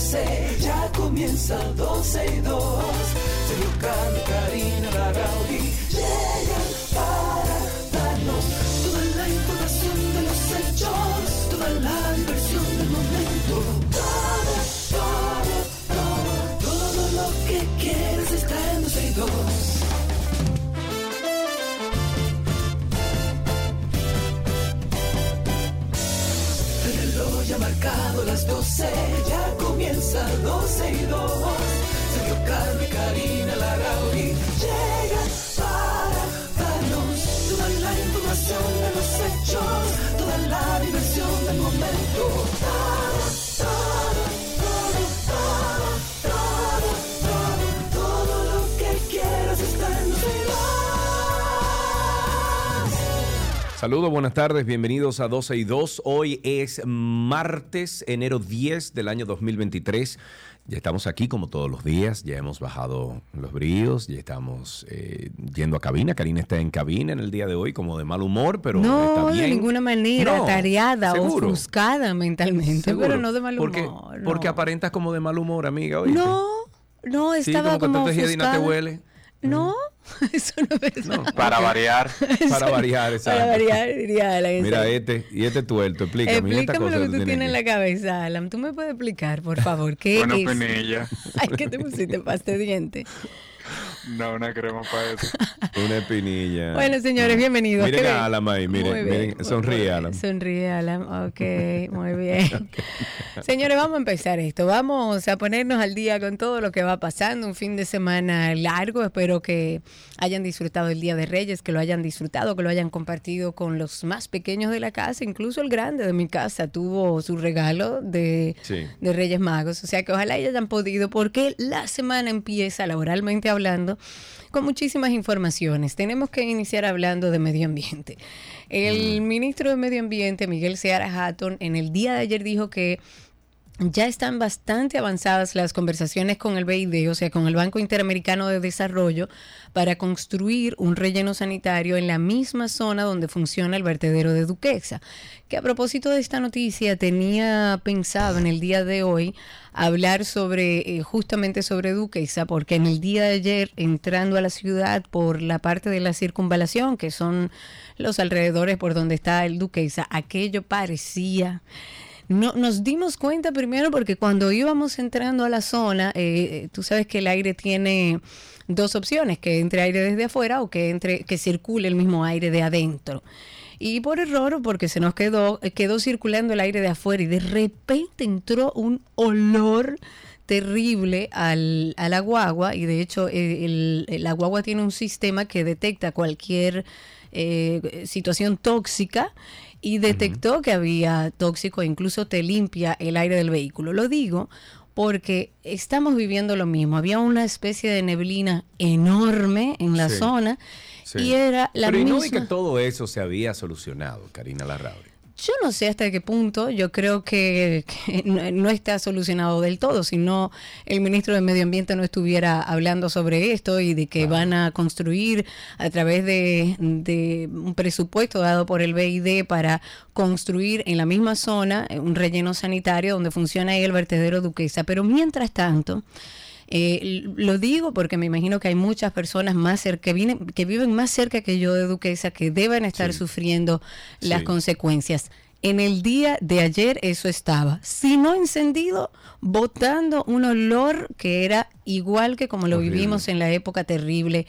12, ya comienza 12 y 2. Sergio Carlos, Karina, Larrauri llegan marcado las 12, ya comienza 12 y 2. Sergio y Karina Larrauri llegan para darnos toda la información de los hechos, toda la diversión del momento. Saludos, buenas tardes, bienvenidos a 12 y 2. Hoy es martes, enero 10 del año 2023. Ya estamos aquí como todos los días, ya hemos bajado los bríos, ya estamos eh, yendo a cabina. Karina está en cabina en el día de hoy como de mal humor, pero no, está bien. de ninguna manera, No, tareada o seguro. ofuscada mentalmente, Seguro. pero no de mal humor. Porque, no. porque aparentas como de mal humor, amiga. ¿oíste? No, no, Sí, estaba como que como Gedina te ofuscada. huele. No, eso no es. No, Para variar. Para variar, exacto. Para variar, diría Alan. Mira este, y este tuerto, explícame. esta Explícame cosa lo que tú tienes en la cabeza, Alan. ¿Tú me puedes explicar, por favor, qué Una es? penilla. Ay, ¿qué te pusiste, pasta de diente? No, una crema para eso. Una espinilla. Bueno, señores, bienvenidos. Miren ¿Qué a? Alan ahí, miren, bien, miren, sonríe. Alan. Sonríe, Alan. Ok, muy bien. Señores, vamos a empezar esto. Vamos a ponernos al día con todo lo que va pasando. Un fin de semana largo. Espero que hayan disfrutado el Día de Reyes, que lo hayan disfrutado, que lo hayan compartido con los más pequeños de la casa. Incluso el grande de mi casa tuvo su regalo de, Sí. de Reyes Magos. O sea que ojalá hayan podido, porque la semana empieza, laboralmente hablando, con muchísimas informaciones. Tenemos que iniciar hablando de medio ambiente. El ministro de Medio Ambiente, Miguel Seara Hatton, en el día de ayer dijo que ya están bastante avanzadas las conversaciones con el BID, o sea, con el Banco Interamericano de Desarrollo, para construir un relleno sanitario en la misma zona donde funciona el vertedero de Duquesa. Que a propósito de esta noticia, tenía pensado en el día de hoy hablar sobre, eh, justamente sobre Duquesa, porque en el día de ayer, entrando a la ciudad por la parte de la circunvalación, que son los alrededores por donde está el Duquesa, aquello parecía no, nos dimos cuenta primero porque cuando íbamos entrando a la zona, eh, tú sabes que el aire tiene dos opciones, que entre aire desde afuera o que entre, que circule el mismo aire de adentro. Y por error, porque se nos quedó, eh, quedó circulando el aire de afuera y de repente entró un olor terrible al, a la guagua y de hecho eh, el, el- la guagua tiene un sistema que detecta cualquier eh, situación tóxica y detectó que había tóxico e incluso te limpia el aire del vehículo. Lo digo porque estamos viviendo lo mismo. Había una especie de neblina enorme en la Sí. zona Sí. y era la Pero no misma. vi que todo eso se había solucionado, Karina Larrauri. Yo no sé hasta qué punto, yo creo que, que no, no está solucionado del todo, si no el ministro de Medio Ambiente no estuviera hablando sobre esto y de que van a construir a través de, de un presupuesto dado por el BID para construir en la misma zona eh, un relleno sanitario donde funciona ahí el vertedero Duquesa. Pero mientras tanto, eh, lo digo porque me imagino que hay muchas personas más cerca, que, vienen, que viven más cerca que yo de Duquesa que deben estar Sí. sufriendo las Sí. consecuencias. En el día de ayer eso estaba, si no encendido, botando un olor que era igual que como lo Horrible. vivimos en la época terrible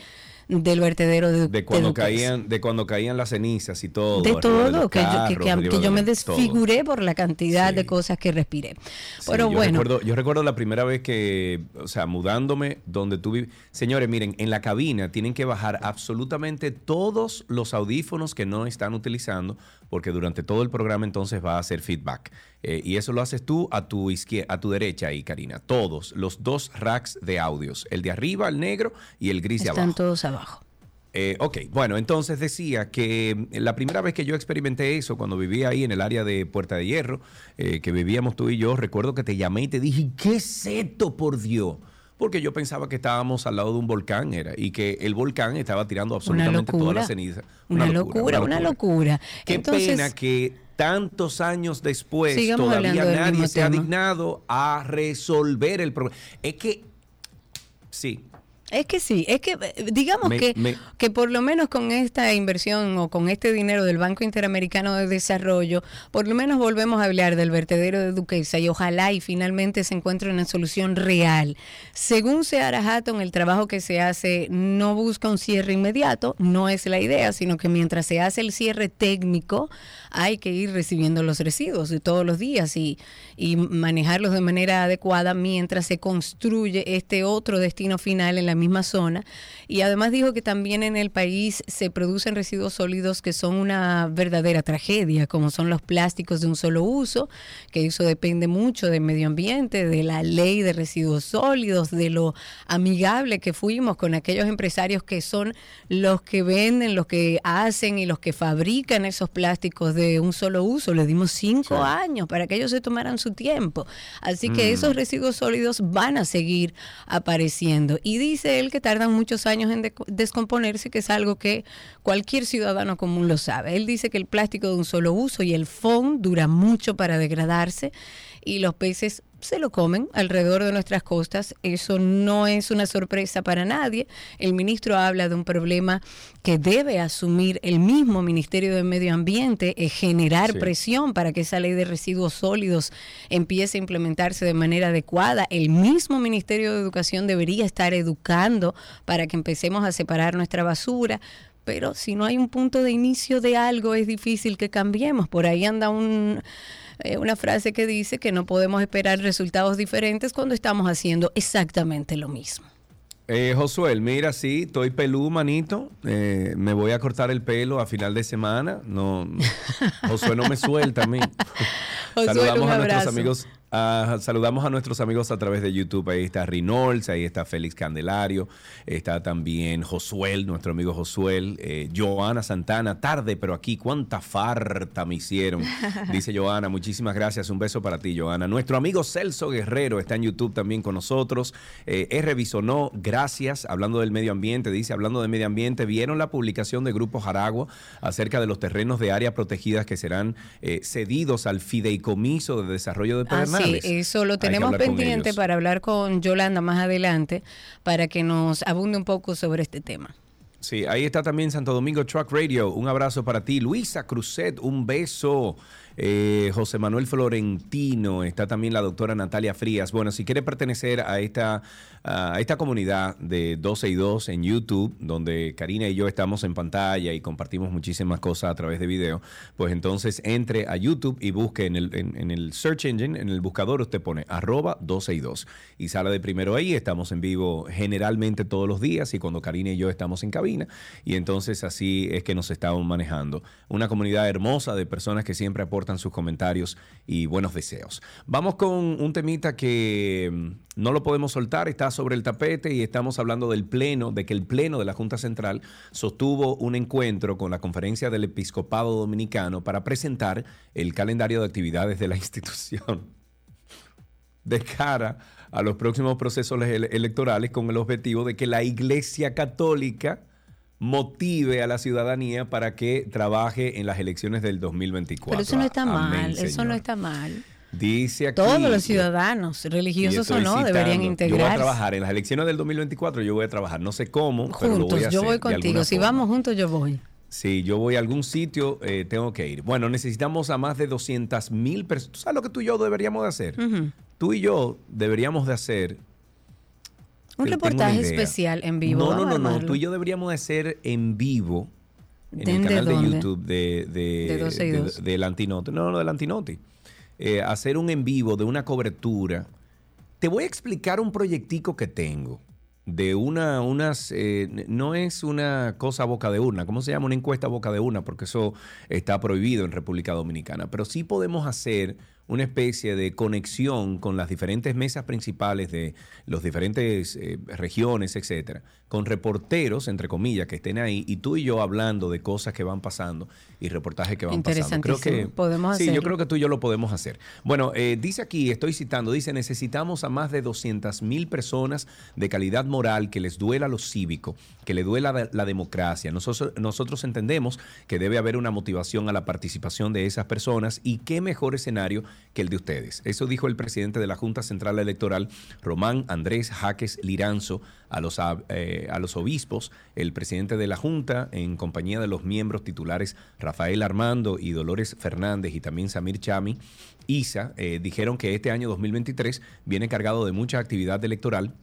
del vertedero de, De cuando Duquesa. caían, de cuando caían las cenizas y todo. De todo, que, yo, que- de yo me todo. desfiguré por la cantidad Sí. de cosas que respiré. Sí, Pero yo bueno, Recuerdo, yo recuerdo la primera vez que, o sea, mudándome donde tú vives. Señores, miren, en la cabina tienen que bajar absolutamente todos los audífonos que no están utilizando, porque durante todo el programa entonces va a hacer feedback. Eh, y eso lo haces tú a tu izquierda, a tu derecha ahí, Karina. Todos, los dos racks de audios. El de arriba, el negro, y el gris de están abajo. todos abajo. Eh, ok, bueno, entonces decía que mm, la primera vez que yo experimenté eso, cuando vivía ahí en el área de Puerta de Hierro, eh, que vivíamos tú y yo, recuerdo que te llamé y te dije, ¿qué es esto, por Dios? Porque yo pensaba que estábamos al lado de un volcán, era, y que el volcán estaba tirando absolutamente toda la ceniza. Una, locura, una locura. Qué Entonces, pena que tantos años después, todavía nadie se ha dignado a resolver el problema. Es que, sí, Es que sí, es que eh, digamos Me- que, me- que por lo menos con esta inversión o con este dinero del Banco Interamericano de Desarrollo, por lo menos volvemos a hablar del vertedero de Duquesa y ojalá y finalmente se encuentre una solución real. Según Seara Hatton, el trabajo que se hace no busca un cierre inmediato, no es la idea, sino que mientras se hace el cierre técnico, hay que ir recibiendo los residuos de todos los días y, y manejarlos de manera adecuada mientras se construye este otro destino final en la misma zona. Y además dijo que también en el país se producen residuos sólidos que son una verdadera tragedia, como son los plásticos de un solo uso, que eso depende mucho del medio ambiente, de la ley de residuos sólidos, de lo amigable que fuimos con aquellos empresarios que son los que venden, los que hacen y los que fabrican esos plásticos de un solo uso. Les dimos cinco Sí. años para que ellos se tomaran su tiempo. Así que esos residuos sólidos van a seguir apareciendo. Y dice él que tardan muchos años en de- descomponerse, que es algo que cualquier ciudadano común lo sabe. Él dice que el plástico de un solo uso y el foam dura mucho para degradarse y los peces se lo comen alrededor de nuestras costas. Eso no es una sorpresa para nadie. El ministro habla de un problema que debe asumir el mismo Ministerio de Medio Ambiente, es generar Sí. presión para que esa ley de residuos sólidos empiece a implementarse de manera adecuada. El mismo Ministerio de Educación debería estar educando para que empecemos a separar nuestra basura. Pero si no hay un punto de inicio de algo, es difícil que cambiemos. Por ahí anda un, eh, una frase que dice que no podemos esperar resultados diferentes cuando estamos haciendo exactamente lo mismo. Eh, Josué, mira, sí, estoy pelú, manito. Eh, me voy a cortar el pelo a final de semana. No, Josué no me suelta a mí. Saludamos un a nuestros amigos. Ah, saludamos a nuestros amigos a través de YouTube. Ahí está Rinolds, ahí está Félix Candelario, está también Josuel, nuestro amigo Josuel, eh, Joana Santana, tarde, pero aquí cuánta farta me hicieron. Dice Joana, muchísimas gracias. Un beso para ti, Joana. Nuestro amigo Celso Guerrero está en YouTube también con nosotros. Eh, R. Bisonó, gracias. Hablando del medio ambiente, dice, hablando de medio ambiente, ¿vieron la publicación de Grupo Jaragua acerca de los terrenos de áreas protegidas que serán eh, cedidos al fideicomiso de desarrollo de Sí, eso lo tenemos pendiente para hablar con Yolanda más adelante para que nos abunde un poco sobre este tema. Sí, ahí está también Santo Domingo Truck Radio. Un abrazo para ti. Luisa Cruzet, un beso. Eh, José Manuel Florentino, está también la doctora Natalia Frías. Bueno, si quiere pertenecer a esta, a esta comunidad de 12 y 2 en YouTube, donde Karina y yo estamos en pantalla y compartimos muchísimas cosas a través de video, pues entonces entre a YouTube y busque en el, en, el search engine, en el buscador, usted pone arroba 12 y 2 y sale de primero ahí. Estamos en vivo generalmente todos los días y cuando Karina y yo estamos en cabina y entonces así es que nos estamos manejando. Una comunidad hermosa de personas que siempre aportan sus comentarios y buenos deseos. Vamos con un temita que mm, no lo podemos soltar, está sobre el tapete y estamos hablando del pleno, de que el pleno de la Junta Central sostuvo un encuentro con la conferencia del Episcopado Dominicano para presentar el calendario de actividades de la institución de cara a los próximos procesos ele- electorales con el objetivo de que la Iglesia Católica motive a la ciudadanía para que trabaje en las elecciones del 2024. Pero eso no está Amén, mal, eso no está mal. Dice aquí. Todos los ciudadanos, religiosos o no, citando, deberían Yo voy a integrarse. trabajar en las elecciones del 2024, yo voy a trabajar, no sé cómo, pero lo voy Juntos, a yo hacer voy de contigo. Si forma. vamos juntos, yo voy. Si yo voy a algún sitio, eh, tengo que ir. Bueno, necesitamos a más de 200 mil personas. ¿Tú sabes lo que tú y yo deberíamos de hacer? Ujú. Tú y yo deberíamos de hacer... Un reportaje especial en vivo. No, no, no, no. Tú y yo deberíamos de hacer en vivo en el ¿De canal de? YouTube de, de, De 12 y de- 2. del Antinoti. No, no, del Antinoti. Eh, hacer un en vivo de una cobertura. Te voy a explicar un proyectico que tengo de una, unas, eh, no es una cosa boca de urna, ¿cómo se llama? Una encuesta boca de urna, porque eso está prohibido en República Dominicana, pero sí podemos hacer una especie de conexión con las diferentes mesas principales de las diferentes eh, regiones, etcétera, con reporteros, entre comillas, que estén ahí y tú y yo hablando de cosas que van pasando y reportajes que van pasando. Creo que podemos Sí, hacerlo. yo creo que tú y yo lo podemos hacer. Bueno, eh, dice aquí, estoy citando, dice, necesitamos a más de 200 mil personas de calidad moral que les duela lo cívico, que le duela la, la democracia. Nosotros, nosotros entendemos que debe haber una motivación a la participación de esas personas y qué mejor escenario que el de ustedes. Eso dijo el presidente de la Junta Central Electoral, Román Andrés Jaques Liranzo, a los, eh, a los obispos, el presidente de la Junta, en compañía de los miembros titulares Rafael Armando y Dolores Fernández y también Samir Chami, ISA, eh, dijeron que este año 2023 viene cargado de mucha actividad electoral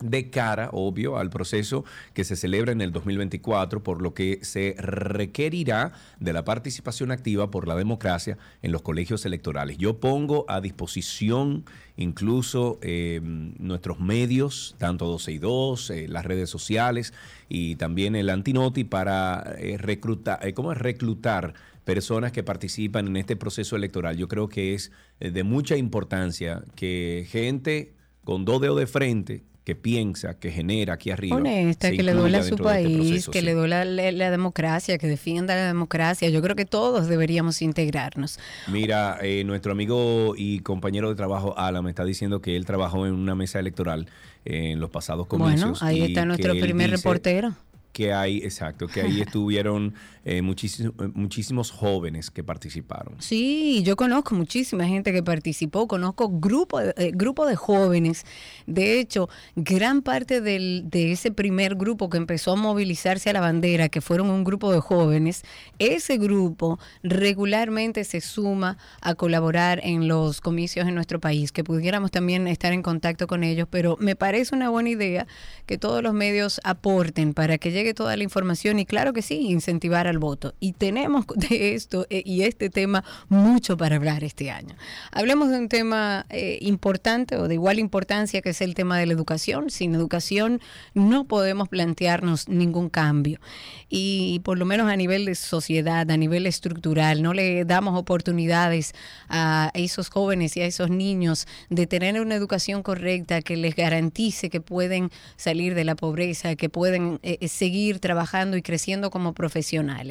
de cara, obvio, al proceso que se celebra en el 2024, por lo que se requerirá de la participación activa por la democracia en los colegios electorales. Yo pongo a disposición incluso eh, nuestros medios, tanto 12 y 2, eh, las redes sociales y también el Antinoti para eh, reclutar, ¿cómo es? reclutar personas que participan en este proceso electoral. Yo creo que es de mucha importancia que gente con dos dedos de frente que piensa, que genera aquí arriba. honesta, que le duela a su este país, proceso, que sí. le duela la, la democracia, que defienda la democracia. Yo creo que todos deberíamos integrarnos. Mira, eh, nuestro amigo y compañero de trabajo, Alan, me está diciendo que él trabajó en una mesa electoral eh, en los pasados comicios. Bueno, ahí está nuestro primer reportero. Que hay, exacto, que ahí estuvieron eh, muchísimos, muchísimos jóvenes que participaron. Sí, yo conozco muchísima gente que participó, conozco grupo, eh, grupo de jóvenes. De hecho, gran parte del- de ese primer grupo que empezó a movilizarse a la bandera, que fueron un grupo de jóvenes, ese grupo regularmente se suma a colaborar en los comicios en nuestro país, que pudiéramos también estar en contacto con ellos, pero me parece una buena idea que todos los medios aporten para que llegue toda la información y claro que sí, incentivar voto. Y tenemos de esto eh, y este tema mucho para hablar este año. Hablemos de un tema eh, importante o de igual importancia que es el tema de la educación. Sin educación no podemos plantearnos ningún cambio. Y por lo menos a nivel de sociedad, a nivel estructural, no le damos oportunidades a esos jóvenes y a esos niños de tener una educación correcta que les garantice que pueden salir de la pobreza, que pueden eh, seguir trabajando y creciendo como profesionales.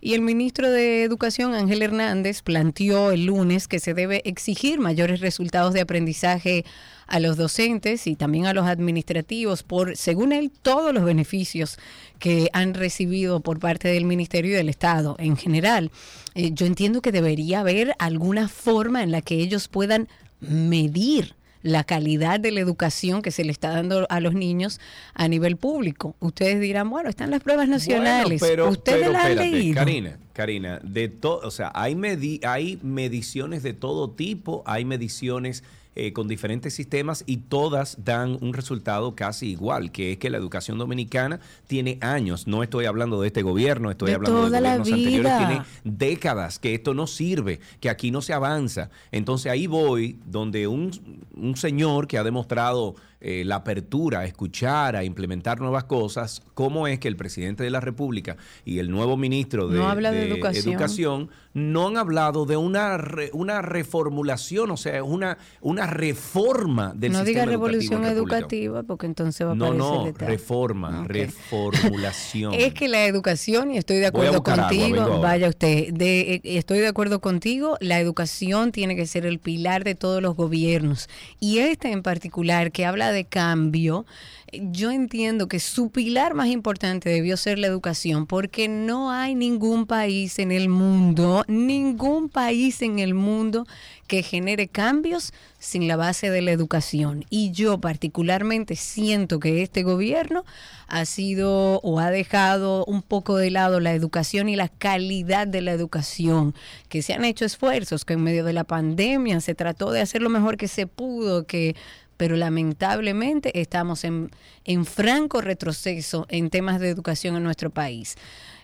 Y el ministro de Educación, Ángel Hernández, planteó el lunes que se debe exigir mayores resultados de aprendizaje a los docentes y también a los administrativos por, según él, todos los beneficios que han recibido por parte del Ministerio y del Estado en general. Eh, yo entiendo que debería haber alguna forma en la que ellos puedan medir la calidad de la educación que se le está dando a los niños a nivel público. Ustedes dirán, bueno, están las pruebas nacionales. Bueno, pero, Ustedes pero las han espérate, leído. Karina, Karina, de todo, o sea, hay medi hay mediciones de todo tipo, hay mediciones eh, con diferentes sistemas y todas dan un resultado casi igual, que es que la educación dominicana tiene años. No estoy hablando de este gobierno, estoy De hablando de gobiernos anteriores. Tiene décadas que esto no sirve, que aquí no se avanza. Entonces ahí voy donde un, un señor que ha demostrado eh, la apertura a escuchar, a implementar nuevas cosas, cómo es que el presidente de la República y el nuevo ministro de, No habla de de educación. educación no han hablado de una, re- una reformulación, o sea, una, una reforma del no sistema diga revolución educativa porque entonces va a No, parecer no, letal. reforma, reformulación. Es que la educación, y estoy de acuerdo agua, contigo, vaya usted, de, eh, estoy de acuerdo contigo, la educación tiene que ser el pilar de todos los gobiernos. Y este en particular, que habla de cambio, yo entiendo que su pilar más importante debió ser la educación, porque no hay ningún país en el mundo, ningún país en el mundo que genere cambios sin la base de la educación. Y yo particularmente siento que este gobierno ha sido o ha dejado un poco de lado la educación y la calidad de la educación, que se han hecho esfuerzos, que en medio de la pandemia se trató de hacer lo mejor que se pudo, que pero lamentablemente estamos en, en franco retroceso en temas de educación en nuestro país.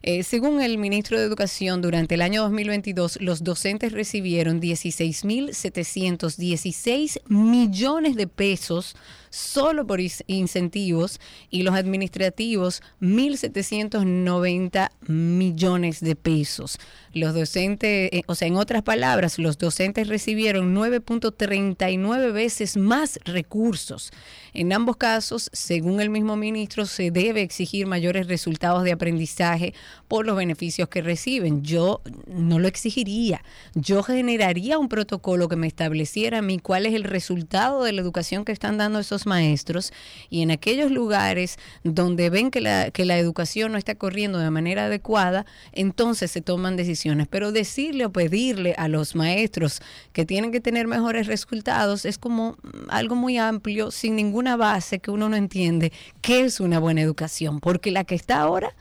Eh, según el ministro de Educación, durante el año 2022 los docentes recibieron 16.716 millones de pesos solo por incentivos y los administrativos 1.790 millones de pesos. Los docentes, eh, o sea, en otras palabras, los docentes recibieron 9.39 veces más recursos. En ambos casos, según el mismo ministro, se debe exigir mayores resultados de aprendizaje por los beneficios que reciben. Yo no lo exigiría. Yo generaría un protocolo que me estableciera a mí cuál es el resultado de la educación que están dando esos maestros y en aquellos lugares donde ven que la, que la educación no está corriendo de manera adecuada, entonces se toman decisiones. Pero decirle o pedirle a los maestros que tienen que tener mejores resultados es como algo muy amplio, sin ninguna base que uno no entiende qué es una buena educación, porque la que está ahora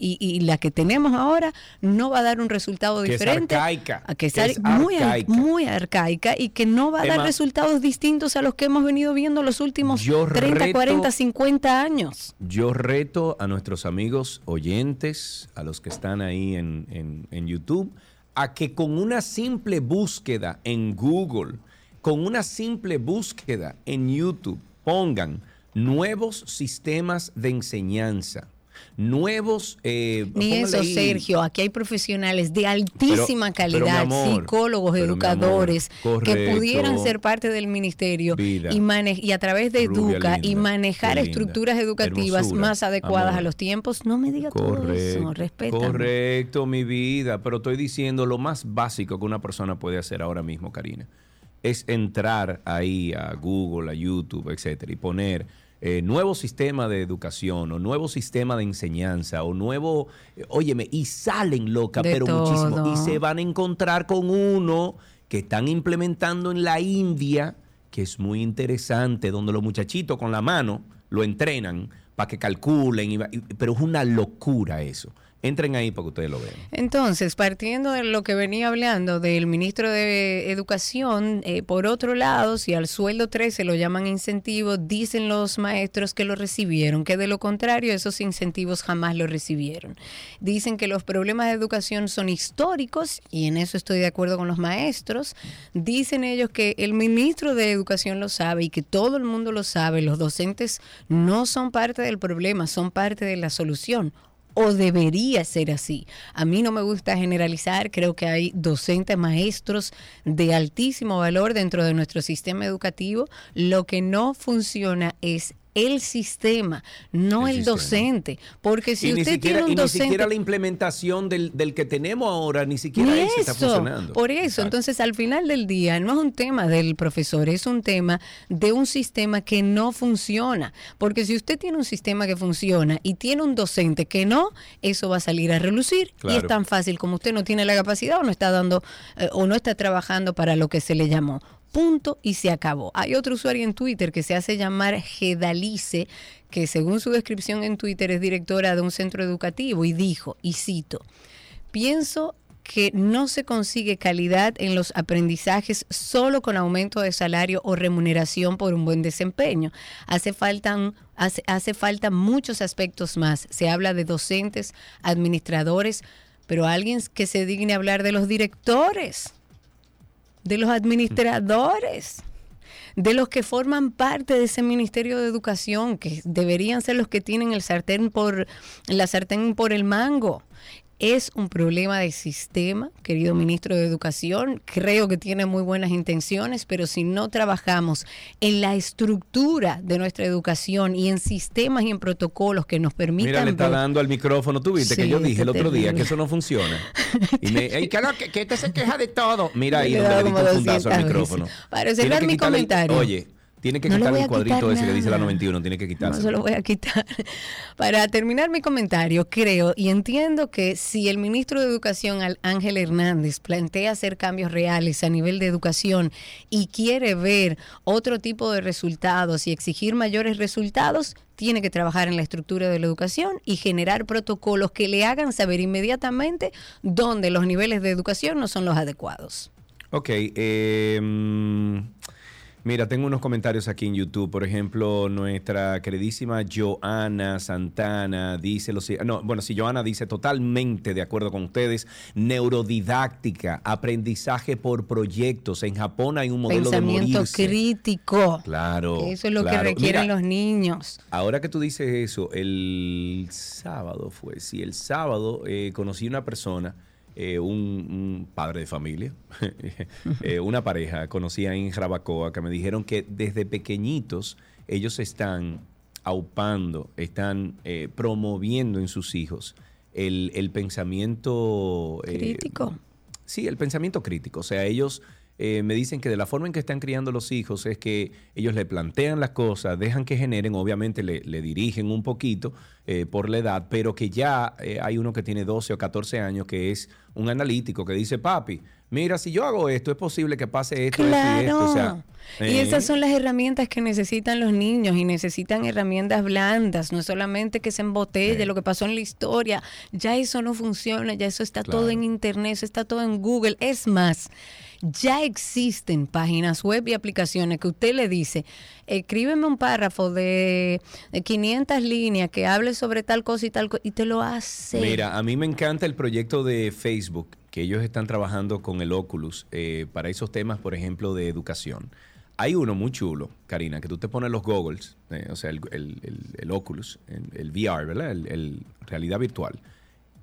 y, y la que tenemos ahora no va a dar un resultado Que es diferente. arcaica, a que es, es muy, ar- arcaica. muy arcaica y que no va a dar resultados distintos a los que hemos venido viendo los últimos Yo 30, reto- 40, 50 años. Yo reto a nuestros amigos oyentes, a los que están ahí en, en- en YouTube, a que con una simple búsqueda en Google, con una simple búsqueda en YouTube, pongan nuevos sistemas de enseñanza, nuevos... eh, Ni eso, ahí- Sergio. Aquí hay profesionales de altísima Pero- pero, mi calidad, amor, psicólogos, educadores, amor, que correcto. pudieran ser parte del ministerio Vida. y, a través de Rubia Educa y manejar linda. estructuras educativas Hermosura, más adecuadas a los tiempos. No me diga todo eso. Correcto, mi vida. Pero estoy diciendo lo más básico que una persona puede hacer ahora mismo, Karina, es entrar ahí a Google, a YouTube, etcétera, y poner eh, nuevo sistema de educación o nuevo sistema de enseñanza o nuevo, eh, óyeme, y salen loca, De pero muchísimo. Y se van a encontrar con uno que están implementando en la India, que es muy interesante, donde los muchachitos con la mano lo entrenan para que calculen, y va- y- pero es una locura eso. Entren ahí para que ustedes lo vean. Entonces, partiendo de lo que venía hablando del ministro de Educación, eh, por otro lado, si al sueldo 13 lo llaman incentivo, dicen los maestros que lo recibieron, que de lo contrario esos incentivos jamás lo recibieron. Dicen que los problemas de educación son históricos y en eso estoy de acuerdo con los maestros. Dicen ellos que el ministro de Educación lo sabe y que todo el mundo lo sabe. Los docentes no son parte del problema, son parte de la solución o debería ser así. A mí no me gusta generalizar, creo que hay docentes, maestros de altísimo valor dentro de nuestro sistema educativo. Lo que no funciona es el sistema, no El el, sistema. docente. Porque si y ni usted siquiera, tiene un y ni docente... siquiera la implementación del, del que tenemos ahora, ni siquiera Ni ese está eso, funcionando. por eso. Exacto. Entonces, al final del día, no es un tema del profesor, es un tema de un sistema que no funciona. Porque si usted tiene un sistema que funciona y tiene un docente que no, eso va a salir a relucir. Y es tan fácil como usted no tiene la capacidad o no está dando eh, o no está trabajando para lo que se le llamó. Punto y se acabó. Hay otro usuario en Twitter que se hace llamar Gedalice, que según su descripción en Twitter es directora de un centro educativo y dijo, y cito, Pienso que no se consigue calidad en los aprendizajes solo con aumento de salario o remuneración por un buen desempeño. Hace falta, hace, hace falta muchos aspectos más. Se habla de docentes, administradores, pero alguien que se digne hablar de los directores, de los administradores de los que forman parte de ese Ministerio de Educación, que deberían ser los que tienen el sartén por la sartén por el mango. Es un problema de sistema, querido ministro de Educación. Creo que tiene muy buenas intenciones, pero si no trabajamos en la estructura de nuestra educación y en sistemas y en protocolos que nos permitan Mira, le está ver- dando al micrófono. Tú viste que yo dije el otro día que eso no funciona. Y me, "Ey, que, que, que este se queja de todo. Mira ahí donde le diste un fundazo al 200 micrófono. Para cerrar mi comentario. Oye, tiene que No quitar el cuadrito ese que dice la nada. 91. Tiene que No quitarse. se lo voy a quitar. Para terminar mi comentario, creo y entiendo que si el ministro de Educación, Ángel Hernández, plantea hacer cambios reales a nivel de educación y quiere ver otro tipo de resultados y exigir mayores resultados, tiene que trabajar en la estructura de la educación y generar protocolos que le hagan saber inmediatamente dónde los niveles de educación no son los adecuados. Ok. eh, Mira, tengo unos comentarios aquí en YouTube. Por ejemplo, nuestra queridísima Joana Santana dice lo. No, bueno, si Joana dice totalmente de acuerdo con ustedes, neurodidáctica, aprendizaje por proyectos. En Japón hay un modelo Pensamiento de morirse. crítico. Claro. Eso es lo claro. que requieren Mira, los niños. Ahora que tú dices eso, el sábado fue, sí, el sábado eh, conocí una persona, eh, un, un padre de familia, eh, una pareja, conocí ahí en Jarabacoa, que me dijeron que desde pequeñitos ellos están aupando, están eh, promoviendo en sus hijos el, el pensamiento... Crítico. Sí, el pensamiento crítico. O sea, ellos eh, me dicen que de la forma en que están criando los hijos es que ellos le plantean las cosas, dejan que generen, obviamente le, le dirigen un poquito eh, por la edad, pero que ya eh, hay uno que tiene 12 o 14 años que es un analítico que dice, papi, mira, si yo hago esto, es posible que pase esto, esto y esto. O sea, y eh, esas son las herramientas que necesitan los niños y necesitan herramientas blandas, no solamente que se embotelle Sí. lo que pasó en la historia. Ya eso no funciona, ya eso está todo Claro. en internet, eso está todo en Google. Es más, ya existen páginas web y aplicaciones que usted le dice, escríbeme un párrafo de, de 500 líneas que hable sobre tal cosa y tal cosa, y te lo hace. Mira, a mí me encanta el proyecto de Facebook, que ellos están trabajando con el Oculus eh, para esos temas, por ejemplo, de educación. Hay uno muy chulo, Karina, que tú te pones los goggles, eh, o sea, el, el- Oculus, el, VR, ¿verdad? El realidad virtual.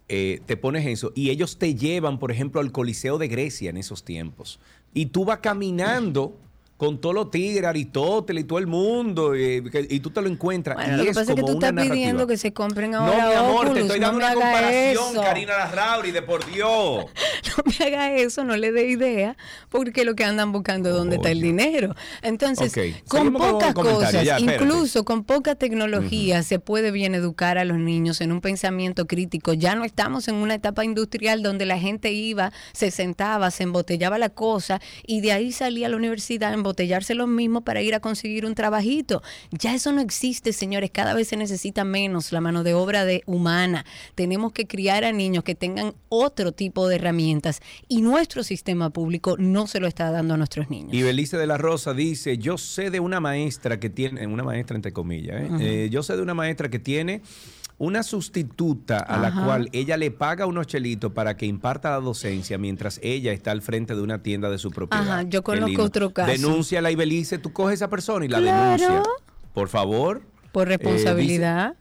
Eh, te pones eso y ellos te llevan, por ejemplo, al Coliseo de Grecia en esos tiempos. Y tú vas caminando con todos los tigres, Aristóteles y todo el mundo, eh, que- y tú te lo encuentras. Bueno, y lo que es pasa es que tú estás pidiendo que se compren No, ahora mi amor, te estoy no dando me una comparación, eso. Karina Larrauri, de por Dios. no me haga eso, no le dé idea, porque lo que andan buscando es dónde está el dinero. Entonces, con pocas cosas, ya, incluso con poca tecnología, se puede bien educar a los niños en un pensamiento crítico. Ya no estamos en una etapa industrial donde la gente iba, se sentaba, se embotellaba la cosa y de ahí salía a la universidad embotellarse lo mismo para ir a conseguir un trabajito. Ya eso no existe, señores. Cada vez se necesita menos la mano de obra de humana. Tenemos que criar a niños que tengan otro tipo de herramientas y nuestro sistema público no se lo está dando a nuestros niños. Y Belice de la Rosa dice, yo sé de una maestra que tiene, una maestra entre comillas, ¿eh? Eh, yo sé de una maestra que tiene una sustituta a la Ajá. cual ella le paga unos chelitos para que imparta la docencia mientras ella está al frente de una tienda de su propiedad. Ajá, yo conozco otro caso. Denúnciala y Belice, tú coges a esa persona y la Claro. denuncia. Por favor. Por Eh, dice- responsabilidad.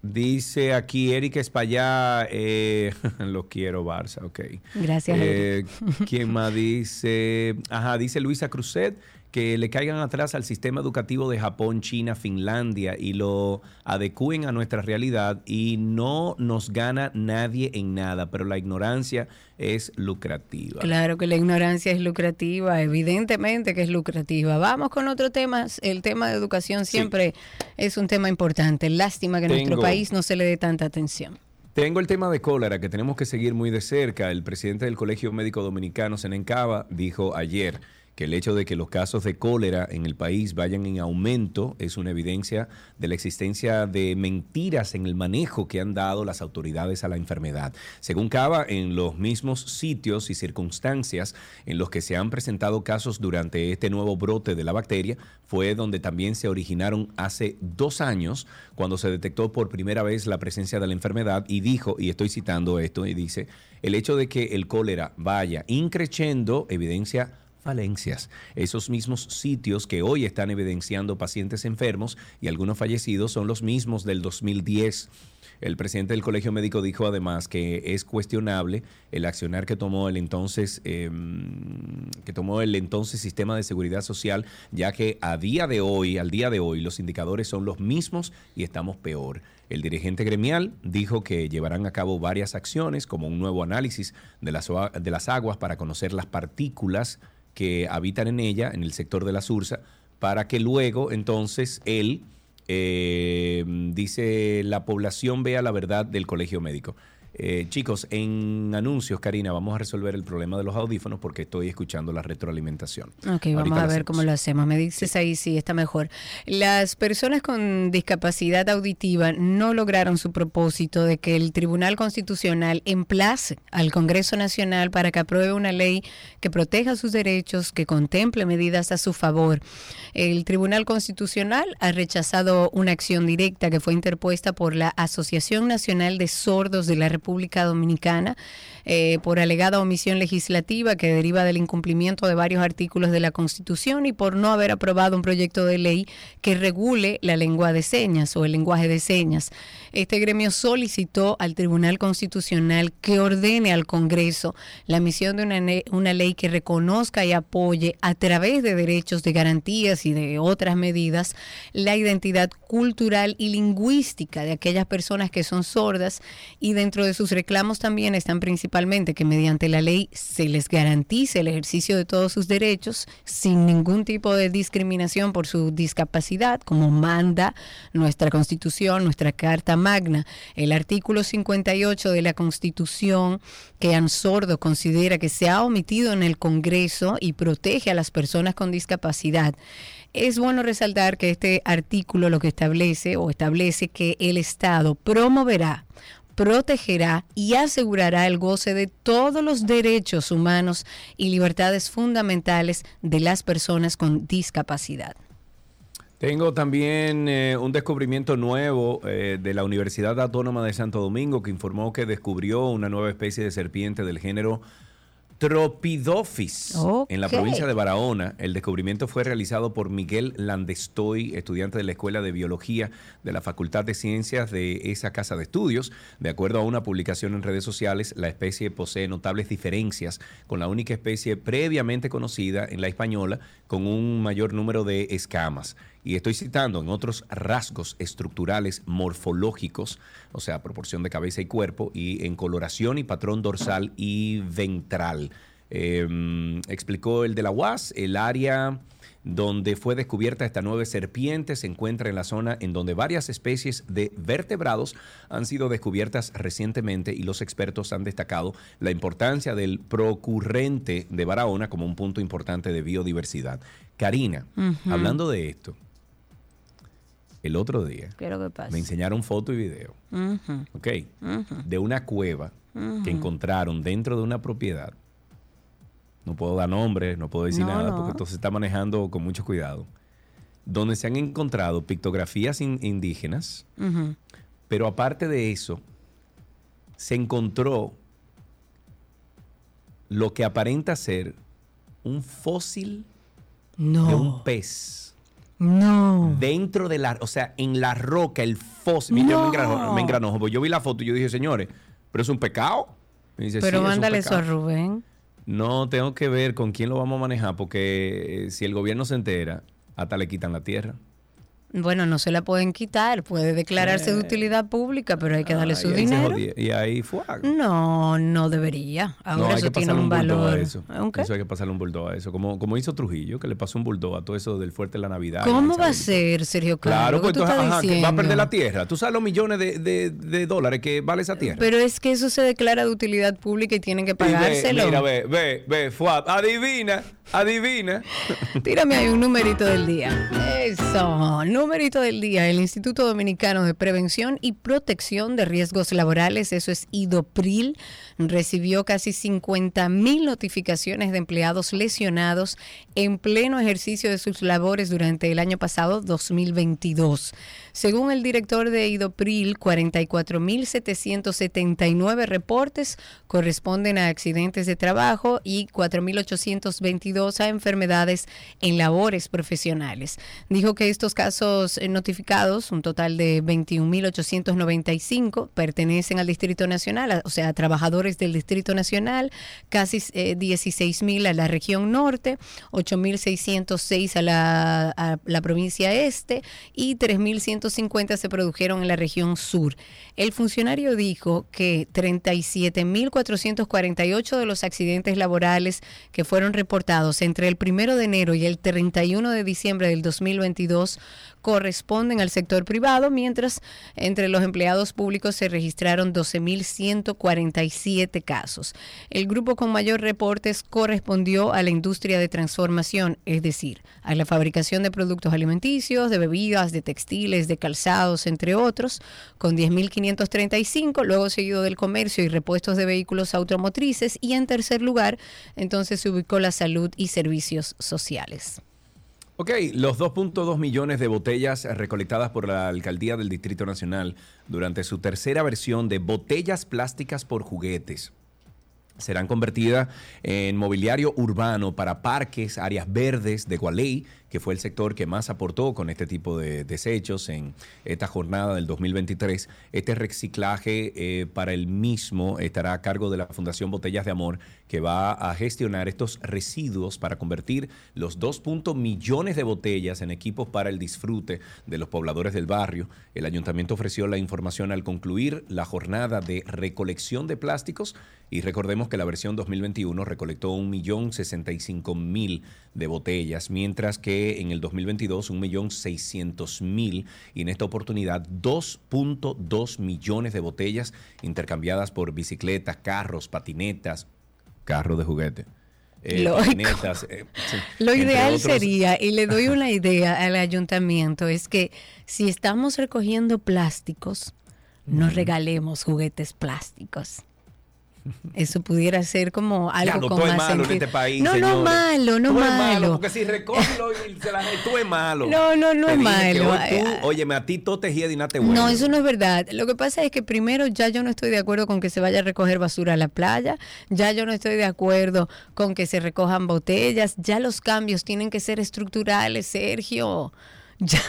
Dice aquí Eric Espallá, eh, lo quiero Barça, ok. Gracias, Eh, ¿Quién más dice? Ajá, dice Luisa Cruzet que le caigan atrás al sistema educativo de Japón, China, Finlandia y lo adecúen a nuestra realidad y no nos gana nadie en nada, pero la ignorancia es lucrativa. Claro que la ignorancia es lucrativa, evidentemente que es lucrativa. Vamos con otro tema. El tema de educación siempre es un tema importante. Lástima que a nuestro país no se le dé tanta atención. Tengo el tema de cólera que tenemos que seguir muy de cerca. El presidente del Colegio Médico Dominicano, Senencaba, dijo ayer que el hecho de que los casos de cólera en el país vayan en aumento es una evidencia de la existencia de mentiras en el manejo que han dado las autoridades a la enfermedad. Según Cava, en los mismos sitios y circunstancias en los que se han presentado casos durante este nuevo brote de la bacteria, fue donde también se originaron hace dos años, cuando se detectó por primera vez la presencia de la enfermedad y dijo, y estoy citando esto, y dice, el hecho de que el cólera vaya increciendo evidencia falencias. Esos mismos sitios que hoy están evidenciando pacientes enfermos y algunos fallecidos son los mismos del 2010. El presidente del Colegio Médico dijo además que es cuestionable el accionar que tomó el entonces eh, que tomó el entonces sistema de seguridad social, ya que a día de hoy, al día de hoy, los indicadores son los mismos y estamos peor. El dirigente gremial dijo que llevarán a cabo varias acciones, como un nuevo análisis de las, de las aguas para conocer las partículas que habitan en ella, en el sector de la Sursa, para que luego entonces él eh, dice la población vea la verdad del colegio médico. Eh, chicos, en anuncios, Karina, vamos a resolver el problema de los audífonos porque estoy escuchando la retroalimentación. Ok, vamos a ver cómo lo hacemos. Me dices ahí si está mejor. Las personas con discapacidad auditiva no lograron su propósito de que el Tribunal Constitucional emplace al Congreso Nacional para que apruebe una ley que proteja sus derechos, que contemple medidas a su favor. El Tribunal Constitucional ha rechazado una acción directa que fue interpuesta por la Asociación Nacional de Sordos de la República República Dominicana eh, por alegada omisión legislativa que deriva del incumplimiento de varios artículos de la Constitución y por no haber aprobado un proyecto de ley que regule la lengua de señas o el lenguaje de señas. Este gremio solicitó al Tribunal Constitucional que ordene al Congreso la emisión de una, una ley que reconozca y apoye a través de derechos, de garantías y de otras medidas la identidad cultural y lingüística de aquellas personas que son sordas y dentro de sus reclamos también están principalmente que mediante la ley se les garantice el ejercicio de todos sus derechos sin ningún tipo de discriminación por su discapacidad, como manda nuestra Constitución, nuestra Carta Magna. El artículo 58 de la Constitución que Ansordo considera que se ha omitido en el Congreso y protege a las personas con discapacidad. Es bueno resaltar que este artículo lo que establece o establece que el Estado promoverá protegerá y asegurará el goce de todos los derechos humanos y libertades fundamentales de las personas con discapacidad. Tengo también eh, un descubrimiento nuevo eh, de la Universidad Autónoma de Santo Domingo que informó que descubrió una nueva especie de serpiente del género Tropidophis en la provincia de Barahona. El descubrimiento fue realizado por Miguel Landestoy, estudiante de la Escuela de Biología de la Facultad de Ciencias de esa casa de estudios. De acuerdo a una publicación en redes sociales, la especie posee notables diferencias con la única especie previamente conocida en la española con un mayor número de escamas y estoy citando en otros rasgos estructurales morfológicos, o sea, proporción de cabeza y cuerpo, y en coloración y patrón dorsal y ventral. Em, explicó el de la UAS, el área donde fue descubierta esta nueva serpiente se encuentra en la zona en donde varias especies de vertebrados han sido descubiertas recientemente y los expertos han destacado la importancia del procurrente de Barahona como un punto importante de biodiversidad. Karina, hablando de esto, el otro día me enseñaron foto y video, de una cueva que encontraron dentro de una propiedad. No puedo dar nombre, no puedo decir nada, porque esto se está manejando con mucho cuidado. Donde se han encontrado pictografías indígenas, pero aparte de eso, se encontró lo que aparenta ser un fósil de un pez no. Dentro de la, o sea, en la roca, el fósil. No. me engranojo, me Yo vi la foto y yo dije, señores, pero es un pecado. pero mándale eso a Rubén. No, tengo que ver con quién lo vamos a manejar, porque eh, si el gobierno se entera, hasta le quitan la tierra. Bueno, no se la pueden quitar, puede declararse de utilidad pública, pero hay que darle su dinero. Y ahí fue. No, no debería. Ahora eso tiene un, valor. Eso. eso. hay que pasarle un bulldog a eso. Como, como hizo Trujillo, que le pasó un bulldog a todo eso del fuerte de la Navidad. ¿Cómo va a ser, Sergio Claro, pues entonces, va a perder la tierra. Tú sabes los millones de, dólares que vale esa tierra. Pero es que eso se declara de utilidad pública y tienen que pagárselo. mira, ve, ve, ve, Fuad, adivina. Adivina. Tírame ahí un numerito del día. Eso, numerito del día. El Instituto Dominicano de Prevención y Protección de Riesgos Laborales, eso es IDOPRIL, recibió casi 50 mil notificaciones de empleados lesionados en pleno ejercicio de sus labores durante el año pasado, 2022. Según el director de IDOPRIL, 44.779 reportes corresponden a accidentes de trabajo y 4.822 a enfermedades en labores profesionales. Dijo que estos casos notificados, un total de 21.895, pertenecen al Distrito Nacional, o sea, a trabajadores del Distrito Nacional, casi 16.000 eh, a la región norte, 8.606 a la, la provincia este y 3.100 50 se produjeron en la región sur. El funcionario dijo que 37.448 de los accidentes laborales que fueron reportados entre el 1 de enero y el 31 de diciembre del 2022 corresponden al sector privado, mientras entre los empleados públicos se registraron 12.147 casos. El grupo con mayor reportes correspondió a la industria de transformación, es decir, a la fabricación de productos alimenticios, de bebidas, de textiles, de calzados, entre otros, con 10.535, luego seguido del comercio y repuestos de vehículos automotrices y en tercer lugar, entonces se ubicó la salud y servicios sociales. Ok, los 2.2 millones de botellas recolectadas por la Alcaldía del Distrito Nacional durante su tercera versión de botellas plásticas por juguetes serán convertidas en mobiliario urbano para parques, áreas verdes de Gualey que fue el sector que más aportó con este tipo de desechos en esta jornada del 2023. Este reciclaje eh, para el mismo estará a cargo de la Fundación Botellas de Amor, que va a gestionar estos residuos para convertir los 2. millones de botellas en equipos para el disfrute de los pobladores del barrio. El ayuntamiento ofreció la información al concluir la jornada de recolección de plásticos y recordemos que la versión 2021 recolectó 1.065.000 de botellas, mientras que en el 2022 1.600.000 y en esta oportunidad 2.2 millones de botellas intercambiadas por bicicletas, carros, patinetas, carros de juguete. Eh, eh, Lo ideal sería, y le doy una idea al ayuntamiento, es que si estamos recogiendo plásticos, no regalemos juguetes plásticos. Eso pudiera ser como algo con más malo en este país, No, no malo, no tú malo. malo. Porque si recoges y se la tú es malo. No, no, no es malo. Oye, tú, a ti todo te y nada te. No, eso no es verdad. Lo que pasa es que primero ya yo no estoy de acuerdo con que se vaya a recoger basura a la playa, ya yo no estoy de acuerdo con que se recojan botellas, ya los cambios tienen que ser estructurales, Sergio. ya,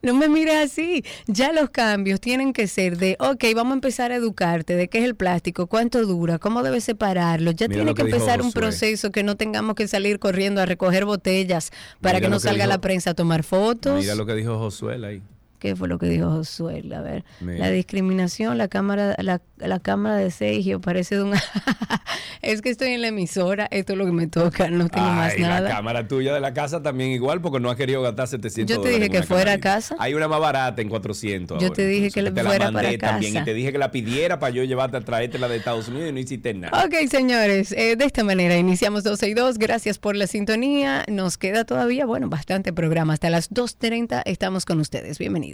no me mires así, ya los cambios tienen que ser de, ok, vamos a empezar a educarte de qué es el plástico, cuánto dura, cómo debes separarlo, ya tiene que, empezar un proceso que no tengamos que salir corriendo a recoger botellas para que no salga la prensa a tomar fotos. Mira lo que dijo Josué ahí. ¿Qué fue lo que dijo Josué? A ver, la discriminación, la cámara, la, la cámara de Sergio parece de un... es que estoy en la emisora, esto es lo que me toca, no tengo más nada. la cámara tuya de la casa también igual, porque no has querido gastar 700 Yo te dije que fuera a casa. Hay una más barata en 400 Yo te dije que le fuera para casa. También, y te dije que la pidiera para yo llevarte a traerte la de Estados Unidos y no hiciste nada. Ok, señores, eh, de esta manera iniciamos 12 y 2. Gracias por la sintonía. Nos queda todavía, bueno, bastante programa. Hasta las 2.30 estamos con ustedes. Bienvenidos.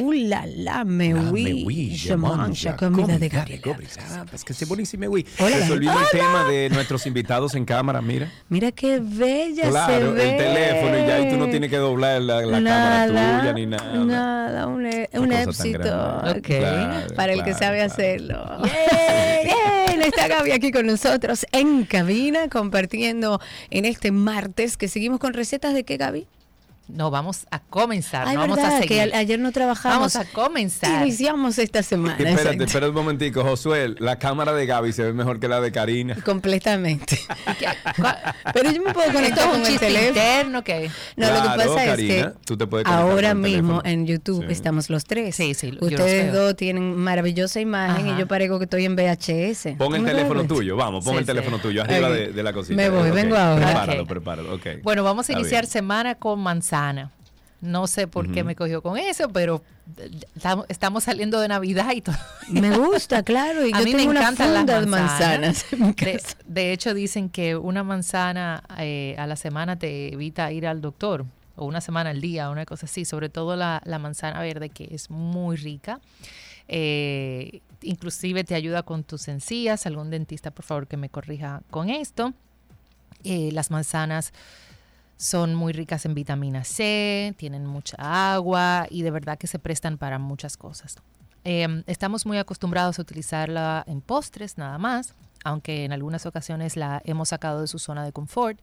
Uh, la, la, me oui. Je mange comida de Gabriela. Ah, es que es buenísimo, oui. Resolviendo el tema de nuestros invitados en cámara, mira. Mira qué bella claro, se ve. el teléfono y ya ahí tú no tienes que doblar la, la cámara tuya ni nada. Nada, un, e, un éxito. Okay. Para el que sabe hacerlo. Bien, está Gaby aquí con nosotros en cabina compartiendo en este martes que seguimos con recetas de qué, Gaby? No, vamos a comenzar, no vamos a seguir. que ayer no trabajamos. Vamos a comenzar. Iniciamos esta semana. Espérate, espérate un momentico, Josué, la cámara de Gaby se ve mejor que la de Karina. Completamente. Pero yo me puedo conectar con el teléfono. interno que No, lo que pasa es que tú te puedes ahora mismo en YouTube estamos los tres. Sí, sí, Ustedes dos tienen maravillosa imagen y yo parezco que estoy en VHS. Pon el teléfono tuyo, vamos, pon el teléfono tuyo arriba de, la cocina. Me voy, vengo ahora. Prepáralo, prepáralo, okay. Bueno, vamos a iniciar semana con manzana no sé por qué me cogió con eso, pero estamos saliendo de Navidad y todo. Me gusta, claro. Y a mí me encantan las manzanas. de, hecho, dicen que una manzana eh, a la semana te evita ir al doctor, o una semana al día, una cosa así. Sobre todo la, manzana verde, que es muy rica. Eh, inclusive te ayuda con tus encías. Algún dentista, por favor, que me corrija con esto. Eh, las manzanas son muy ricas en vitamina C, tienen mucha agua y de verdad que se prestan para muchas cosas. Em, estamos muy acostumbrados a utilizarla en postres nada más, aunque en algunas ocasiones la hemos sacado de su zona de confort.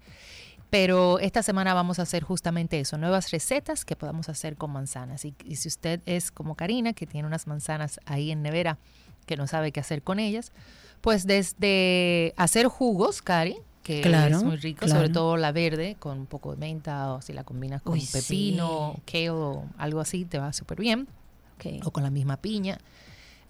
Pero esta semana vamos a hacer justamente eso, nuevas recetas que podamos hacer con manzanas. Y, si usted es como Karina, que tiene unas manzanas ahí en nevera, que no sabe qué hacer con ellas, pues desde hacer jugos, Cari, que es muy rico, sobre todo la verde con un poco de menta o si la combinas con pepino, kale o algo así, te va súper bien. O con la misma piña.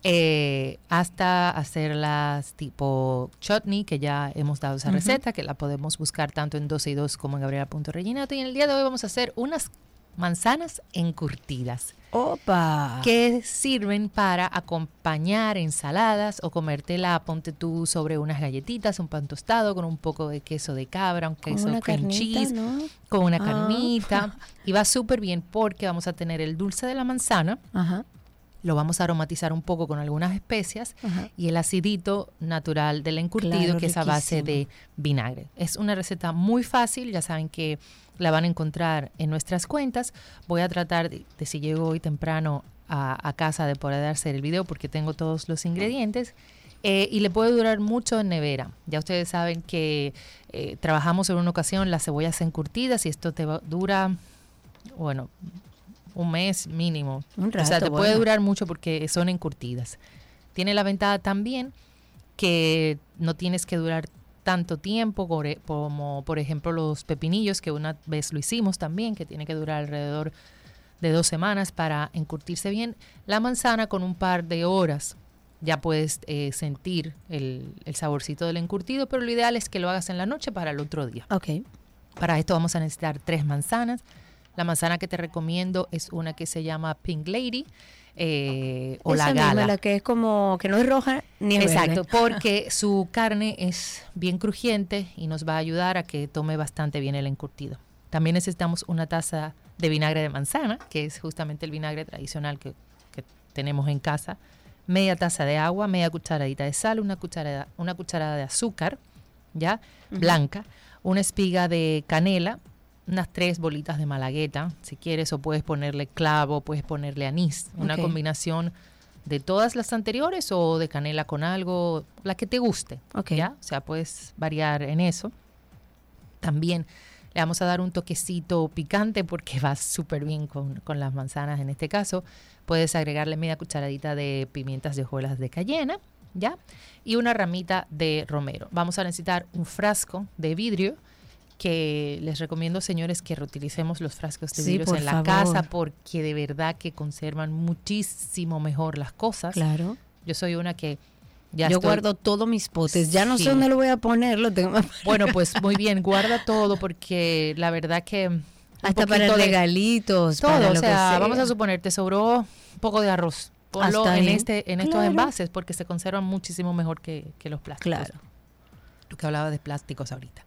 eh, hasta hacerlas tipo chutney, que ya hemos dado esa receta, que la podemos buscar tanto en 12 y 2 como en Gabriela.reginato. Y en el día de hoy vamos a hacer unas manzanas encurtidas Opa. que sirven para acompañar ensaladas o comértela, ponte tú sobre unas galletitas, un pan tostado con un poco de queso de cabra, un queso cream carnita, cheese, ¿no? con una Ah. carnita. Y va súper bien porque vamos a tener el dulce de la manzana, Ajá. lo vamos a aromatizar un poco con algunas especias Ajá. y el acidito natural del encurtido Claro, que es a base de vinagre. Es una receta muy fácil, ya saben que la van a encontrar en nuestras cuentas. Voy a tratar de, de si llego hoy temprano a, a casa de poder hacer el video porque tengo todos los ingredientes. Eh, y le puede durar mucho en nevera. Ya ustedes saben que eh, trabajamos en una ocasión las cebollas encurtidas y esto te va- dura, bueno, un mes mínimo. Un o sea, rato, te puede durar mucho porque son encurtidas. Tiene la ventaja también que no tienes que durar tanto tiempo como por ejemplo los pepinillos que una vez lo hicimos también que tiene que durar alrededor de dos semanas para encurtirse bien la manzana con un par de horas ya puedes eh, sentir el, el saborcito del encurtido pero lo ideal es que lo hagas en la noche para el otro día Ok. para esto vamos a necesitar tres manzanas. La manzana que te recomiendo es una que se llama Pink Lady eh, o Esa la misma, gala. la que es como que no es roja ni es Exacto, verde. porque su carne es bien crujiente y nos va a ayudar a que tome bastante bien el encurtido. También necesitamos una taza de vinagre de manzana, que es justamente el vinagre tradicional que, que tenemos en casa. Media taza de agua, media cucharadita de sal, una cucharada, una cucharada de azúcar, ¿ya? Blanca, una espiga de canela, unas tres bolitas de malagueta, si quieres, o puedes ponerle clavo, puedes ponerle anís, una combinación de todas las anteriores o de canela con algo, la que te guste. Ok. ¿ya? O sea, puedes variar en eso. También le vamos a dar un toquecito picante porque va súper bien con, con las manzanas en este caso. Puedes agregarle media cucharadita de pimientas de hojuelas de cayena, ¿ya? Y una ramita de romero. Vamos a necesitar un frasco de vidrio que les recomiendo, señores, que reutilicemos los frascos de vidrio en la favor. casa porque de verdad que conservan muchísimo mejor las cosas. Claro. Yo soy una que ya Yo estoy- guardo todos mis potes. Ya no Sí. sé dónde lo voy a poner. Lo tengo Bueno, pues muy bien, guarda todo porque la verdad que hasta para regalitos. todo, para o lo que sea, vamos a suponer te sobró un poco de arroz. Ponlo Hasta en ahí. este en estos Claro. envases porque se conservan muchísimo mejor que, que los plásticos. Claro. Tú que hablabas de plásticos ahorita.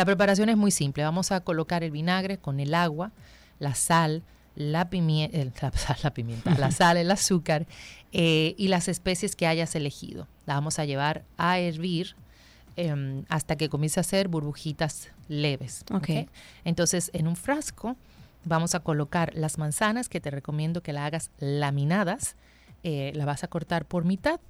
La preparación es muy simple. Vamos a colocar el vinagre con el agua, la sal, la pimienta, la, sal, la pimienta, la sal, el azúcar eh, y las especies que hayas elegido. La vamos a llevar a hervir em, hasta que comience a hacer burbujitas leves. Ok. ¿ok? Entonces, en un frasco vamos a colocar las manzanas, que te recomiendo que la hagas laminadas. Eh, la vas a cortar por mitad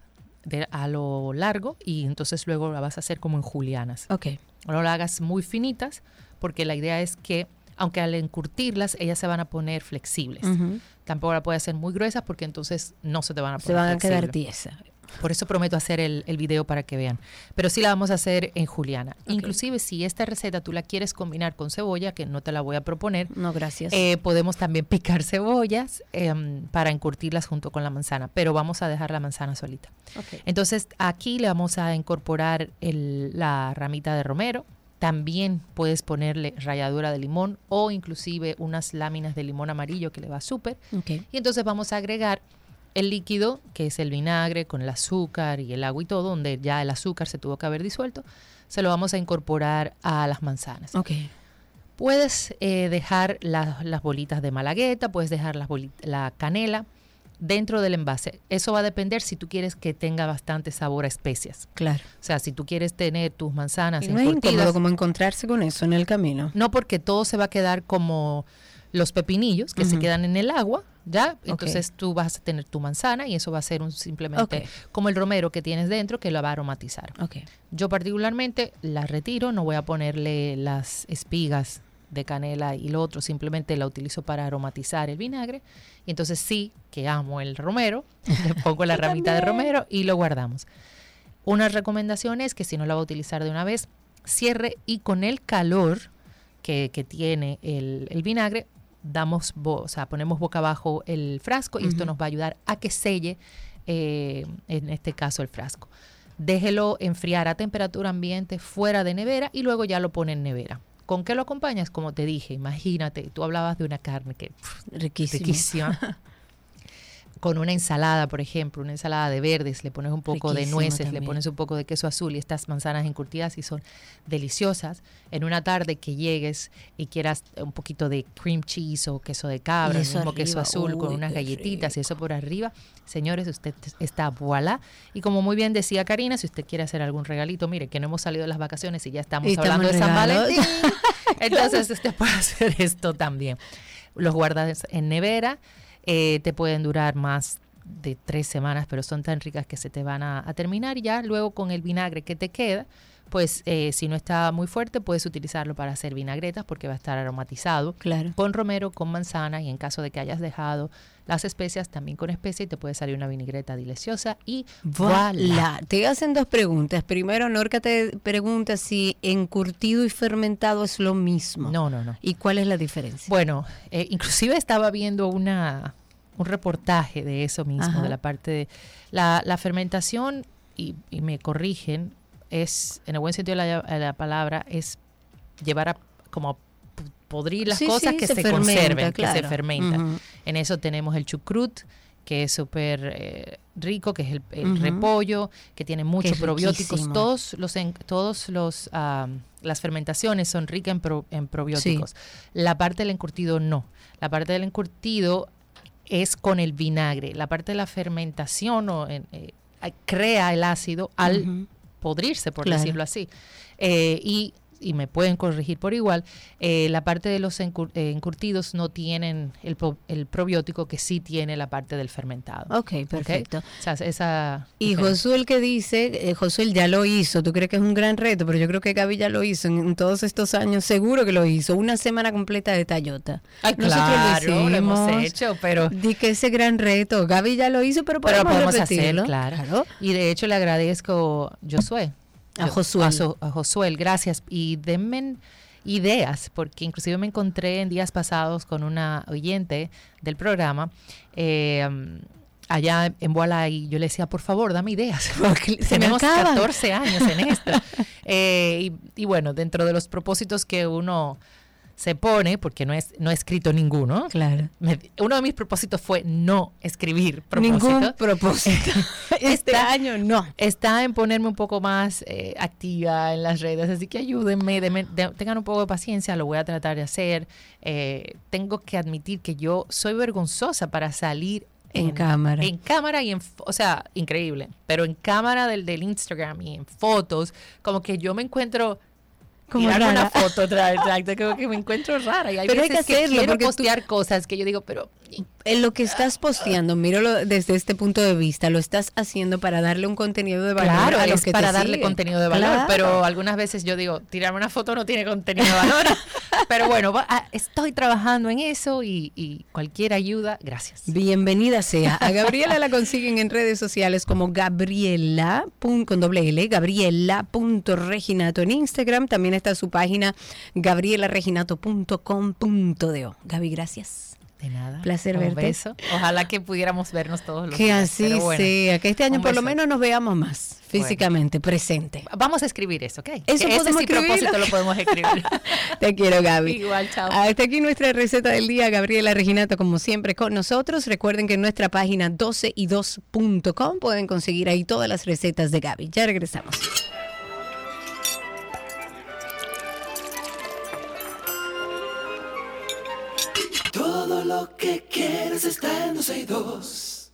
de- a lo largo y entonces luego la vas a hacer como en julianas. Ok. No la hagas muy finitas porque la idea es que, aunque al encurtirlas, ellas se van a poner flexibles. Ujú. Tampoco la puedes hacer muy gruesas porque entonces no se te van a poner Se van a quedar tiesas. Por eso prometo hacer el, el video para que vean. Pero sí la vamos a hacer en juliana. Inclusive si esta receta tú la quieres combinar con cebolla, que no te la voy a proponer, No, gracias. eh, podemos también picar cebollas em, para encurtirlas junto con la manzana, pero vamos a dejar la manzana solita. Ok. Entonces aquí le vamos a incorporar el- la ramita de romero. También puedes ponerle ralladura de limón o inclusive unas láminas de limón amarillo que le va súper. Ok. Y entonces vamos a agregar el líquido, que es el vinagre con el azúcar y el agua y todo, donde ya el azúcar se tuvo que haber disuelto. Se lo vamos a incorporar a las manzanas. Ok. Puedes eh, dejar la- las bolitas de malagueta, puedes dejar las la canela dentro del envase. Eso va a depender si tú quieres que tenga bastante sabor a especias. Claro. O sea, si tú quieres tener tus manzanas Y no es incómodo como encontrarse con eso en el camino. no porque todo se va a quedar como los pepinillos que se quedan en el agua, ¿ya? Entonces tú vas a tener tu manzana y eso va a ser un simplemente como el romero que tienes dentro que lo va a aromatizar. Yo particularmente la retiro, no voy a ponerle las espigas de canela y lo otro, simplemente la utilizo para aromatizar el vinagre. Y entonces sí, que amo el romero, le pongo la ramita de romero y lo guardamos. Una recomendación es que si no la va a utilizar de una vez, cierre y con el calor que, que tiene el, el vinagre, damos, o sea, ponemos boca abajo el frasco y esto nos va a ayudar a que selle eh, en este caso el frasco. Déjelo enfriar a temperatura ambiente fuera de nevera y luego ya lo pone en nevera. ¿Con qué lo acompañas? Como te dije, imagínate, tú hablabas de una carne que pff, riquísima. Con una ensalada, por ejemplo, una ensalada de verdes, le pones un poco de nueces, le pones un poco de queso azul y estas manzanas encurtidas y son deliciosas. En una tarde que llegues y quieras un poquito de cream cheese o queso de cabra, el mismo queso azul con unas galletitas y eso por arriba, señores, usted está voilà. Y como muy bien decía Karina, si usted quiere hacer algún regalito, mire que no hemos salido de las vacaciones y ya estamos Y estamos hablando de San. Valentín. Entonces usted puede hacer esto también. Los guardas en nevera, eh, te pueden durar más de tres semanas, pero son tan ricas que se te van a, a terminar y ya luego con el vinagre que te queda, pues eh, si no está muy fuerte puedes utilizarlo para hacer vinagretas porque va a estar aromatizado Claro. con romero, con manzana y en caso de que hayas dejado las especias también con especias te puede salir una vinagreta deliciosa y voilà. Voilà. Te hacen dos preguntas. Primero, Norca te pregunta si encurtido y fermentado es lo mismo. No, no, no. ¿Y cuál es la diferencia? Bueno, eh, inclusive estaba viendo una, un reportaje de eso mismo, Ajá. de la parte de la, la fermentación, y, y me corrigen, es, en el buen sentido de la, palabra, es llevar a como podrir las Sí, cosas sí, que se se, fermenta, conserven, que se fermentan. En eso tenemos el chucrut, que es súper eh, rico, que es el, repollo, que tiene muchos probióticos. riquísimo. Todos los, en- todos los ah, las fermentaciones son ricas en, pro- en probióticos. La parte del encurtido no. La parte del encurtido es con el vinagre. La parte de la fermentación o, eh, crea el ácido al podrirse, por Claro. decirlo así. Eh, y, y me pueden corregir por igual, eh, la parte de los encur- eh, encurtidos no tienen el, el probiótico que sí tiene la parte del fermentado. Ok, perfecto. O sea, esa Y. Josué el que dice, eh, Josué ya lo hizo, tú crees que es un gran reto, pero yo creo que Gaby ya lo hizo en, en todos estos años, seguro que lo hizo, una semana completa de Tayota. Ay, Nosotros claro, lo hemos hicimos. hecho, pero Di que ese gran reto, Gaby ya lo hizo, pero pero podemos, podemos repetirlo. hacer, claro. Y de hecho le agradezco Josué. A Josué. A, a Josué, gracias. Y denme ideas, porque inclusive me encontré en días pasados con una oyente del programa. eh, allá en Boala y yo le decía, por favor, dame ideas, porque tenemos acaban. 14 años en esto. Eh, y, y bueno, dentro de los propósitos que uno se pone, porque no, es, no he escrito ninguno, Claro. me- uno de mis propósitos fue no escribir propósitos. Ningún propósito. este año no. Está en ponerme un poco más eh, activa en las redes, así que ayúdenme, denme- de- tengan un poco de paciencia, lo voy a tratar de hacer. Eh, tengo que admitir que yo soy vergonzosa para salir En cámara. En cámara y en, o sea, increíble, pero en cámara del, del Instagram y en fotos, como que yo me encuentro Como tirarme una rara. foto, exacto, como que me encuentro rara. Y hay Pero hay veces que que, hacerlo, quiero porque tú- postear cosas que yo digo, pero En lo que estás posteando, míralo desde este punto de vista, lo estás haciendo para darle un contenido de valor Claro, a los es que te para darle contenido de valor, Claro. pero algunas veces yo digo, tirarme una foto no tiene contenido de valor. pero bueno, va- ah, estoy trabajando en eso y, y cualquier ayuda, gracias. Bienvenida sea. A Gabriela la consiguen en redes sociales como Gabriela pun- con doble L, Gabriela.reginato en Instagram. También está su página gabrielareginato.com.do. Gaby, gracias. De nada. Placer un verte. beso. Ojalá que pudiéramos vernos todos los Que días. así pero bueno, sea, que este año por lo menos nos veamos más físicamente, presente. Vamos a escribir eso, ¿ok? Eso Que ese podemos sí propósito lo podemos escribir. Te quiero, Gaby. Igual, chao. Hasta aquí nuestra receta del día. Gabriela Reginato, como siempre, con nosotros. Recuerden que en nuestra página 12y2.com pueden conseguir ahí todas las recetas de Gaby. Ya regresamos. Lo que quieres está en 12 y 2.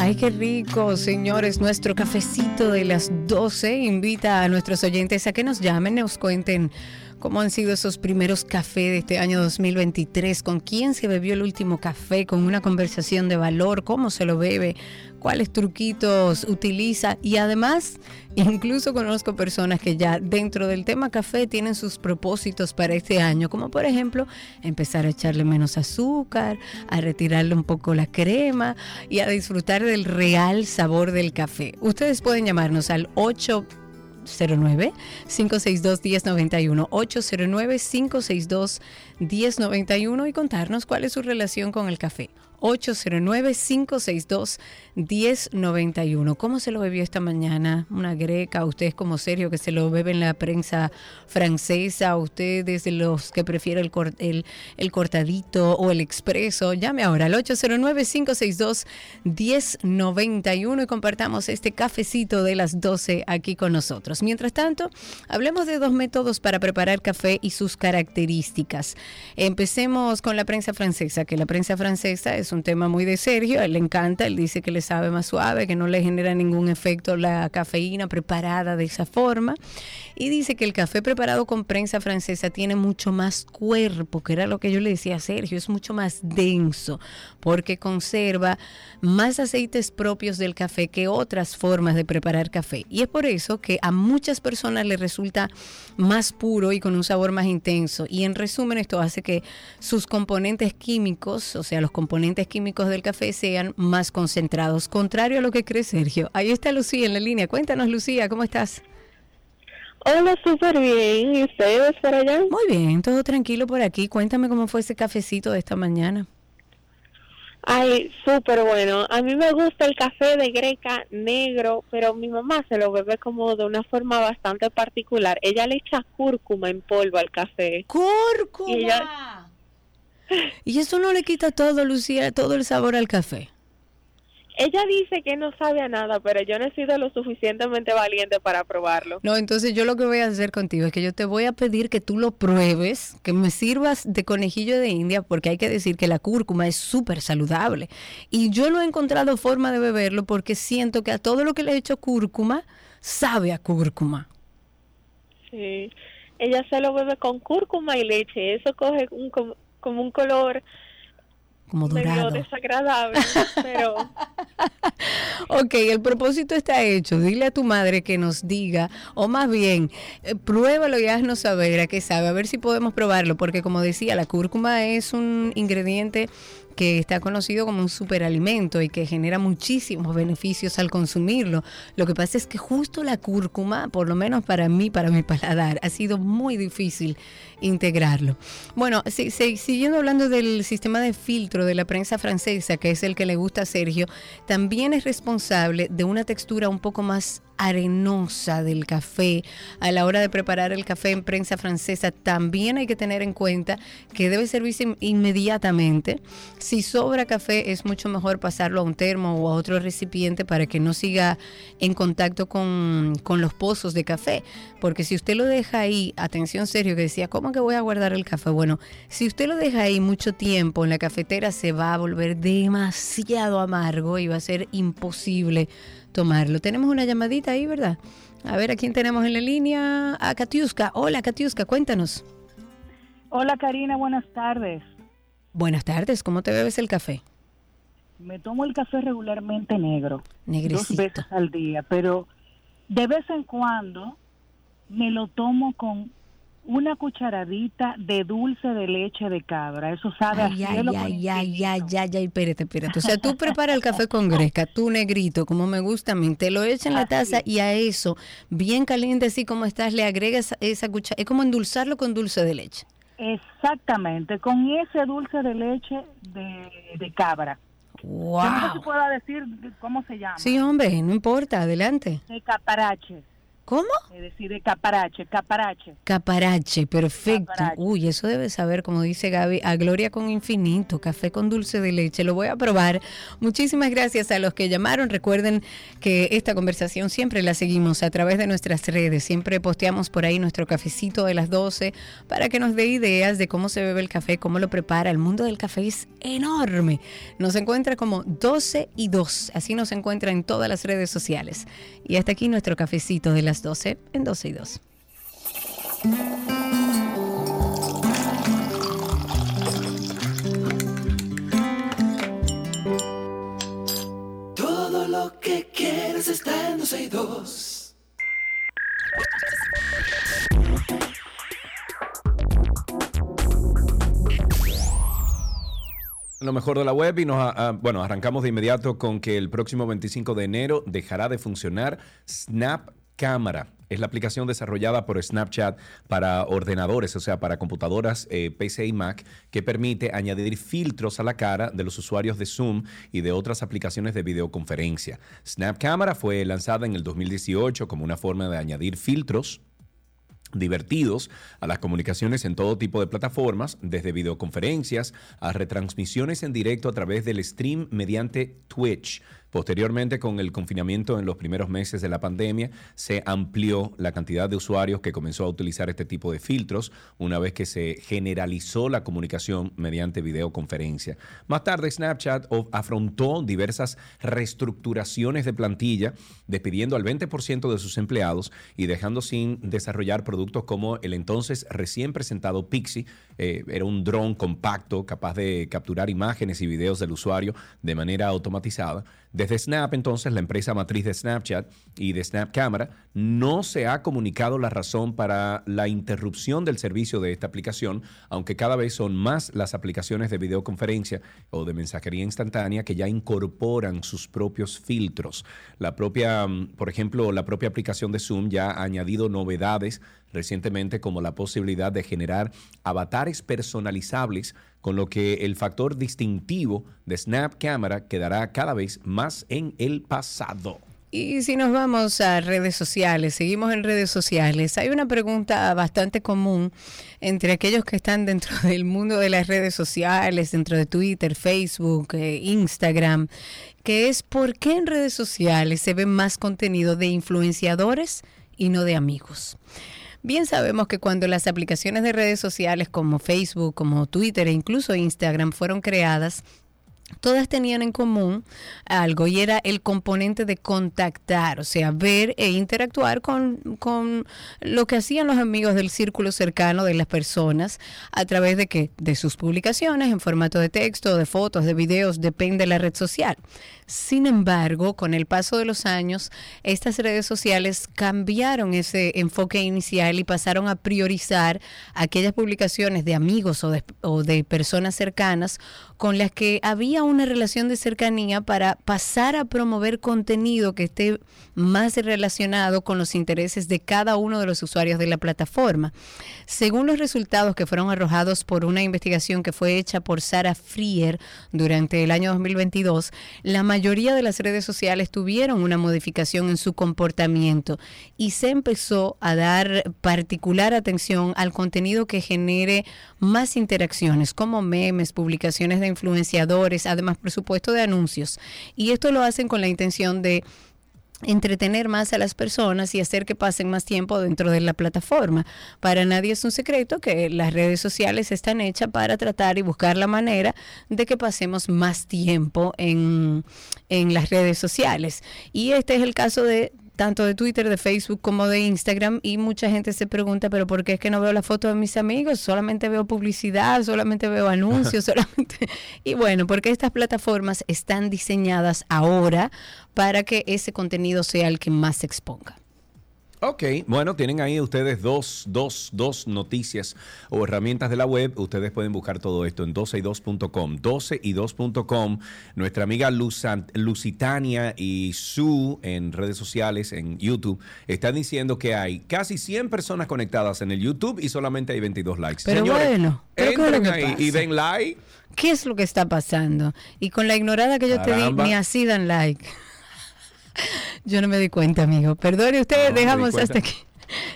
Ay, qué rico, señores. Nuestro cafecito de las 12 invita a nuestros oyentes a que nos llamen, nos cuenten cómo han sido esos primeros cafés de este año 2023, con quién se bebió el último café, con una conversación de valor, cómo se lo bebe, cuáles truquitos utiliza y además incluso conozco personas que ya dentro del tema café tienen sus propósitos para este año, como por ejemplo empezar a echarle menos azúcar, a retirarle un poco la crema y a disfrutar del real sabor del café. Ustedes pueden llamarnos al 8 809-562-1091. 809-562-1091 y contarnos cuál es su relación con el café. 809-562-1091. ¿Cómo se lo bebió esta mañana? Una greca, usted es como serio que se lo bebe en la prensa francesa, usted es de los que prefiere el, el, cortadito o el expreso. Llame ahora al 809-562-1091 y compartamos este cafecito de las 12 aquí con nosotros. Mientras tanto, hablemos de dos métodos para preparar café y sus características. Empecemos con la prensa francesa, que la prensa francesa es un tema muy de Sergio, él le encanta, él dice que le sabe más suave, que no le genera ningún efecto la cafeína preparada de esa forma. Y dice que el café preparado con prensa francesa tiene mucho más cuerpo, que era lo que yo le decía a Sergio, es mucho más denso, porque conserva más aceites propios del café que otras formas de preparar café. Y es por eso que a muchas personas les resulta más puro y con un sabor más intenso. Y en resumen, esto hace que sus componentes químicos, o sea, los componentes químicos del café sean más concentrados, contrario a lo que cree Sergio. Ahí está Lucía en la línea. Cuéntanos, Lucía, ¿cómo estás? Hola, súper bien. ¿Y ustedes por allá? Muy bien, todo tranquilo por aquí. Cuéntame cómo fue ese cafecito de esta mañana. Ay, súper bueno. A mí me gusta el café de greca negro, pero mi mamá se lo bebe como de una forma bastante particular. Ella le echa cúrcuma en polvo al café. ¡Cúrcuma! Y, y eso no le quita todo, Lucía, todo el sabor al café. Ella dice que no sabe a nada, pero yo no he sido lo suficientemente valiente para probarlo. No, entonces yo lo que voy a hacer contigo es que yo te voy a pedir que tú lo pruebes, que me sirvas de conejillo de India, porque hay que decir que la cúrcuma es súper saludable. Y yo no he encontrado forma de beberlo porque siento que a todo lo que le he hecho cúrcuma, sabe a cúrcuma. Sí, ella se lo bebe con cúrcuma y leche. Eso coge un, como, como un color como dorado. Medio desagradable, pero... ok, el propósito está hecho. Dile a tu madre que nos diga, o más bien, eh, pruébalo y haznos saber a qué sabe, a ver si podemos probarlo, porque como decía, la cúrcuma es un ingrediente que está conocido como un superalimento y que genera muchísimos beneficios al consumirlo. Lo que pasa es que justo la cúrcuma, por lo menos para mí, para mi paladar, ha sido muy difícil integrarlo. Bueno, siguiendo hablando del sistema de filtro de la prensa francesa, que es el que le gusta a Sergio, también es responsable de una textura un poco más arenosa del café a la hora de preparar el café en prensa francesa, también hay que tener en cuenta que debe servirse inmediatamente. Si sobra café, es mucho mejor pasarlo a un termo o a otro recipiente para que no siga en contacto con, con los pozos de café. Porque si usted lo deja ahí, atención serio, que decía, ¿cómo que voy a guardar el café? Bueno, si usted lo deja ahí mucho tiempo en la cafetera, se va a volver demasiado amargo y va a ser imposible tomarlo. Tenemos una llamadita ahí, ¿verdad? A ver, ¿a quién tenemos en la línea? A Katiuska. Hola, Katiuska, cuéntanos. Hola, Karina, buenas tardes. Buenas tardes, ¿cómo te bebes el café? Me tomo el café regularmente negro. Negrecito. Dos veces al día, pero de vez en cuando me lo tomo con una cucharadita de dulce de leche de cabra. Eso sabe ay, a cielo ay, ay, ay, ay, ay, ay, espérate, espérate. O sea, tú preparas el café con greca, tú negrito, como me gusta a mí, te lo echas en la taza y a eso, bien caliente así como estás, le agregas esa cuchara. Es como endulzarlo con dulce de leche. Exactamente, con ese dulce de leche de, de cabra. Wow. Yo no sé si puedo decir cómo se llama. Sí, hombre, no importa, adelante. De caparache. ¿Cómo? Es decir, de caparache, caparache. Caparache, perfecto. Uy, eso debe saber, como dice Gaby, a gloria con infinito, café con dulce de leche. Lo voy a probar. Muchísimas gracias a los que llamaron. Recuerden que esta conversación siempre la seguimos a través de nuestras redes. Siempre posteamos por ahí nuestro cafecito de las 12 para que nos dé ideas de cómo se bebe el café, cómo lo prepara. El mundo del café es enorme. Nos encuentra como 12 y 2. Así nos encuentra en todas las redes sociales. Y hasta aquí nuestro cafecito de las 12 en 12 y 2. Todo lo que quieres está en 12 y 2. Lo mejor de la web y nos, ah, bueno, arrancamos de inmediato con que el próximo 25 de enero dejará de funcionar Snap Cámara. Es la aplicación desarrollada por Snapchat para ordenadores, o sea, para computadoras eh, PC y Mac, que permite añadir filtros a la cara de los usuarios de Zoom y de otras aplicaciones de videoconferencia. Snap Cámara fue lanzada en el 2018 como una forma de añadir filtros divertidos a las comunicaciones en todo tipo de plataformas, desde videoconferencias a retransmisiones en directo a través del stream mediante Twitch. Posteriormente, con el confinamiento en los primeros meses de la pandemia, se amplió la cantidad de usuarios que comenzó a utilizar este tipo de filtros una vez que se generalizó la comunicación mediante videoconferencia. Más tarde, Snapchat afrontó diversas reestructuraciones de plantilla, despidiendo al 20% de sus empleados y dejando sin desarrollar productos como el entonces recién presentado Pixie. Eh, era un dron compacto capaz de capturar imágenes y videos del usuario de manera automatizada. Desde Snap, entonces, la empresa matriz de Snapchat y de Snap Camera, no se ha comunicado la razón para la interrupción del servicio de esta aplicación, aunque cada vez son más las aplicaciones de videoconferencia o de mensajería instantánea que ya incorporan sus propios filtros. La propia, mm, por ejemplo, la propia aplicación de Zoom ya ha añadido novedades recientemente como la posibilidad de generar avatares personalizables, con lo que el factor distintivo de Snap Camera quedará cada vez más en el pasado. Y si nos vamos a redes sociales, seguimos en redes sociales, hay una pregunta bastante común entre aquellos que están dentro del mundo de las redes sociales, dentro de Twitter, Facebook, eh, Instagram, que es ¿por qué en redes sociales se ve más contenido de influenciadores y no de amigos? Bien sabemos que cuando las aplicaciones de redes sociales como Facebook, como Twitter e incluso Instagram fueron creadas, todas tenían en común algo y era el componente de contactar, o sea, ver e interactuar con, con lo que hacían los amigos del círculo cercano de las personas a través de que de sus publicaciones en formato de texto, de fotos, de videos, depende de la red social. Sin embargo, con el paso de los años, estas redes sociales cambiaron ese enfoque inicial y pasaron a priorizar aquellas publicaciones de amigos o de, o de personas cercanas con las que había una relación de cercanía para pasar a promover contenido que esté más relacionado con los intereses de cada uno de los usuarios de la plataforma. Según los resultados que fueron arrojados por una investigación que fue hecha por Sarah Frier durante el año 2022, la mayoría de las redes sociales tuvieron una modificación en su comportamiento y se empezó a dar particular atención al contenido que genere más interacciones, como memes, publicaciones de influenciadores, además, por supuesto, de anuncios. Y esto lo hacen con la intención de entretener más a las personas y hacer que pasen más tiempo dentro de la plataforma. Para nadie es un secreto que las redes sociales están hechas para tratar y buscar la manera de que pasemos más tiempo en, en las redes sociales. Y este es el caso de tanto de Twitter, de Facebook como de Instagram y mucha gente se pregunta, pero ¿por qué es que no veo la foto de mis amigos? Solamente veo publicidad, solamente veo anuncios, solamente... Y bueno, porque estas plataformas están diseñadas ahora para que ese contenido sea el que más se exponga. Ok, bueno, tienen ahí ustedes dos, dos, dos noticias o herramientas de la web. Ustedes pueden buscar todo esto en 12y2.com. 12y2.com. Nuestra amiga Luzan- Lusitania y Sue en redes sociales, en YouTube, están diciendo que hay casi 100 personas conectadas en el YouTube y solamente hay 22 likes. Pero bueno, pero ¿qué es lo entren que ahí y den like. ¿Qué es lo que está pasando? Y con la ignorada que yo te di, ni así dan like. Yo no me di cuenta, amigo. Perdone usted, No, dejamos hasta aquí.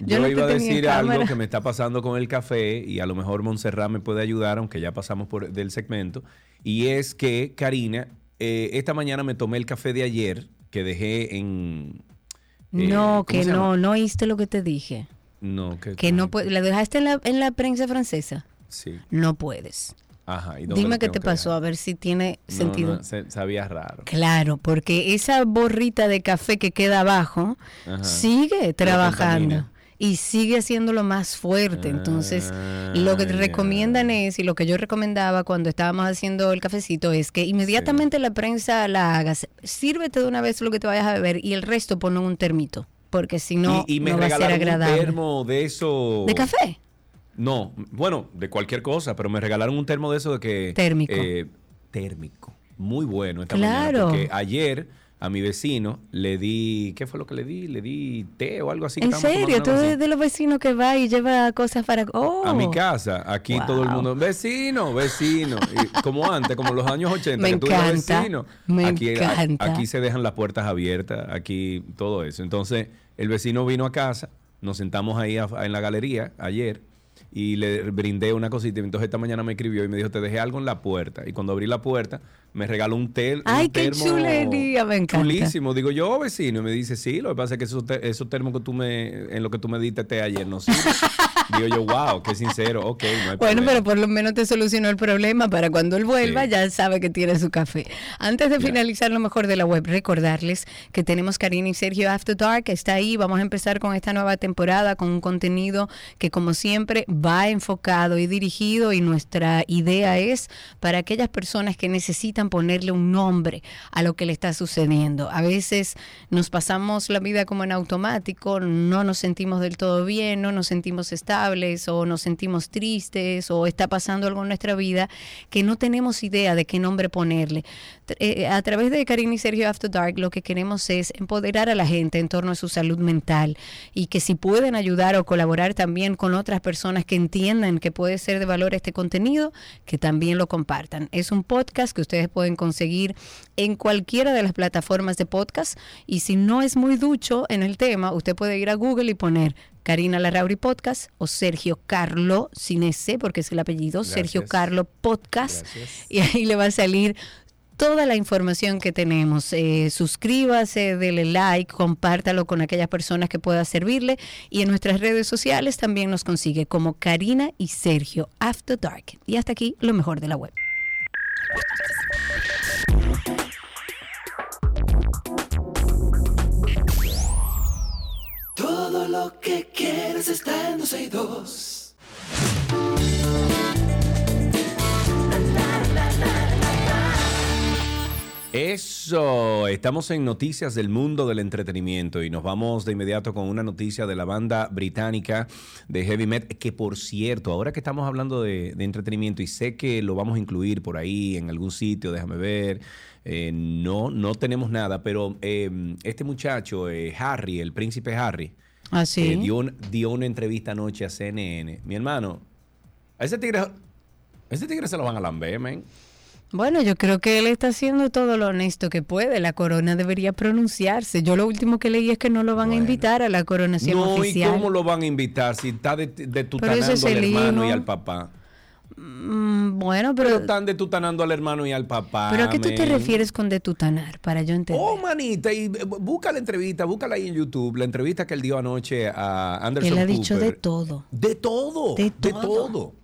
Yo, no te iba a decir algo que me está pasando con el café y a lo mejor Montserrat me puede ayudar, aunque ya pasamos por del segmento. Y es que, Karina, eh, esta mañana me tomé el café de ayer que dejé en... eh, No, ¿cómo que no, no oíste lo que te dije. No, que, Que no puedes. ¿La dejaste en la, en la prensa francesa? Sí. No puedes. Ajá. ¿y dónde Dime qué te que pasó, dejar? a ver si tiene sentido. no, se- sabía raro. Claro, porque esa borrita de café que queda abajo Ajá. sigue trabajando y sigue haciéndolo más fuerte. Entonces, lo que te Ah, recomiendan es, y lo que yo recomendaba cuando estábamos haciendo el cafecito, es que inmediatamente la prensa la hagas, sírvete de una vez lo que te vayas a beber y el resto en un termito, porque si no, y, y me no va a ser regalaron un agradable. termo de eso. ¿De café? No, bueno, de cualquier cosa, pero me regalaron un termo de eso de que... Térmico. eh, térmico. Muy bueno esta Claro. mañana. Porque ayer a mi vecino le di, ¿qué fue lo que le di? Le di té o algo así. ¿En serio? ¿Tú eres de los vecinos que va y lleva cosas para... Oh, A mi casa, aquí Wow. todo el mundo, vecino, vecino, Y como antes, como los años 80, Me que tú encanta, vecino. me aquí, a- encanta. aquí se dejan las puertas abiertas, aquí todo eso. Entonces, el vecino vino a casa, nos sentamos ahí a- en la galería ayer y le brindé una cosita. Entonces, esta mañana me escribió y me dijo, te dejé algo en la puerta. Y cuando abrí la puerta, me regaló un, tel, un Ay, qué termo chulería, me encanta. Chulísimo. Digo, yo, vecino. Y me dice, sí, lo que pasa es que esos, te- esos termos que tú me, en lo que tú me diste té ayer no sirven. Digo yo, wow, qué sincero. Ok, no hay Bueno, problema. pero por lo menos te solucionó el problema para cuando él vuelva Sí. ya sabe que tiene su café. Antes de finalizar lo mejor de la web, recordarles que tenemos Karina y Sergio After Dark, está ahí, vamos a empezar con esta nueva temporada con un contenido que como siempre va enfocado y dirigido y nuestra idea es para aquellas personas que necesitan ponerle un nombre a lo que le está sucediendo. A veces nos pasamos la vida como en automático, no nos sentimos del todo bien, no nos sentimos estables o nos sentimos tristes o está pasando algo en nuestra vida que no tenemos idea de qué nombre ponerle. Tr- eh, a través de Karina y Sergio After Dark lo que queremos es empoderar a la gente en torno a su salud mental y que si pueden ayudar o colaborar también con otras personas que entiendan que puede ser de valor este contenido, que también lo compartan. Es un podcast que ustedes pueden conseguir en cualquiera de las plataformas de podcast y si no es muy ducho en el tema, usted puede ir a Google y poner Karina Larrauri Podcast o Sergio Carlo, sin ese, porque es el apellido, Sergio. Carlo Podcast. Gracias. Y ahí le va a salir toda la información que tenemos. Eh, suscríbase, dele like, compártalo con aquellas personas que pueda servirle. Y en nuestras redes sociales también nos consigue como Karina y Sergio After Dark. Y hasta aquí lo mejor de la web. Todo lo que quieres está en 262. Eso, estamos en noticias del mundo del entretenimiento y nos vamos de inmediato con una noticia de la banda británica de heavy metal, que por cierto, ahora que estamos hablando de, de entretenimiento y sé que lo vamos a incluir por ahí en algún sitio, déjame ver, eh, no, no tenemos nada, pero eh, este muchacho, eh, Harry, el príncipe Harry, Así. eh, dio, un- dio una entrevista anoche a CNN. Mi hermano, a ese tigre, a ese tigre se lo van a lamber, men. Bueno, yo creo que él está haciendo todo lo honesto que puede. La corona debería pronunciarse. Yo lo último que leí es que no lo van a Bueno. invitar a la coronación No, oficial. ¿y cómo lo van a invitar si está de, de al hermano y hijo. al papá? Mm, bueno, Pero pero, están de tutanando al hermano y al papá. pero ¿a qué tú te refieres con detutanar? Para yo entender. Oh, manita, y busca la entrevista, búscala ahí en YouTube, la entrevista que él dio anoche a Anderson él ha dicho de todo. De todo, De de todo.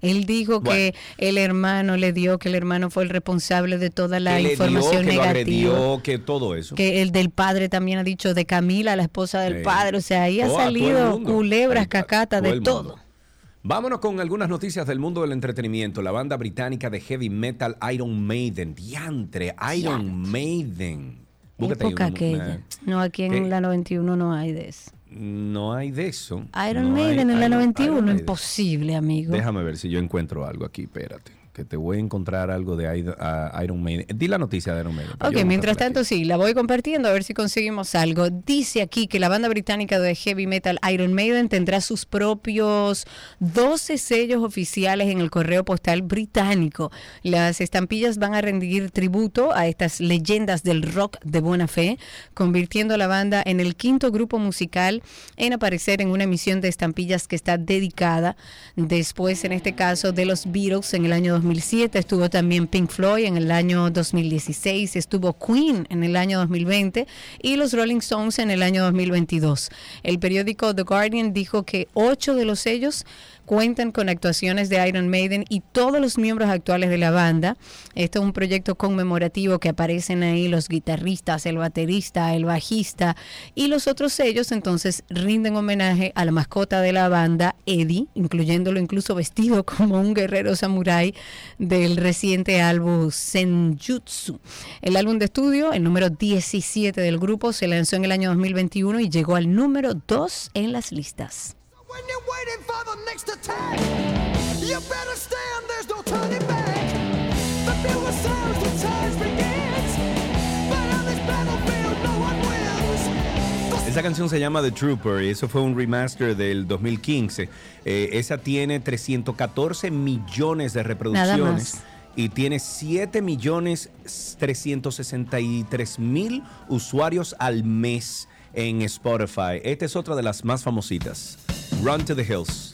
Él dijo Bueno. que el hermano le dio, que el hermano fue el responsable de toda la que le dio, información que lo negativa. agredió, que todo eso. Que el del padre también ha dicho de Camila, la esposa del Sí. padre. O sea, ahí ha Oh, salido culebras, cacatas, de todo. Vámonos con algunas noticias del mundo del entretenimiento. La banda británica de heavy metal Iron Maiden. Diantre, Iron Maiden. Búscate Época aquella. una- No, aquí en ¿Qué? la 91 no hay de eso. No hay de eso. Iron No hay Maiden en la Iron- 91, Iron Maiden. imposible, amigo. Déjame ver si yo encuentro algo aquí, espérate. Que te voy a encontrar algo de Iron- Maiden. Di la noticia de Iron Maiden. Ok, mientras tanto aquí. sí, la voy compartiendo a ver si conseguimos algo. Dice aquí que la banda británica de heavy metal Iron Maiden tendrá sus propios 12 sellos oficiales en el correo postal británico. Las estampillas van a rendir tributo a estas leyendas del rock de buena fe, convirtiendo a la banda en el quinto grupo musical en aparecer en una emisión de estampillas que está dedicada después, en este caso, de los Beatles en el año 2007. Estuvo también Pink Floyd en el año 2016. Estuvo Queen en el año 2020 y los Rolling Stones en el año 2022. El periódico The Guardian dijo que ocho de los sellos cuentan con actuaciones de Iron Maiden y todos los miembros actuales de la banda. Esto es un proyecto conmemorativo que aparecen ahí los guitarristas, el baterista, el bajista y los otros sellos entonces rinden homenaje a la mascota de la banda, Eddie, incluyéndolo incluso vestido como un guerrero samurái del reciente álbum Senjutsu. El álbum de estudio, el número 17 del grupo, se lanzó en el año 2021 y llegó al número 2 en las listas. When you're waiting for the next attack, you better stand, there's no turning back. The fuel sounds, the charge begins. But on this battlefield, Esa canción se llama The Trooper y eso fue un remaster del 2015. Eh, esa tiene 314 millones de reproducciones más. y tiene 7 millones 363 mil usuarios al mes en Spotify. Esta es otra de las más famositas. Run to the Hills.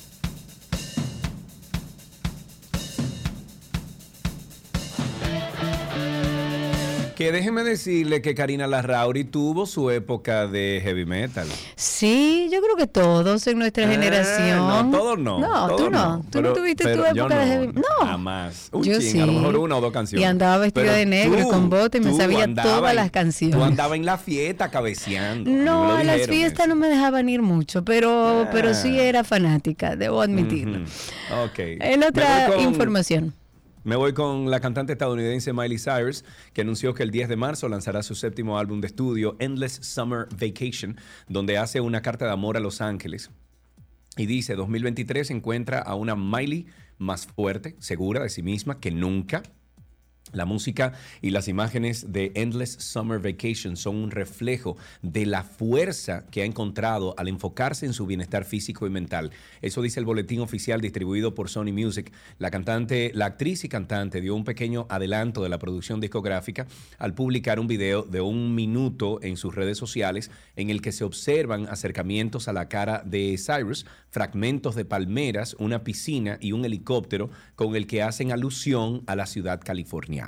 Que déjeme decirle que Karina Larrauri tuvo su época de heavy metal. Sí, yo creo que todos en nuestra Ah, generación. No, todos no. No, todos tú no. Tú Pero- no tuviste tu yo época de heavy No. Jamás. Un Yo sí. a lo mejor una o dos canciones. Y andaba vestida de negro, con bote, y me sabía todas en- las canciones. Tú andabas en la fiesta cabeceando. No, a las fiestas no me dejaban ir mucho, pero, pero sí Ah. era fanática, debo admitirlo. Ok. En otra con- información. Me voy con la cantante estadounidense Miley Cyrus, que anunció que el 10 de marzo lanzará su séptimo álbum de estudio, Endless Summer Vacation, donde hace una carta de amor a Los Ángeles. Y dice, 2023 encuentra a una Miley más fuerte, segura de sí misma que nunca. La música y las imágenes de Endless Summer Vacation son un reflejo de la fuerza que ha encontrado al enfocarse en su bienestar físico y mental. Eso dice el boletín oficial distribuido por Sony Music. La cantante, la actriz y cantante dio un pequeño adelanto de la producción discográfica al publicar un video de un minuto en sus redes sociales en el que se observan acercamientos a la cara de Cyrus, fragmentos de palmeras, una piscina y un helicóptero con el que hacen alusión a la ciudad californiana.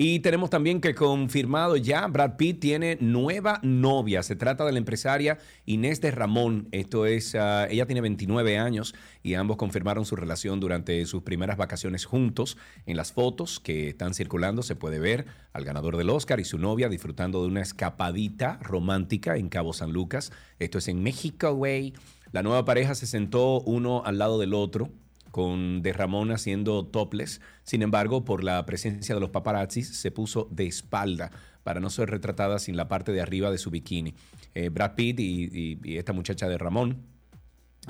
Y tenemos también que confirmado ya, Brad Pitt tiene nueva novia. Se trata de la empresaria Inés de Ramón. Esto es, ah, ella tiene 29 años y ambos confirmaron su relación durante sus primeras vacaciones juntos. En las fotos que están circulando se puede ver al ganador del Oscar y su novia disfrutando de una escapadita romántica en Cabo San Lucas. Esto es en México, güey. La nueva pareja se sentó uno al lado del otro con De Ramón haciendo topless. Sin embargo, por la presencia de los paparazzis, se puso de espalda para no ser retratada sin la parte de arriba de su bikini. Eh, Brad Pitt y, esta muchacha de Ramón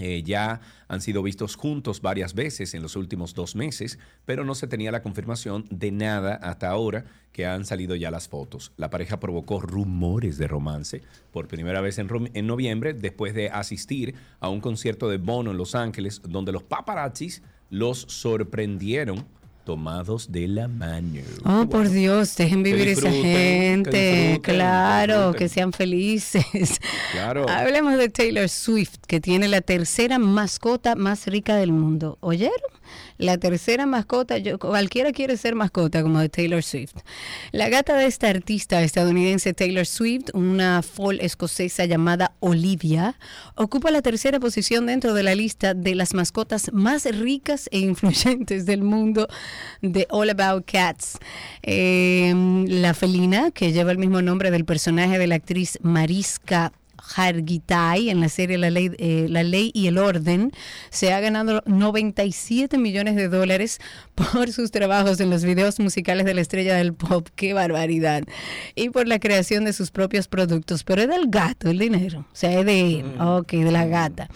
eh, ya han sido vistos juntos varias veces en los últimos dos meses, pero no se tenía la confirmación de nada hasta ahora que han salido ya las fotos. La pareja provocó rumores de romance por primera vez en, en noviembre después de asistir a un concierto de Bono en Los Ángeles donde los paparazzis los sorprendieron tomados de la mano. Oh, por. Dios, dejen vivir esa gente. que claro, que sean felices. Claro. Hablemos de Taylor Swift, que tiene la tercera mascota más rica del mundo. ¿Oyeron? La tercera mascota, cualquiera quiere ser mascota como de Taylor Swift. La gata de esta artista estadounidense Taylor Swift, una foal escocesa llamada Olivia, ocupa la tercera posición dentro de la lista de las mascotas más ricas e influyentes del mundo de All About Cats. Eh, la felina, que lleva el mismo nombre del personaje de la actriz Mariska Hargitay en la serie la ley, eh, la ley y el Orden, se ha ganado 97 millones de dólares por sus trabajos en los videos musicales de la estrella del pop. ¡Qué barbaridad! Y por la creación de sus propios productos. Pero es del gato el dinero. O sea, es de él. Ok, de la gata.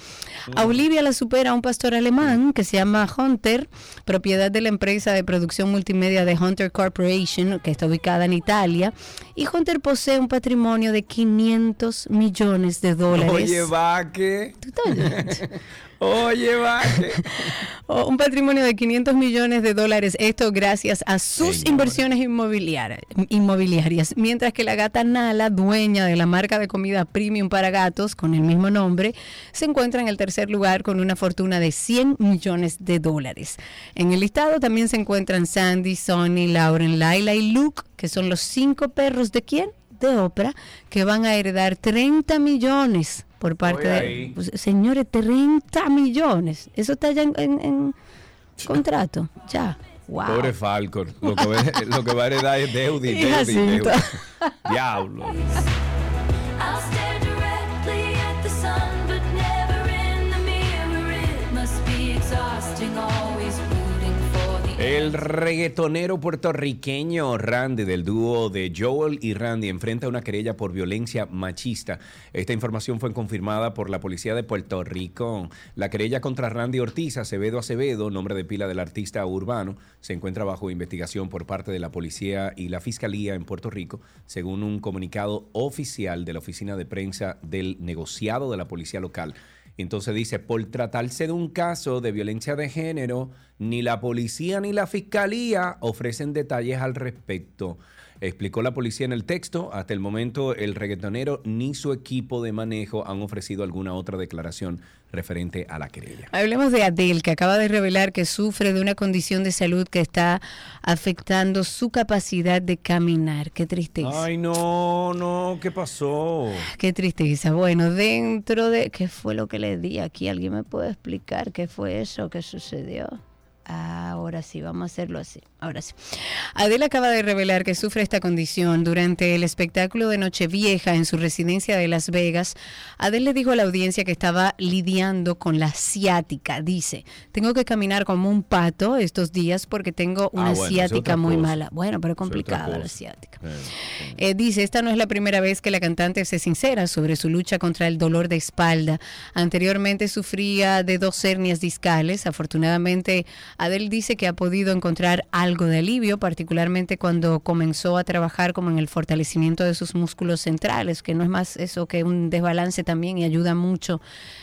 A Olivia la supera un pastor alemán que se llama Hunter, propiedad de la empresa de producción multimedia de Hunter Corporation, que está ubicada en Italia. Y Hunter posee un patrimonio de 500 millones de dólares. Oye, Vaque. Oye, Vaque. O un patrimonio de 500 millones de dólares, esto gracias a sus inversiones inmobiliarias, inmobiliarias. Mientras que la gata Nala, dueña de la marca de comida premium para gatos con el mismo nombre, se encuentra en el tercer lugar con una fortuna de 100 millones de dólares. En el listado también se encuentran Sandy, Sonny, Lauren, Laila y Luke, que son los cinco perros de quién? De Oprah, que van a heredar 30 millones por parte de... Pues, señores, 30 millones. Eso está ya en, en- en contrato. Ya. Wow. Pobre Falcon. Lo que, va, lo que va a heredar es y Jacinto. deuda. Diablo. El reggaetonero puertorriqueño Randy del dúo de Joel y Randy enfrenta una querella por violencia machista. Esta información fue confirmada por la policía de Puerto Rico. La querella contra Randy Ortiz Acevedo Acevedo, nombre de pila del artista urbano, se encuentra bajo investigación por parte de la policía y la fiscalía en Puerto Rico, según un comunicado oficial de la oficina de prensa del negociado de la policía local. Entonces dice, por tratarse de un caso de violencia de género, ni la policía ni la fiscalía ofrecen detalles al respecto. Explicó la policía en el texto, hasta el momento el reggaetonero ni su equipo de manejo han ofrecido alguna otra declaración referente a la querella. Hablemos de Adele, que acaba de revelar que sufre de una condición de salud que está afectando su capacidad de caminar. Qué tristeza. Ay, no, no, ¿qué pasó? Qué tristeza. Bueno, dentro de... ¿Qué fue lo que le di aquí? ¿Alguien me puede explicar qué fue eso que sucedió? Ahora sí, vamos a hacerlo así. Ahora sí. Adele acaba de revelar que sufre esta condición durante el espectáculo de Nochevieja en su residencia de Las Vegas. Adele le dijo a la audiencia que estaba lidiando con la ciática. Dice, tengo que caminar como un pato estos días porque tengo una Ah, bueno, es ciática muy cosa. mala. Bueno, pero complicada la ciática. Eh. Eh, dice, esta no es la primera vez que la cantante se sincera sobre su lucha contra el dolor de espalda. Anteriormente sufría de dos hernias discales. Afortunadamente, Adele dice que ha podido encontrar algo de alivio, particularmente cuando comenzó a trabajar como en el fortalecimiento de sus músculos centrales, que no es más eso que un desbalance también y ayuda mucho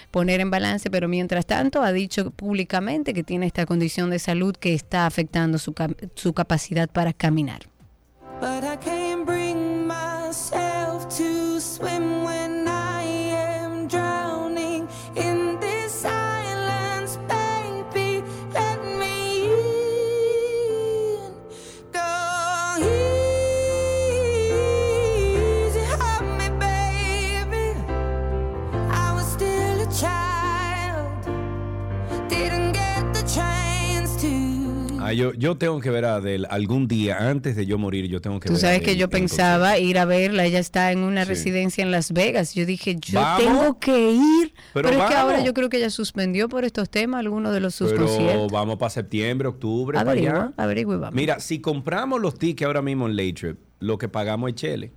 poner en balance, pero mientras tanto ha dicho públicamente que tiene esta condición de salud que está afectando su, su capacidad para caminar. Yo, tengo que ver a Adele algún día, antes de yo morir, yo tengo que Tú ver a sabes que yo en pensaba ir a verla, ella está en una Sí. residencia en Las Vegas. Yo dije, yo ¿Vamos? tengo que ir. Pero Pero, es que ahora yo creo que ella suspendió por estos temas algunos de los sus Pero conciertos. vamos para septiembre, octubre, para allá. Averigua, y vamos. Mira, si compramos los tickets ahora mismo en Late Trip, lo que pagamos es chele.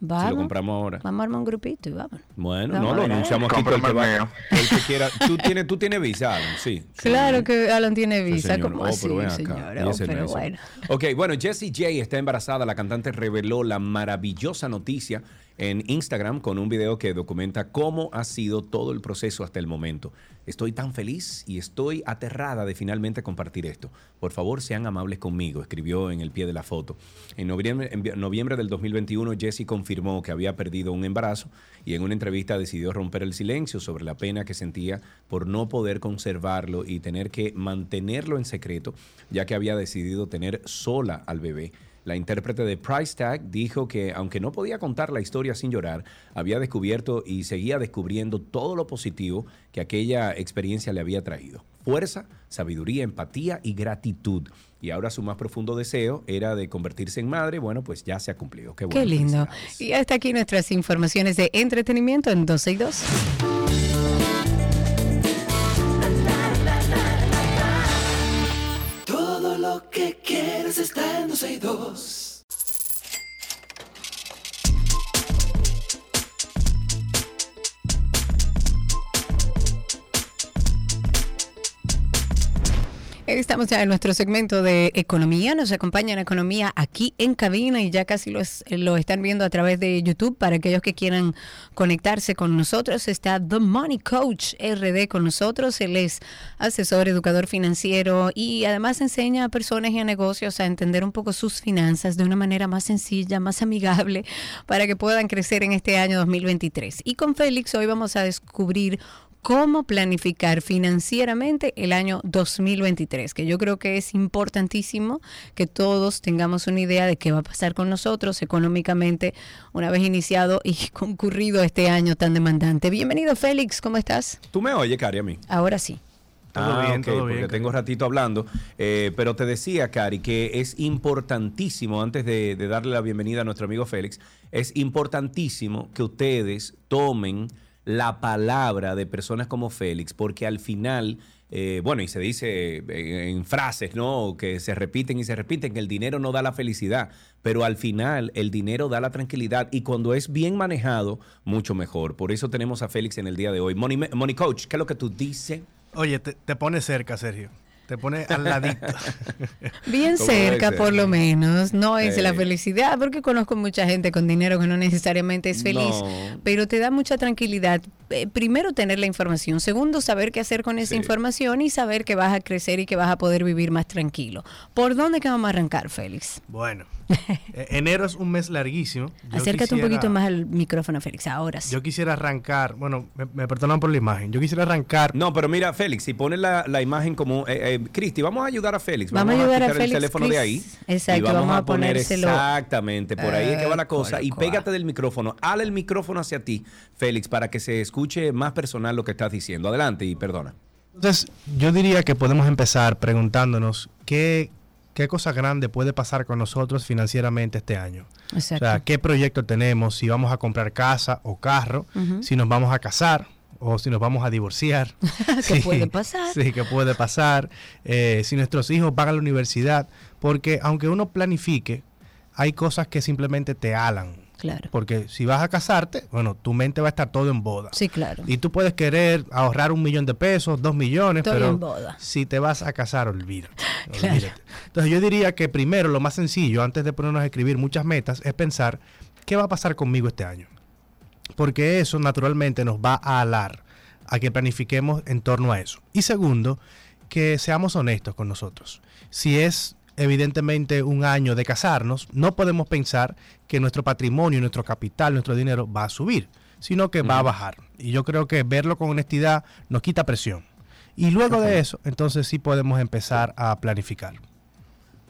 Vamos, Si lo compramos ahora. vamos a armar un grupito y vamos. Bueno, Vamos no lo anunciamos aquí el que el va. mío. El que quiera. Tú tienes, tú tienes visa, Alan, sí. Claro Sí. que Alan tiene Sí, visa, señor. como Oh, así, pero ven acá. señor. Y Oh, no pero eso. bueno. Ok, bueno, Jessie J está embarazada. La cantante reveló la maravillosa noticia en Instagram con un video que documenta cómo ha sido todo el proceso hasta el momento. Estoy tan feliz y estoy aterrada de finalmente compartir esto. Por favor, sean amables conmigo, escribió en el pie de la foto. En noviembre, en vi- noviembre del 2021, Jessie confirmó que había perdido un embarazo y en una entrevista decidió romper el silencio sobre la pena que sentía por no poder conservarlo y tener que mantenerlo en secreto, ya que había decidido tener sola al bebé. La intérprete de Price Tag dijo que, aunque no podía contar la historia sin llorar, había descubierto y seguía descubriendo todo lo positivo que aquella experiencia le había traído. Fuerza, sabiduría, empatía y gratitud. Y ahora su más profundo deseo era de convertirse en madre. Bueno, pues ya se ha cumplido. Qué, bueno, Qué lindo. Y hasta aquí nuestras informaciones de entretenimiento en 12 y 2. Está en Estamos ya en nuestro segmento de economía. Nos acompaña en economía aquí en cabina y ya casi lo, lo están viendo a través de YouTube. Para aquellos que quieran conectarse con nosotros, está The Money Coach RD con nosotros. Él es asesor, educador financiero y además enseña a personas y a negocios a entender un poco sus finanzas de una manera más sencilla, más amigable, para que puedan crecer en este año 2023. Y con Félix hoy vamos a descubrir cómo planificar financieramente el año 2023, que yo creo que es importantísimo que todos tengamos una idea de qué va a pasar con nosotros económicamente una vez iniciado y concurrido este año tan demandante. Bienvenido Félix, ¿cómo estás? ¿Tú me oyes, Cari, a mí? Ahora sí. Todo bien, ok, todo porque bien, tengo ratito hablando. Eh, pero te decía, Cari, que es importantísimo, antes de, de darle la bienvenida a nuestro amigo Félix, es importantísimo que ustedes tomen la palabra de personas como Félix, porque al final, eh, bueno, y se dice eh, en frases, ¿no? Que se repiten y se repiten, que el dinero no da la felicidad, pero al final el dinero da la tranquilidad y cuando es bien manejado, mucho mejor. Por eso tenemos a Félix en el día de hoy. Money, Money Coach, ¿qué es lo que tú dices? Oye, te, te pone cerca, Sergio. Te pone al ladito. Bien cerca, por lo menos. No es la felicidad, porque conozco mucha gente con dinero que no necesariamente es feliz, No. pero te da mucha tranquilidad. Eh, primero, tener la información. Segundo, saber qué hacer con esa Sí. información y saber que vas a crecer y que vas a poder vivir más tranquilo. ¿Por dónde que vamos a arrancar, Félix? Bueno, enero es un mes larguísimo. Yo Acércate un poquito más al micrófono, Félix. Ahora sí. Yo quisiera arrancar, bueno, me, me perdonan por la imagen. Yo quisiera arrancar. No, pero mira, Félix, si pones la, la imagen como... Eh, eh, Cristi, vamos a ayudar a Félix. Vamos a ayudar a quitar Félix, el teléfono Chris. de ahí. Exacto, y vamos, vamos a, a poner ponérselo. exactamente. Por ahí es que va la Eh, cosa. Y pégate del micrófono. Hale el micrófono hacia ti, Félix, para que se escuche más personal lo que estás diciendo. Adelante y perdona. Entonces, yo diría que podemos empezar preguntándonos qué, qué cosa grande puede pasar con nosotros financieramente este año. Exacto. O sea, qué proyecto tenemos, si vamos a comprar casa o carro, si nos vamos a casar o si nos vamos a divorciar. ¿Qué Sí, puede pasar? Sí, que puede pasar. Eh, si nuestros hijos van a la universidad, porque aunque uno planifique, hay cosas que simplemente te alan. Claro. Porque si vas a casarte, bueno, tu mente va a estar todo en boda. Sí, claro. Y tú puedes querer ahorrar un millón de pesos, dos millones, pero en boda. si te vas a casar, olvídate. Claro. olvídate. Entonces yo diría que primero, lo más sencillo, antes de ponernos a escribir muchas metas, es pensar, ¿qué va a pasar conmigo este año? Porque eso naturalmente nos va a alar a que planifiquemos en torno a eso. Y segundo, que seamos honestos con nosotros. Si es evidentemente un año de casarnos, no podemos pensar que nuestro patrimonio, nuestro capital, nuestro dinero va a subir, sino que va a bajar. Y yo creo que verlo con honestidad nos quita presión. Y luego de eso, entonces sí podemos empezar a planificar.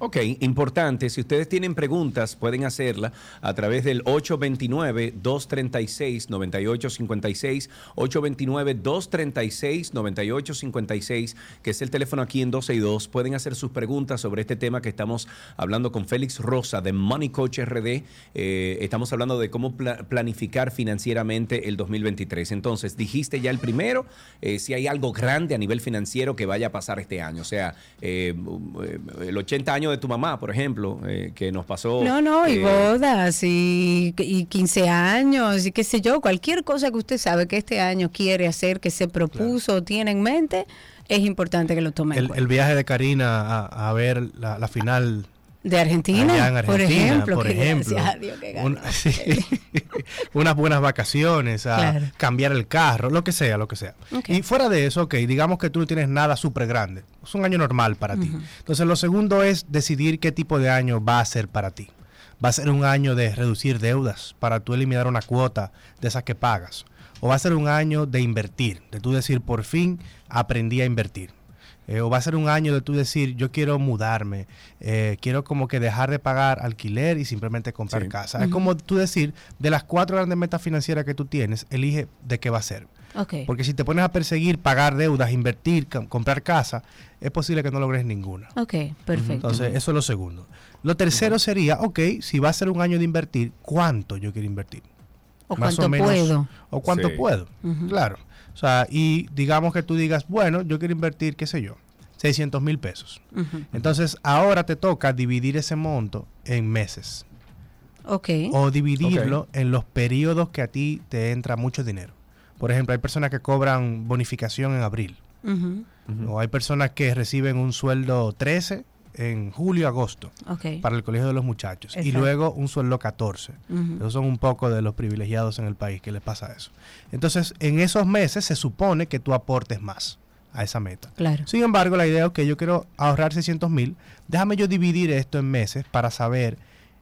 Ok, importante. Si ustedes tienen preguntas, pueden hacerla a través del 829-236-9856, 829-236-9856, que es el teléfono aquí en 12 y 2. Pueden hacer sus preguntas sobre este tema que estamos hablando con Félix Rosa de Money Coach RD. Eh, estamos hablando de cómo pla- planificar financieramente el 2023. Entonces, dijiste ya el primero, eh, si hay algo grande a nivel financiero que vaya a pasar este año. O sea, eh, el 80 años de tu mamá, por ejemplo, eh, que nos pasó. No, no, y eh, bodas y, y 15 años y qué sé yo, cualquier cosa que usted sabe que este año quiere hacer, que se propuso o tiene en mente, es importante que lo tome en El, cuenta. el viaje de Karina a, a ver la, la final De Argentina, por ejemplo, por ejemplo. Dios. Un- sí. unas buenas vacaciones, a Claro. cambiar el carro, lo que sea, lo que sea. Y fuera de eso, ok, digamos que tú no tienes nada súper grande. Es un año normal para ti. Entonces, lo segundo es decidir qué tipo de año va a ser para ti. Va a ser un año de reducir deudas para tú eliminar una cuota de esas que pagas. O va a ser un año de invertir, de tú decir, por fin aprendí a invertir. Eh, o va a ser un año de tú decir, yo quiero mudarme, eh, quiero como que dejar de pagar alquiler y simplemente comprar Sí. casa. Es como tú decir, de las cuatro grandes metas financieras que tú tienes, elige de qué va a ser. Porque si te pones a perseguir, pagar deudas, invertir, com- comprar casa, es posible que no logres ninguna. Ok, perfecto. Entonces, eso es lo segundo. Lo tercero sería, ok, si va a ser un año de invertir, ¿cuánto yo quiero invertir? o más cuánto o menos- puedo. ¿O cuánto Sí. puedo? Claro. O sea, y digamos que tú digas, bueno, yo quiero invertir, qué sé yo, 600 mil pesos. Entonces, ahora te toca dividir ese monto en meses. Ok. O dividirlo en los periodos que a ti te entra mucho dinero. Por ejemplo, hay personas que cobran bonificación en abril. O hay personas que reciben un sueldo 13 en julio, agosto, Ok. para el colegio de los muchachos. Y luego un sueldo 14. Ujú. Esos son un poco de los privilegiados en el país que les pasa eso. Entonces, en esos meses se supone que tú aportes más a esa meta. Claro. Sin embargo, la idea es que yo quiero ahorrar 600 mil. Déjame yo dividir esto en meses para saber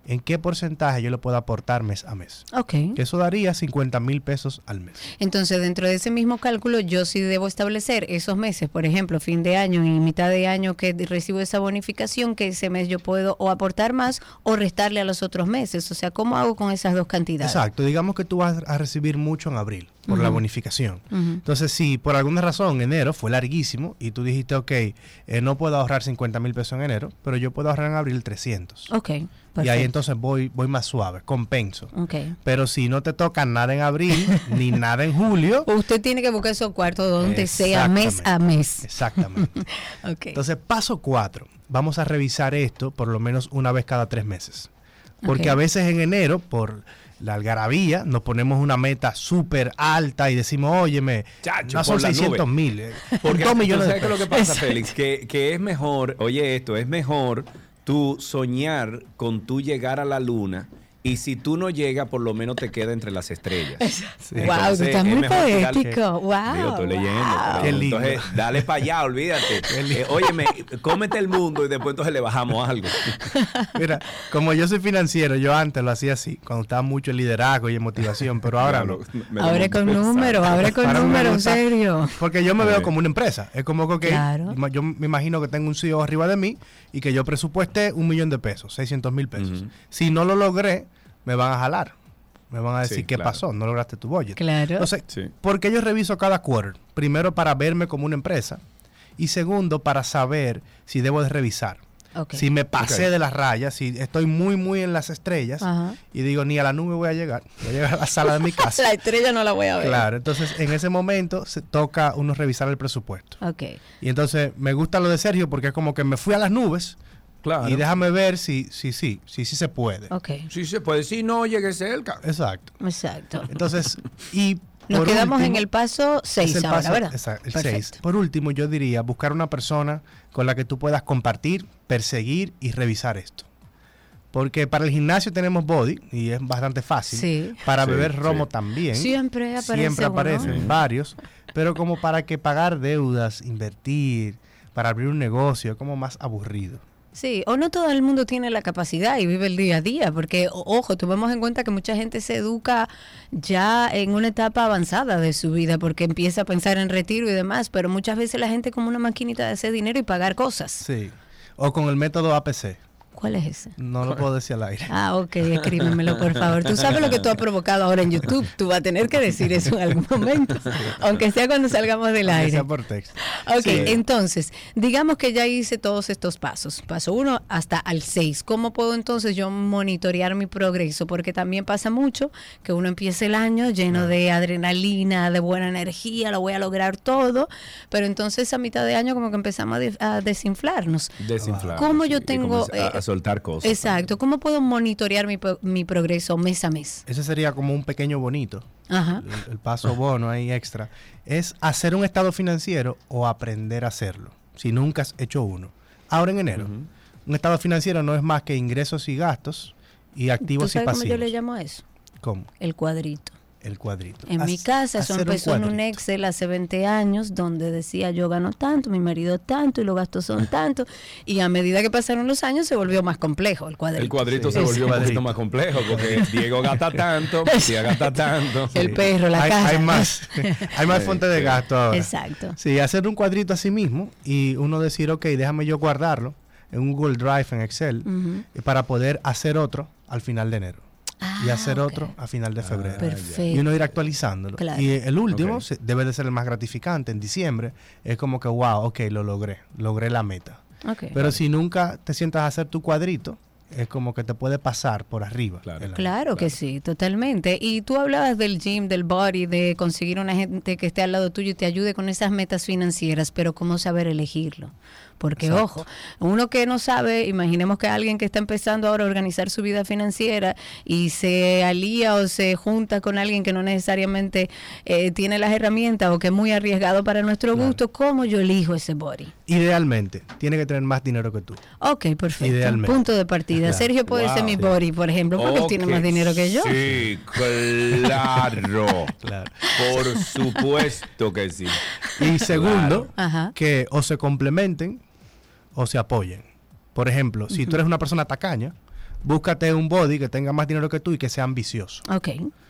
en qué porcentaje yo le puedo aportar mes a mes. Ok. Que eso daría 50 mil pesos al mes. Entonces, dentro de ese mismo cálculo, yo sí debo establecer esos meses, por ejemplo, fin de año y mitad de año que recibo esa bonificación, que ese mes yo puedo o aportar más o restarle a los otros meses. O sea, ¿cómo hago con esas dos cantidades? Exacto. Digamos que tú vas a recibir mucho en abril. por la bonificación. Entonces, si por alguna razón enero fue larguísimo y tú dijiste, ok, eh, no puedo ahorrar 50 mil pesos en enero, pero yo puedo ahorrar en abril 300. Ok, Y ahí entonces voy, voy más suave, compenso. Pero si no te toca nada en abril, ni nada en julio, Usted tiene que buscar esos cuartos donde sea mes a mes. Exactamente. Entonces, paso cuatro. Vamos a revisar esto por lo menos una vez cada tres meses. Porque a veces en enero, por la algarabía, nos ponemos una meta súper alta y decimos, óyeme, Chacho, no son por la 600 nube. mil. eh, Porque dos ¿tú millones de ¿sabes qué es lo que pesos. pasa, Félix? Que, que es mejor, oye esto, es mejor tú soñar con tú llegar a la luna y si tú no llegas, por lo menos te queda entre las estrellas. Wow, Entonces, tú estás es muy poético. Wow. Digo, estoy leyendo. wow. pero Entonces, dale para allá, olvídate. Eh, óyeme, cómete el mundo y después entonces le bajamos algo. Mira, como yo soy financiero, yo antes lo hacía así, cuando estaba mucho en liderazgo y en motivación, pero ahora no. Abre con números, abre con números, en serio. Porque yo me veo como una empresa. Es como que, Claro. yo me imagino que tengo un CEO arriba de mí y que yo presupueste un millón de pesos, 600 mil pesos. Si no lo logré, me van a jalar. Me van a decir, Sí, ¿qué claro. pasó? No lograste tu budget. Claro. Entonces, Sí. ¿por qué yo reviso cada quarter? Primero, para verme como una empresa. Y segundo, para saber si debo de revisar. Si me pasé de las rayas, si estoy muy, muy en las estrellas Ajá. y digo, ni a la nube voy a llegar, voy a llegar a la sala de mi casa. La estrella no la voy a ver. Claro, entonces en ese momento se toca uno revisar el presupuesto. Ok. Y entonces me gusta lo de Sergio porque es como que me fui a las nubes Claro. y déjame ver si sí, sí, sí, sí se puede. Ok. Sí se puede, si no llegue cerca. Exacto. Exacto. Entonces, y Nos por quedamos en el paso es 6 el ahora, paso- ¿verdad? exacto, el Perfecto. seis. Por último, yo diría buscar una persona con la que tú puedas compartir, perseguir y revisar esto. Porque para el gimnasio tenemos body y es bastante fácil. Sí. Para Sí, beber romo sí. también. Siempre aparece Siempre aparecen varios. Pero como para que pagar deudas, invertir, para abrir un negocio, es como más aburrido. Sí, o no todo el mundo tiene la capacidad y vive el día a día, porque, ojo, tomemos en cuenta que mucha gente se educa ya en una etapa avanzada de su vida, porque empieza a pensar en retiro y demás, pero muchas veces la gente como una maquinita de hacer dinero y pagar cosas. Sí. O con el método APC. ¿Cuál es ese? No lo puedo decir al aire. Ah, ok, escríbemelo por favor. Tú sabes lo que tú has provocado ahora en YouTube. Tú vas a tener que decir eso en algún momento, aunque sea cuando salgamos del Aunque aire. sea por texto. Ok, Sí. entonces, digamos que ya hice todos estos pasos, paso uno hasta al seis. ¿Cómo puedo entonces yo monitorear mi progreso? Porque también pasa mucho que uno empieza el año lleno de adrenalina, de buena energía, lo voy a lograr todo, pero entonces a mitad de año como que empezamos a, de- a desinflarnos. Desinflar. ¿Cómo yo y tengo, comenzar a, a soltar cosas. Exacto, ¿cómo puedo monitorear mi, pro- mi progreso mes a mes? Ese sería como un pequeño bonito. Ajá. El, el paso bono ahí extra. Es hacer un estado financiero o aprender a hacerlo. Si nunca has hecho uno. Ahora en enero. Un estado financiero no es más que ingresos y gastos y ¿Tú activos y sabes cómo yo pasivos. le llamo a eso? ¿Cómo? El cuadrito. El cuadrito. En mi casa eso hacer un empezó en un. Excel hace 20 años donde decía yo gano tanto, mi marido tanto y los gastos son tanto. Y a medida que pasaron los años se volvió más complejo el cuadrito. El cuadrito Sí. se volvió un poquito más complejo porque Diego gasta tanto, Tía gasta tanto. El perro, la hay, casa. hay más, hay más Sí, fuentes de gasto ahora. Exacto. Sí, hacer un cuadrito a sí mismo y uno decir, ok, déjame yo guardarlo en un Google Drive, en Excel, eh, para poder hacer otro al final de enero. Y Ah, hacer ok. otro a final de febrero. Perfecto. Y uno ir actualizándolo. Claro. Y el último debe de ser el más gratificante. En diciembre es como que, wow, ok, lo logré. Logré la meta. Pero si nunca te sientas a hacer tu cuadrito, es como que te puede pasar por arriba. Claro que sí, totalmente. Y tú hablabas del gym, del body, de conseguir una gente que esté al lado tuyo y te ayude con esas metas financieras, pero ¿cómo saber elegirlo? Porque, Exacto. ojo, uno que no sabe, imaginemos que alguien que está empezando ahora a organizar su vida financiera y se alía o se junta con alguien que no necesariamente eh, tiene las herramientas o que es muy arriesgado para nuestro Claro. gusto, ¿cómo yo elijo ese body? Idealmente, tiene que tener más dinero que tú. Ok, perfecto. Idealmente. Punto de partida. Claro. Sergio puede ser mi Sí. body, por ejemplo, porque tiene más dinero que yo. Sí, claro. Claro. Por supuesto que sí. Y segundo, que o se complementen o se apoyen. Por ejemplo, si tú eres una persona tacaña, búscate un body que tenga más dinero que tú y que sea ambicioso. Ok,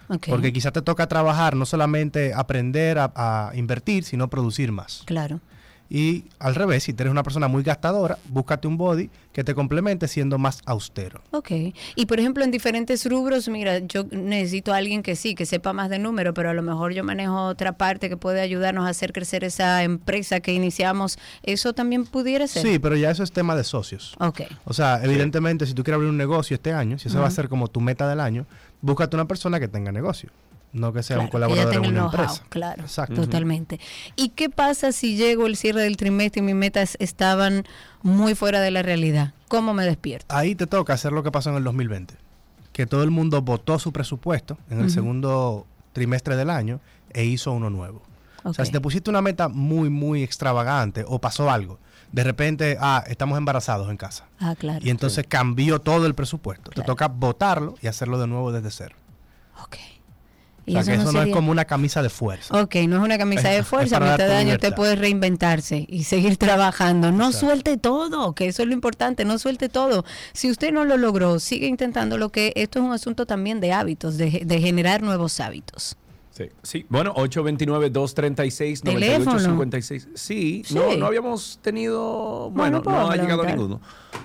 ok. Porque quizás te toca trabajar, no solamente aprender a, a invertir, sino producir más. Claro. Y al revés, si eres una persona muy gastadora, búscate un body que te complemente siendo más austero. Ok. Y por ejemplo, en diferentes rubros, mira, yo necesito a alguien que sí, que sepa más de número, pero a lo mejor yo manejo otra parte que puede ayudarnos a hacer crecer esa empresa que iniciamos. ¿Eso también pudiera ser? Sí, pero ya eso es tema de socios. Ok. O sea, evidentemente, si tú quieres abrir un negocio este año, si eso va a ser como tu meta del año, búscate una persona que tenga negocio, no que sea un Claro, que ya colaborador el una empresa. Claro, Exacto. totalmente. ¿Y qué pasa si llego el cierre del trimestre y mis metas estaban muy fuera de la realidad? ¿Cómo me despierto? Ahí te toca hacer lo que pasó en el 2020, que todo el mundo votó su presupuesto en el segundo trimestre del año e hizo uno nuevo. O sea, si te pusiste una meta muy, muy extravagante o pasó algo, de repente, ah, estamos embarazados en casa. Ah, claro. Y entonces cambió todo el presupuesto. Te toca votarlo y hacerlo de nuevo desde cero. Y o sea, eso que no eso no es como una camisa de fuerza. Ok, no es una camisa de fuerza, a mitad de año usted puede reinventarse y seguir trabajando. No Exacto. suelte todo, que eso es lo importante, no suelte todo. Si usted no lo logró, sigue intentando lo que esto es un asunto también de hábitos, de, de generar nuevos hábitos. Sí, sí. Bueno, 829-236-9856. Sí, Sí. No, no habíamos tenido. Bueno, no ha llegado preguntar. ninguno.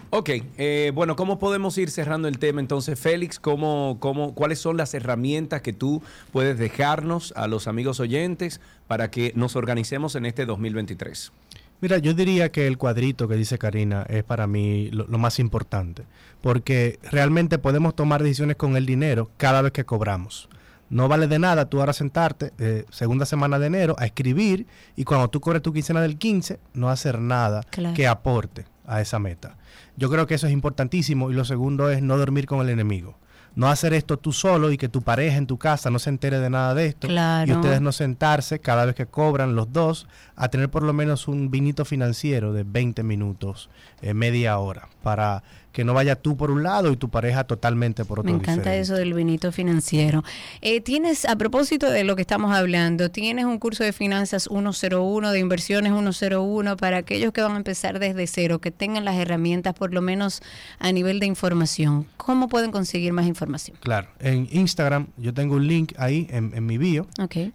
Ok, eh, bueno, ¿cómo podemos ir cerrando el tema entonces, Félix? ¿Cómo, cómo, ¿Cuáles son las herramientas que tú puedes dejarnos a los amigos oyentes para que nos organicemos en este 2023? Mira, yo diría que el cuadrito que dice Karina es para mí lo, lo más importante, porque realmente podemos tomar decisiones con el dinero cada vez que cobramos. No vale de nada tú ahora sentarte, eh, segunda semana de enero, a escribir y cuando tú cobres tu quincena del 15, no hacer nada Claro. que aporte a esa meta. Yo creo que eso es importantísimo y lo segundo es no dormir con el enemigo. No hacer esto tú solo y que tu pareja en tu casa no se entere de nada de esto. Y Claro. ustedes no sentarse cada vez que cobran los dos a tener por lo menos un vinito financiero de 20 minutos, eh, media hora, para que no vaya tú por un lado y tu pareja totalmente por otro. Me encanta diferente. eso del vinito financiero. Eh, tienes, a propósito de lo que estamos hablando, tienes un curso de finanzas 101, de inversiones 101, para aquellos que van a empezar desde cero, que tengan las herramientas por lo menos a nivel de información. ¿Cómo pueden conseguir más información? Claro, en Instagram yo tengo un link ahí en, en mi bio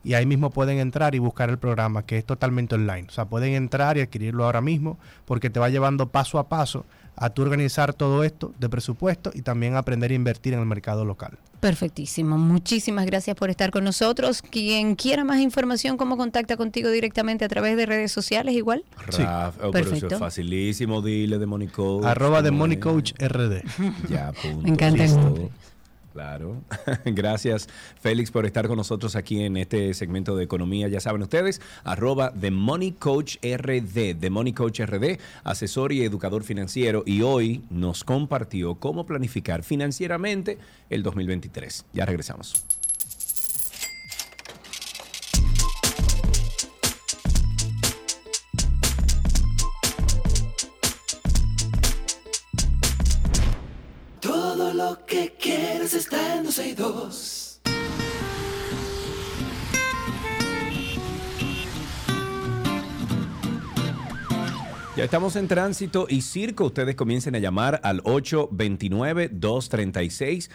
y ahí mismo pueden entrar y buscar el programa que es totalmente online. O sea, pueden entrar y adquirirlo ahora mismo porque te va llevando paso a paso a tú organizar todo esto de presupuesto y también aprender a invertir en el mercado local. Perfectísimo. Muchísimas gracias por estar con nosotros. Quien quiera más información, ¿cómo contacta contigo directamente a través de redes sociales igual? Sí. Raf, oh, pero eso Perfecto. es facilísimo, dile de Money Coach. Arroba de ¿cómo Money es? Coach RD. Ya, punto. Me encanta el listo. Claro. Gracias, Félix, por estar con nosotros aquí en este segmento de economía. Ya saben ustedes, arroba The Money Coach RD, The Money Coach RD, asesor y educador financiero. Y hoy nos compartió cómo planificar financieramente el 2023. Ya regresamos. Todo lo que quieres está en 262. Ya estamos en tránsito y circo. Ustedes comiencen a llamar al 829-236-9856.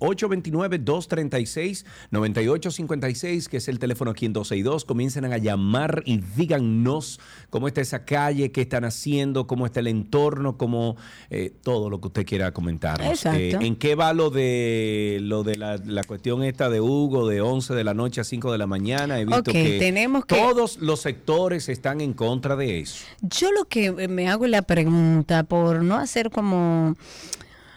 829-236-9856, que es el teléfono aquí en 262. Comiencen a llamar y díganos cómo está esa calle, qué están haciendo, cómo está el entorno, cómo eh, todo lo que usted quiera comentarnos. Exacto. Eh, ¿En qué va lo de, lo de la, la cuestión esta de Hugo de 11 de la noche a 5 de la mañana? He visto que tenemos que- todos los sectores están en contra de eso. Yo lo que me hago la pregunta por no hacer como,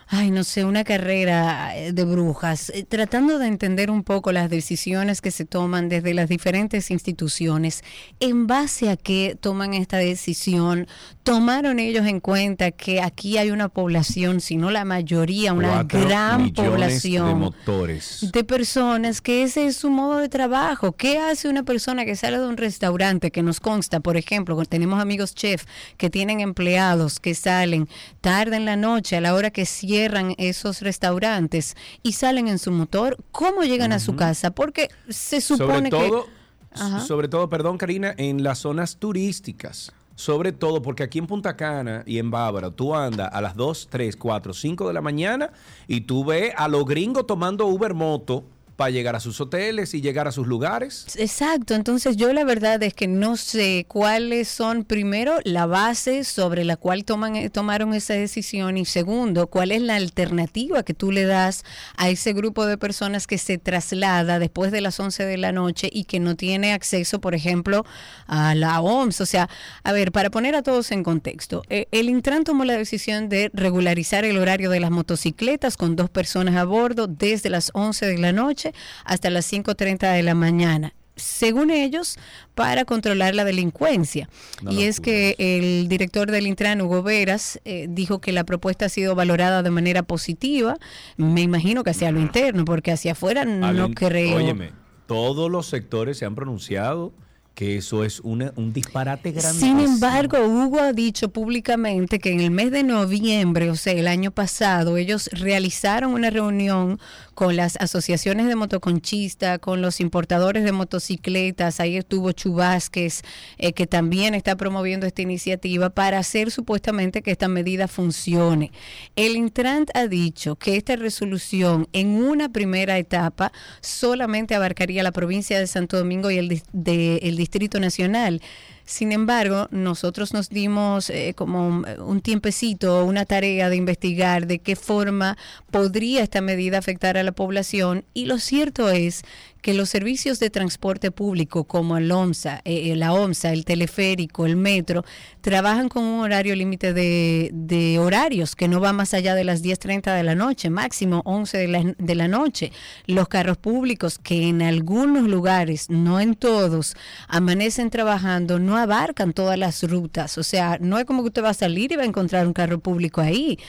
ay, no sé, una carrera eh, de brujas, eh, tratando de entender un poco las decisiones que se toman desde las diferentes instituciones, en base a qué toman esta decisión, tomaron ellos en cuenta que aquí hay una población, si no la mayoría, una gran de población motores. de personas que ese es su modo de trabajo. ¿Qué hace una persona que sale de un restaurante que nos consta, por ejemplo, tenemos amigos chef que tienen empleados que salen tarde en la noche a la hora que cierran esos restaurantes y salen en su motor? ¿Cómo llegan a su casa? Porque se supone sobre todo, que Ajá. sobre todo, perdón, Karina, en las zonas turísticas. Sobre todo porque aquí en Punta Cana y en Bávara tú andas a las 2, 3, 4, 5 de la mañana y tú ves a los gringos tomando Uber Moto para llegar a sus hoteles y llegar a sus lugares. Exacto, entonces yo la verdad es que no sé cuáles son primero la base sobre la cual toman, eh, tomaron esa decisión y segundo, cuál es la alternativa que tú le das a ese grupo de personas que se traslada después de las 11 de la noche y que no tiene acceso, por ejemplo, a la OMS. O sea, a ver, para poner a todos en contexto, eh, el Intran tomó la decisión de regularizar el horario de las motocicletas con dos personas a bordo desde las 11 de la noche hasta las 5.30 de la mañana según ellos, para controlar la delincuencia. Y es que el director del Intran, Hugo Veras, eh, dijo que la propuesta ha sido valorada de manera positiva. Me imagino que hacia lo interno, porque hacia afuera no creo. Óyeme, todos los sectores se han pronunciado que eso es una- un disparate grande. Sin embargo, Hugo ha dicho públicamente que en el mes de noviembre, o sea, el año pasado, ellos realizaron una reunión con las asociaciones de motoconchistas, con los importadores de motocicletas, ahí estuvo Chubásquez, eh, que también está promoviendo esta iniciativa para hacer supuestamente que esta medida funcione. El Intrant ha dicho que esta resolución en una primera etapa solamente abarcaría la provincia de Santo Domingo y el, de- el Distrito Nacional. Sin embargo, nosotros nos dimos eh, como un, un tiempecito, una tarea de investigar de qué forma podría esta medida afectar a la población y lo cierto es que los servicios de transporte público como el OMSA, eh, eh, la OMSA, el teleférico, el metro, trabajan con un horario límite de, horarios que no va más allá de las 10.30 de la noche, máximo 11 de la, de la noche. Los carros públicos que en algunos lugares, no en todos, amanecen trabajando, no abarcan todas las rutas. O sea, no es como que usted va a salir y va a encontrar un carro público ahí.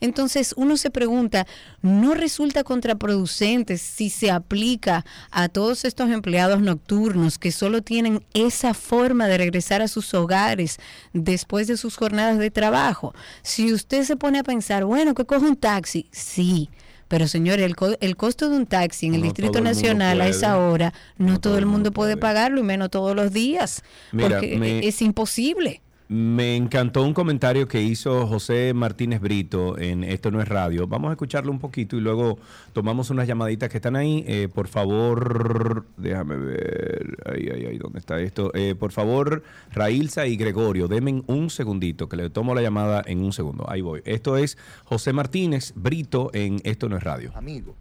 Entonces uno se pregunta, ¿no resulta contraproducente si se aplica a todos estos empleados nocturnos que solo tienen esa forma de regresar a sus hogares después de sus jornadas de trabajo? Si usted se pone a pensar, bueno, que coge un taxi, sí. Pero señor, el, co- el costo de un taxi en el No Distrito el Nacional a esa hora, no, todo el mundo puede pagarlo y menos todos los días, Mira, porque es imposible. Me encantó un comentario que hizo José Martínez Brito en Esto no es radio. Vamos a escucharlo un poquito y luego tomamos unas llamaditas que están ahí. Eh, por favor, déjame ver. Ay, ay, ay, ¿dónde está esto? Eh, por favor, Railsa y Gregorio, denme un segundito, que le tomo la llamada en un segundo. Ahí voy. Esto es José Martínez Brito en Esto no es radio. amigo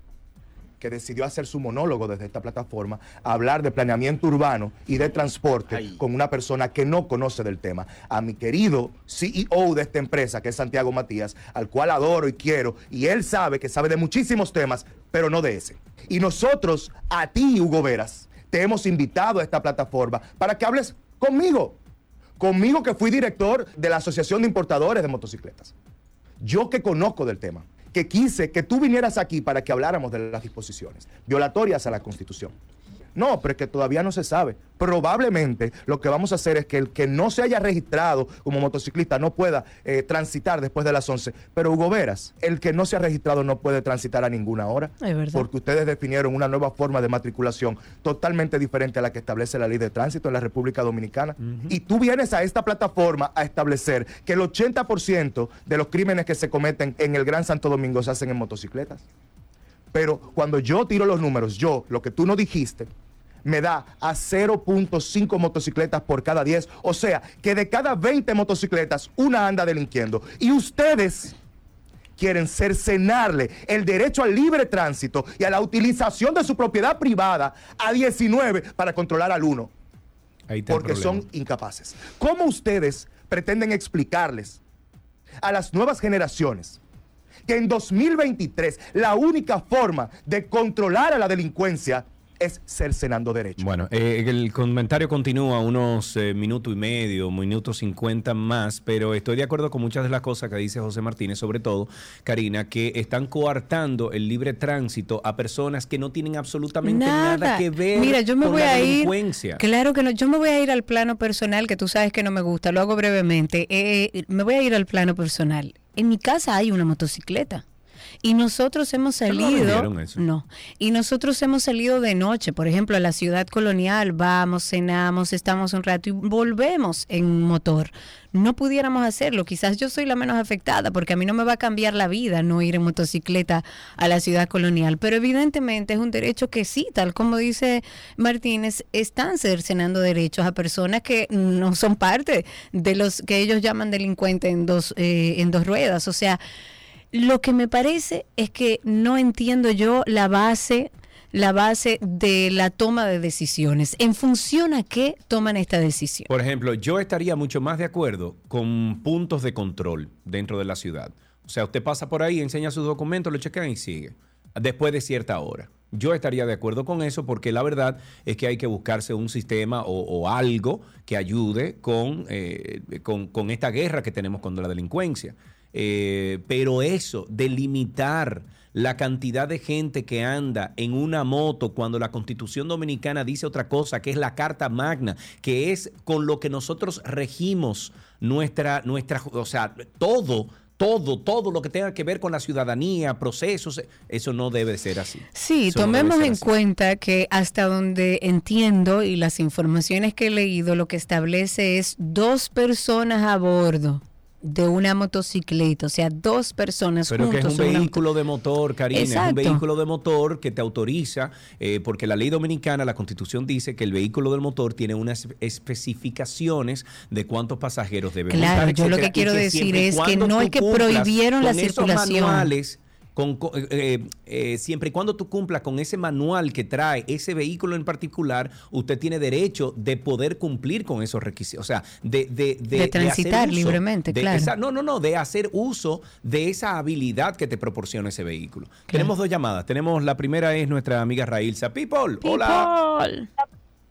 que decidió hacer su monólogo desde esta plataforma, hablar de planeamiento urbano y de transporte con una persona que no conoce del tema. A mi querido CEO de esta empresa, que es Santiago Matías, al cual adoro y quiero, y él sabe que sabe de muchísimos temas, pero no de ese. Y nosotros, a ti, Hugo Veras, te hemos invitado a esta plataforma para que hables conmigo. Conmigo que fui director de la Asociación de Importadores de Motocicletas yo que conozco del tema, que quise que tú vinieras aquí para que habláramos de las disposiciones violatorias a la Constitución. No, pero es que todavía no se sabe. Probablemente lo que vamos a hacer es que el que no se haya registrado como motociclista no pueda eh, transitar después de las 11. Pero Hugo Veras, el que no se ha registrado no puede transitar a ninguna hora. Es verdad. Porque ustedes definieron una nueva forma de matriculación totalmente diferente a la que establece la ley de tránsito en la República Dominicana. Y tú vienes a esta plataforma a establecer que el 80% de los crímenes que se cometen en el Gran Santo Domingo se hacen en motocicletas. Pero cuando yo tiro los números, yo, lo que tú no dijiste, me da a 0.5 motocicletas por cada 10. O sea, que de cada 20 motocicletas, una anda delinquiendo. Y ustedes quieren cercenarle el derecho al libre tránsito y a la utilización de su propiedad privada a 19 para controlar al 1. Ahí está el Porque son incapaces. ¿Cómo ustedes pretenden explicarles a las nuevas generaciones que en 2023 la única forma de controlar a la delincuencia es cercenando derechos? Bueno, eh, el comentario continúa unos eh, minuto y medio, minuto cincuenta más, pero estoy de acuerdo con muchas de las cosas que dice José Martínez, sobre todo, Karina, que están coartando el libre tránsito a personas que no tienen absolutamente nada, que ver Mira, yo me con voy la a ir. delincuencia. Claro que no. Yo me voy a ir al plano personal, que tú sabes que no me gusta. Lo hago brevemente. Eh, me voy a ir al plano personal. En mi casa hay una motocicleta. Y nosotros hemos ¿Te lo salido, eso? no, y nosotros hemos salido de noche, por ejemplo, a la ciudad colonial, vamos, cenamos, estamos un rato y volvemos en motor. No pudiéramos hacerlo, quizás yo soy la menos afectada porque a mí no me va a cambiar la vida no ir en motocicleta a la ciudad colonial, pero evidentemente es un derecho que sí, tal como dice Martínez, están cercenando derechos a personas que no son parte de los que ellos llaman delincuentes en dos, eh, en dos ruedas. O sea, lo que me parece es que no entiendo yo la base la base de la toma de decisiones. ¿En función a qué toman esta decisión? Por ejemplo, yo estaría mucho más de acuerdo con puntos de control dentro de la ciudad. O sea, usted pasa por ahí, enseña sus documentos, lo chequean y sigue. Después de cierta hora. Yo estaría de acuerdo con eso porque la verdad es que hay que buscarse un sistema o, algo que ayude con, eh, con, con esta guerra que tenemos contra la delincuencia. Eh, pero eso, de limitar la cantidad de gente que anda en una moto cuando la constitución dominicana dice otra cosa, que es la Carta Magna, que es con lo que nosotros regimos nuestra, nuestra o sea, todo, todo, todo lo que tenga que ver con la ciudadanía, procesos, eso no debe ser así. Sí, Eso tomemos en así. cuenta que hasta donde entiendo y las informaciones que he leído, lo que establece es dos personas a bordo de una motocicleta, o sea, dos personas Pero que es juntos. un una vehículo de motor, Karina, es un vehículo de motor que te autoriza, eh, porque la ley dominicana, la constitución dice que el vehículo del motor tiene unas especificaciones de cuántos pasajeros debe Claro, montar, yo lo que quiero decir es que no es que prohibieron la circulación. manuales, con, con- eh, eh, siempre y cuando tú cumplas con ese manual que trae ese vehículo en particular, usted tiene derecho de poder cumplir con esos requisitos. O sea, de, de, De hacer transitar uso libremente, de claro. esa- no, no, no, de hacer uso de esa habilidad que te proporciona ese vehículo. Tenemos dos llamadas. Tenemos la primera es nuestra amiga Railsa. People, hola.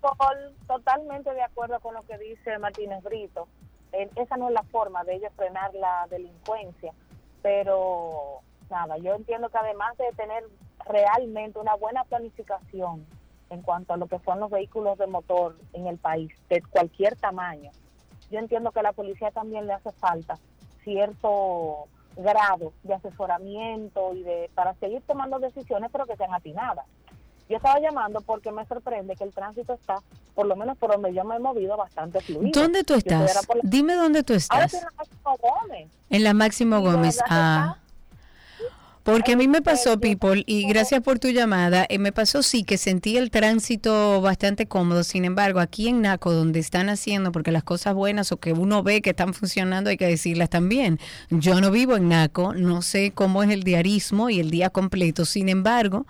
Paul, totalmente de acuerdo con lo que dice Martínez Brito. Eh, esa no es la forma de ellos frenar la delincuencia, pero nada, yo entiendo que además de tener realmente una buena planificación en cuanto a lo que son los vehículos de motor en el país, de cualquier tamaño, yo entiendo que a la policía también le hace falta cierto grado de asesoramiento y de para seguir tomando decisiones, pero que sean atinadas. Yo estaba llamando porque me sorprende que el tránsito está, por lo menos por donde yo me he movido, bastante fluido. ¿Dónde tú estás? la- Dime dónde tú Ahora estás. estoy en la Máximo Gómez. En la Máximo Ah. Porque a mí me pasó, People, y gracias por tu llamada, eh, me pasó sí que sentí el tránsito bastante cómodo, sin embargo, aquí en Naco, donde están haciendo, porque las cosas buenas o que uno ve que están funcionando, hay que decirlas también. Yo no vivo en Naco, no sé cómo es el diarismo y el día completo, sin embargo,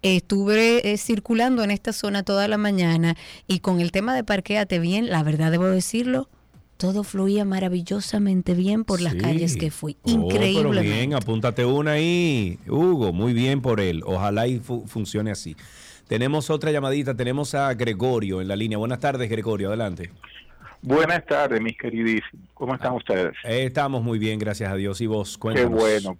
estuve eh, circulando en esta zona toda la mañana y con el tema de parqueate bien, la verdad debo decirlo, todo fluía maravillosamente bien por las Sí. calles que fui. Oh, pero Increíble. bien, apúntate una ahí. Hugo, muy bien por él. Ojalá y fu- funcione así. Tenemos otra llamadita, tenemos a Gregorio en la línea. Buenas tardes, Gregorio, adelante. Buenas tardes, mis queridísimos. ¿Cómo están ustedes? Eh, estamos muy bien, gracias a Dios. ¿Y vos? Qué Cuéntanos. bueno,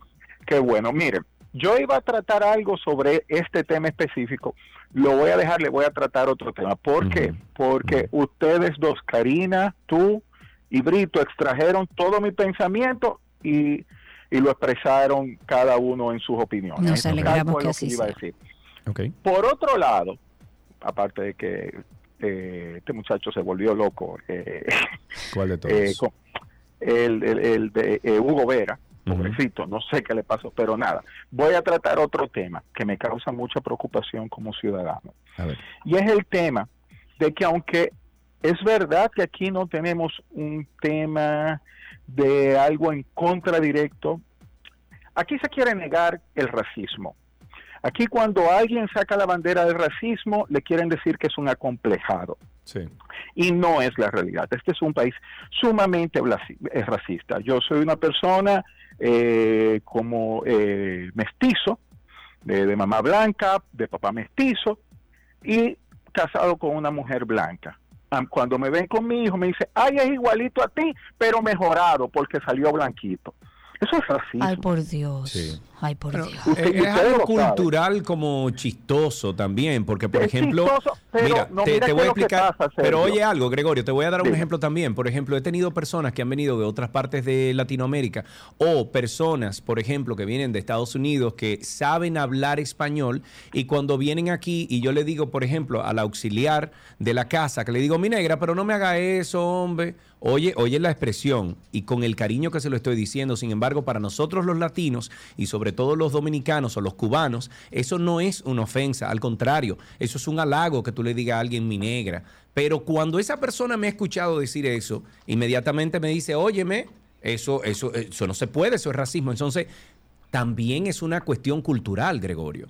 qué bueno. Miren, yo iba a tratar algo sobre este tema específico. Lo voy a dejar, le voy a tratar otro tema. ¿Por qué? Porque ustedes dos, Karina, tú y Brito, extrajeron todo mi pensamiento y, y lo expresaron cada uno en sus opiniones. Nos alegramos que lo así iba a decir. Por otro lado, aparte de que eh, este muchacho se volvió loco, eh, ¿Cuál de todos? eh, con- el, el- el de eh, Hugo Vera, pobrecito, no sé qué le pasó, pero nada. Voy a tratar otro tema que me causa mucha preocupación como ciudadano. A ver. Y es el tema de que aunque es verdad que aquí no tenemos un tema de algo en contra directo, aquí se quiere negar el racismo. Aquí cuando alguien saca la bandera del racismo, le quieren decir que es un acomplejado Sí. y no es la realidad. Este es un país sumamente eh, racista. Yo soy una persona eh, como eh, mestizo, de, de mamá blanca, de papá mestizo y casado con una mujer blanca. Cuando me ven con mi hijo me dice, ay, es igualito a ti, pero mejorado porque salió blanquito. Eso es racismo. Ay, por Dios. Ay, por Dios. Eh, es algo cultural como chistoso también, porque por Es ejemplo, chistoso, pero mira, no, te, mira te qué voy a explicar, pasa, pero oye algo, Gregorio, te voy a dar un ejemplo también. Por ejemplo, he tenido personas que han venido de otras partes de Latinoamérica o personas, por ejemplo, que vienen de Estados Unidos que saben hablar español y cuando vienen aquí y yo le digo, por ejemplo, al auxiliar de la casa, que le digo, mi negra, pero no me haga eso, hombre. Oye, oye la expresión y con el cariño que se lo estoy diciendo, sin embargo, para nosotros los latinos y sobre todo los dominicanos o los cubanos, eso no es una ofensa, al contrario, eso es un halago que tú le digas a alguien mi negra. Pero cuando esa persona me ha escuchado decir eso, inmediatamente me dice, óyeme, eso, eso, eso no se puede, eso es racismo. Entonces, también es una cuestión cultural, Gregorio.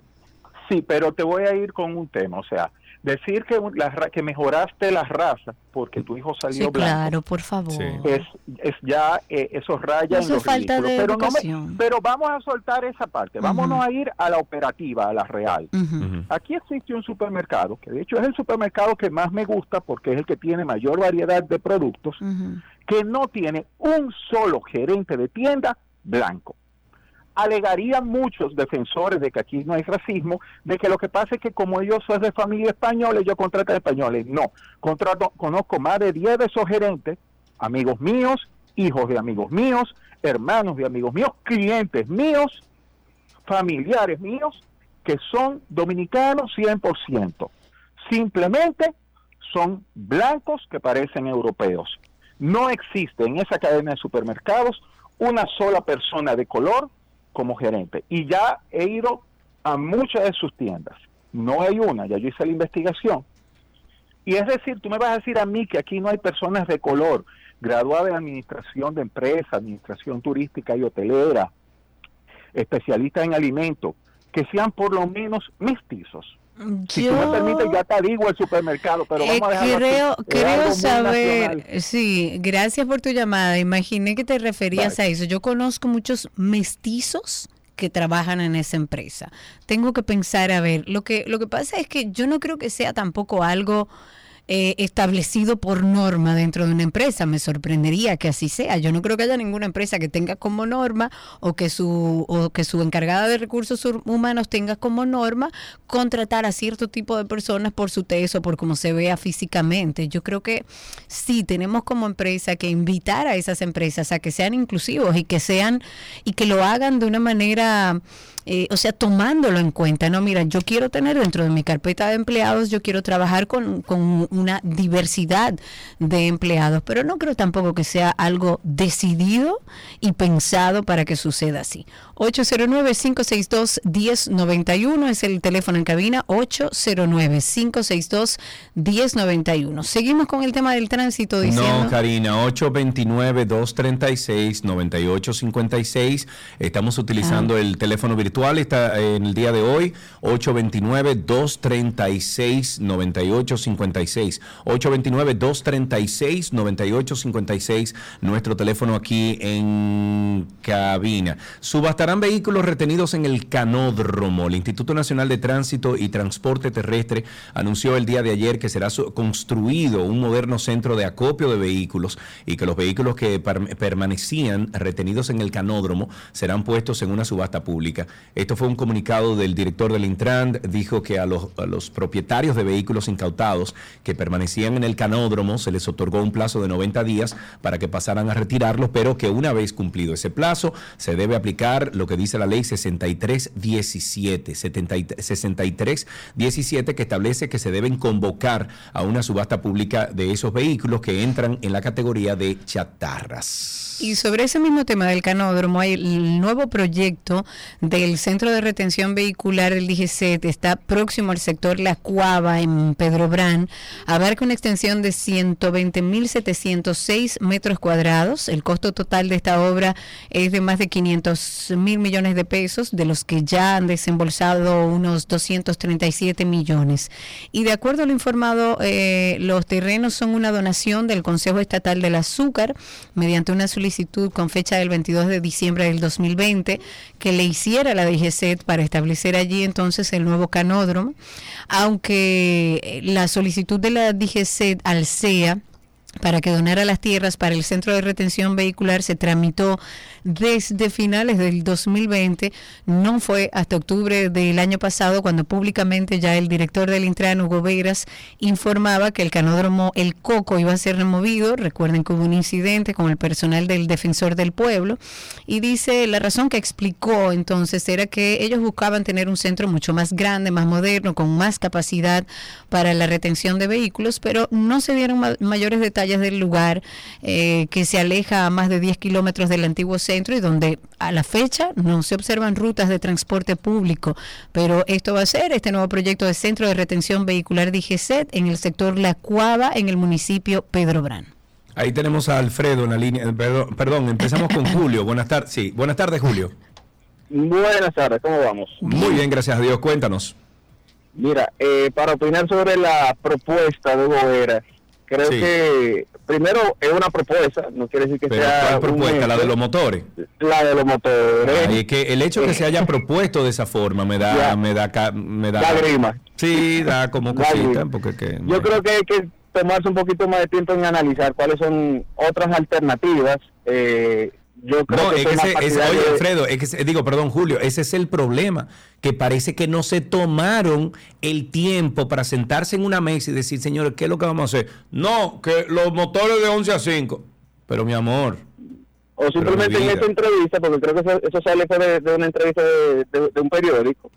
Sí, pero te voy a ir con un tema, o sea, decir que, un- la ra- que mejoraste la raza porque tu hijo salió Sí, blanco claro, por favor. es, es ya eh, eso raya Eso en falta de pero, no me- pero vamos a soltar esa parte, vámonos a ir a la operativa, a la real. Aquí existe un supermercado, que de hecho es el supermercado que más me gusta porque es el que tiene mayor variedad de productos, que no tiene un solo gerente de tienda blanco. Alegarían muchos defensores de que aquí no hay racismo, de que lo que pasa es que como ellos son de familia española, yo contrato españoles. No, contrato, conozco más de 10 de esos gerentes, amigos míos, hijos de amigos míos, hermanos de amigos míos, clientes míos, familiares míos, que son dominicanos 100%. Simplemente son blancos que parecen europeos. No existe en esa cadena de supermercados una sola persona de color como gerente. Y ya he ido a muchas de sus tiendas. No hay una, ya yo hice la investigación. Y es decir, tú me vas a decir a mí que aquí no hay personas de color graduadas en administración de empresas, administración turística y hotelera, especialistas en alimentos, que sean por lo menos mestizos. Si tú me Yo- permites, ya te digo el supermercado, pero Eh, vamos a dejarlo creo, saber, nacional. sí, gracias por tu llamada. Imaginé que te referías a eso. Yo conozco muchos mestizos que trabajan en esa empresa. Tengo que pensar, a ver, lo que, lo que pasa es que yo no creo que sea tampoco algo eh, establecido por norma dentro de una empresa. Me sorprendería que así sea. Yo no creo que haya ninguna empresa que tenga como norma o que su, o que su encargada de recursos hu- humanos tenga como norma contratar a cierto tipo de personas por su tez o por cómo se vea físicamente. Yo creo que sí tenemos como empresa que invitar a esas empresas a que sean inclusivos y que sean y que lo hagan de una manera eh, o sea, tomándolo en cuenta, ¿no? Mira, yo quiero tener dentro de mi carpeta de empleados, yo quiero trabajar con, con una diversidad de empleados, pero no creo tampoco que sea algo decidido y pensado para que suceda así. 809-562-1091 es el teléfono en cabina, 809-562-1091. Seguimos con el tema del tránsito diciendo... No, Karina, 829-236-9856. Estamos utilizando Ah. el teléfono virtual está en el día de hoy, 829-236-9856. 829-236-9856, nuestro teléfono aquí en cabina. Subastarán vehículos retenidos en el canódromo. El Instituto Nacional de Tránsito y Transporte Terrestre anunció el día de ayer que será construido un moderno centro de acopio de vehículos y que los vehículos que per- permanecían retenidos en el canódromo serán puestos en una subasta pública. Esto fue un comunicado del director del Intran, dijo que a los, a los propietarios de vehículos incautados que permanecían en el canódromo se les otorgó un plazo de 90 días para que pasaran a retirarlos, pero que una vez cumplido ese plazo se debe aplicar lo que dice la ley 6317, 70 6317 que establece que se deben convocar a una subasta pública de esos vehículos que entran en la categoría de chatarras. Y sobre ese mismo tema del canódromo, hay el nuevo proyecto del Centro de Retención Vehicular, el DGCET, está próximo al sector La Cuava en Pedro Brán. Abarca una extensión de 120.706 metros cuadrados. El costo total de esta obra es de más de 500 mil millones de pesos, de los que ya han desembolsado unos 237 millones. Y de acuerdo a lo informado, eh, los terrenos son una donación del Consejo Estatal del Azúcar mediante una solicitud con fecha del 22 de diciembre del 2020 que le hiciera la DGCET para establecer allí entonces el nuevo canódromo, aunque eh, la solicitud de la DGCET al CEA para que donara las tierras para el centro de retención vehicular se tramitó desde finales del 2020. No fue hasta octubre del año pasado cuando públicamente ya el director del Intran, Hugo Veras, informaba que el canódromo El Coco iba a ser removido. Recuerden que hubo un incidente con el personal del Defensor del Pueblo. Y dice, la razón que explicó entonces era que ellos buscaban tener un centro mucho más grande, más moderno, con más capacidad para la retención de vehículos, pero no se dieron ma- mayores detalles del lugar eh, que se aleja a más de 10 kilómetros del antiguo centro y donde a la fecha no se observan rutas de transporte público. Pero esto va a ser este nuevo proyecto de centro de retención vehicular DGCET en el sector La Cuava, en el municipio Pedro Brán. Ahí tenemos a Alfredo en la línea. Perdón, perdón, empezamos con Julio. Buenas tardes. Sí, buenas tardes, Julio. Buenas tardes, ¿cómo vamos? Muy bien, gracias a Dios. Cuéntanos. Mira, eh, para opinar sobre la propuesta de Gobera, creo Sí. que primero es una propuesta, no quiere decir que Pero sea ¿cuál un propuesta? La de los motores. La de los motores. Ay, es que el hecho que se haya propuesto de esa forma me da, Ya. me da, me da. Lágrima. Sí, da como cosita, porque que. Yo creo que hay que tomarse un poquito más de tiempo en analizar cuáles son otras alternativas. Eh, yo creo No, que es que ese- es- oye, Alfredo, es que digo, perdón, Julio, ese es el problema, que parece que no se tomaron el tiempo para sentarse en una mesa y decir, señores, ¿qué es lo que vamos a hacer? No, que los motores de 11 a 5. Pero mi amor. o simplemente en esta entrevista, porque creo que eso, eso sale de, de una entrevista de, de- de un periódico.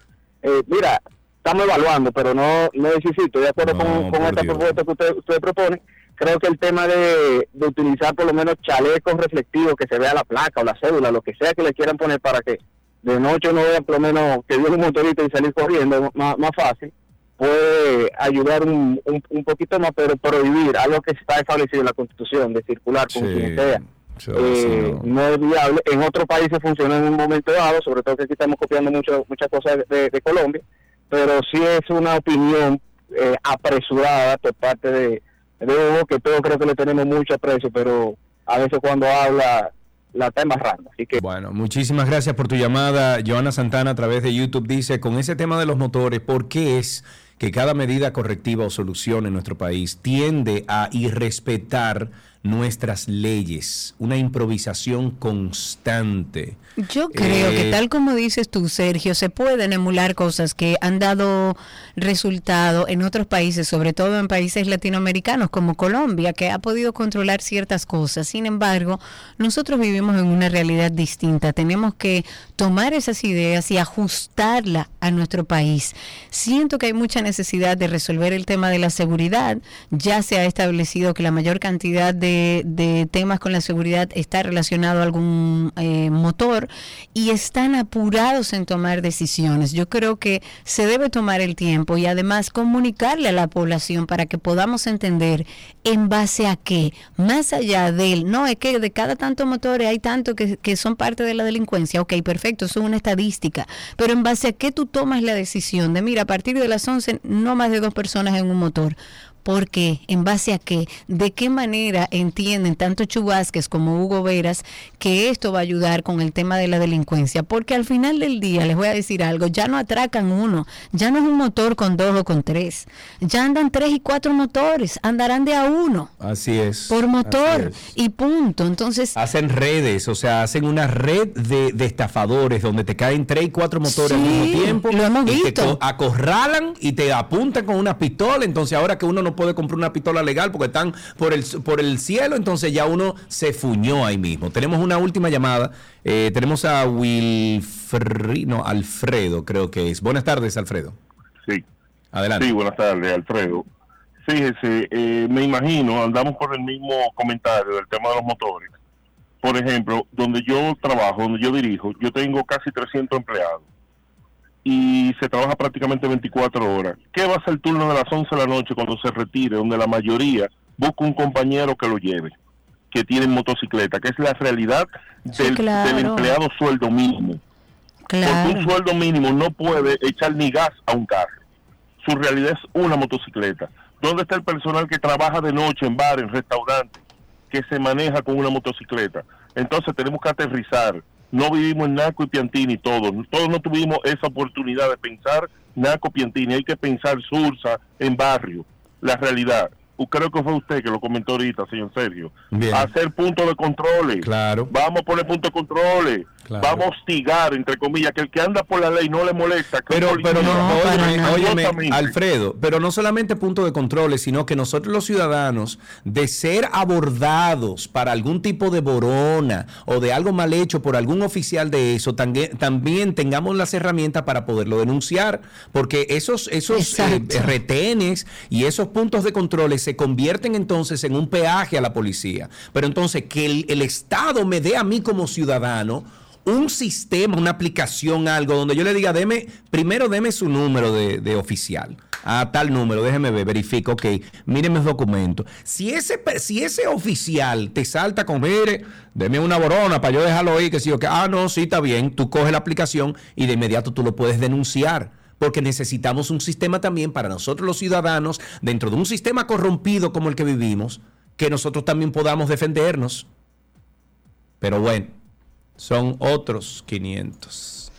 Eh, mira, estamos evaluando, pero no, no es sí, sí, estoy de acuerdo con, con esta propuesta que usted, usted propone. Creo que el tema de, de utilizar por lo menos chalecos reflectivos, que se vea la placa o la cédula, lo que sea que le quieran poner para que de noche no vean por lo menos que viene un motorista y salir corriendo más, más fácil, puede ayudar un, un, un poquito más, pero prohibir algo que está establecido en la Constitución de circular con Sí, quien sea eh, no es viable. En otros países funciona en un momento dado, sobre todo que aquí estamos copiando mucho, muchas cosas de, de Colombia, pero sí es una opinión eh, apresurada por parte de, de Hugo, que todos creo que le tenemos mucho aprecio, pero a veces cuando habla la está embarrando. Así Bueno, muchísimas gracias por tu llamada. Joana Santana a través de YouTube dice, con ese tema de los motores, ¿por qué es que cada medida correctiva o solución en nuestro país tiende a irrespetar nuestras leyes? Una improvisación constante. Yo creo Eh, que tal como dices tú, Sergio, se pueden emular cosas que han dado resultado en otros países, sobre todo en países latinoamericanos como Colombia, que ha podido controlar ciertas cosas. Sin embargo, nosotros vivimos en una realidad distinta. Tenemos que tomar esas ideas y ajustarla a nuestro país. Siento que hay mucha necesidad de resolver el tema de la seguridad. Ya se ha establecido que la mayor cantidad de, de temas con la seguridad está relacionado a algún eh, motor y están apurados en tomar decisiones. Yo creo que se debe tomar el tiempo y además comunicarle a la población para que podamos entender en base a qué, más allá del, no, es que de cada tanto motores hay tanto que, que son parte de la delincuencia. Ok, perfecto, eso es una estadística, pero en base a qué tú tomas la decisión de, mira, a partir de las 11 no más de dos personas en un motor. ¿Por qué? ¿En base a qué? ¿De qué manera entienden tanto Chubásquez como Hugo Veras que esto va a ayudar con el tema de la delincuencia? Porque al final del día, les voy a decir algo, ya no atracan uno, ya no es un motor con dos o con tres, ya andan tres y cuatro motores, andarán de a uno Así es. por motor y punto. Entonces, Hacen redes, o sea, hacen una red de, de estafadores donde te caen tres y cuatro motores al mismo tiempo. lo hemos y te visto. co- acorralan y te apuntan con una pistola. Entonces, ahora que uno no puede comprar una pistola legal porque están por el, por el cielo, entonces ya uno se fuñó ahí mismo. Tenemos una última llamada. Eh, tenemos a Wilfri, no, Alfredo, creo que es. Buenas tardes, Alfredo. Sí. Adelante. Sí, buenas tardes, Alfredo. Fíjese, eh, me imagino, andamos por el mismo comentario del tema de los motores. Por ejemplo, donde yo trabajo, donde yo dirijo, yo tengo casi 300 empleados y se trabaja prácticamente 24 horas. ¿Qué va a ser el turno de las 11 de la noche cuando se retire, donde la mayoría busca un compañero que lo lleve, que tiene motocicleta, que es la realidad Sí, del, claro. del empleado sueldo mínimo? Porque claro. un sueldo mínimo no puede echar ni gas a un carro. Su realidad es una motocicleta. ¿Dónde está el personal que trabaja de noche en bar, en restaurantes, que se maneja con una motocicleta? Entonces tenemos que aterrizar. No vivimos en Naco y Piantini todos. Todos no tuvimos esa oportunidad de pensar Naco Piantini. Hay que pensar Sursa en barrio. La realidad. Creo que fue usted que lo comentó ahorita, señor Sergio, Bien. hacer puntos de controles. Claro. Vamos a poner puntos de controles. Claro. Vamos a hostigar, entre comillas, que el que anda por la ley no le molesta. que Pero, pero no, policía- óyeme. Alfredo, pero no solamente punto de controles, sino que nosotros los ciudadanos, de ser abordados para algún tipo de borona o de algo mal hecho por algún oficial de eso, también, también tengamos las herramientas para poderlo denunciar, porque esos, esos eh, retenes y esos puntos de controles se convierten entonces en un peaje a la policía. Pero entonces que el, Estado me dé a mí como ciudadano un sistema, una aplicación, algo donde yo le diga, deme, primero deme su número de, de oficial. A tal número, déjeme ver, verifico, ok, miren mis documentos. Si ese, si ese oficial te salta con, mire, deme una borona para yo dejarlo ahí, que sí, que, ah, no, sí, está bien, tú coges la aplicación y de inmediato tú lo puedes denunciar porque necesitamos un sistema también para nosotros los ciudadanos, dentro de un sistema corrompido como el que vivimos, que nosotros también podamos defendernos. Pero bueno, son otros 500.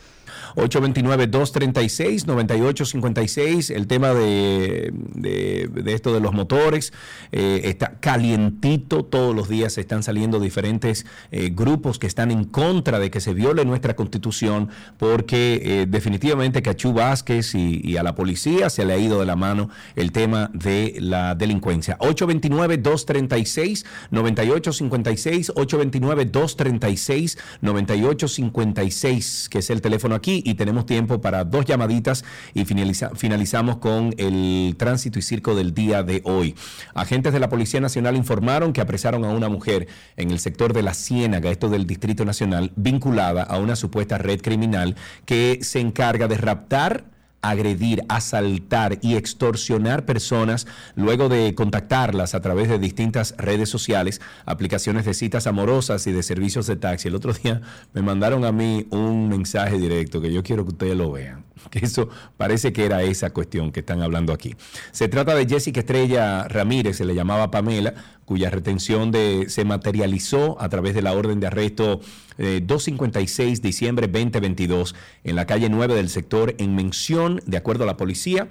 829-236-9856, el tema de, de- de esto de los motores eh, está calientito, todos los días están saliendo diferentes eh, grupos que están en contra de que se viole nuestra constitución, porque eh, definitivamente Chu Vázquez y, y a la policía se le ha ido de la mano el tema de la delincuencia. 829-236-9856, 829-236-9856, que es el teléfono aquí, y tenemos tiempo para dos llamaditas y finaliza- finalizamos con el tránsito y circo del día de hoy. Agentes de la Policía Nacional informaron que apresaron a una mujer en el sector de la Ciénaga, esto del Distrito Nacional, vinculada a una supuesta red criminal que se encarga de raptar agredir, asaltar y extorsionar personas luego de contactarlas a través de distintas redes sociales, aplicaciones de citas amorosas y de servicios de taxi. El otro día me mandaron a mí un mensaje directo que yo quiero que ustedes lo vean, que eso parece que era esa cuestión que están hablando aquí. Se trata de Jessica Estrella Ramírez, se le llamaba Pamela, cuya retención se materializó a través de la orden de arresto eh, 256 diciembre 2022 en la calle 9 del sector en mención, de acuerdo a la policía,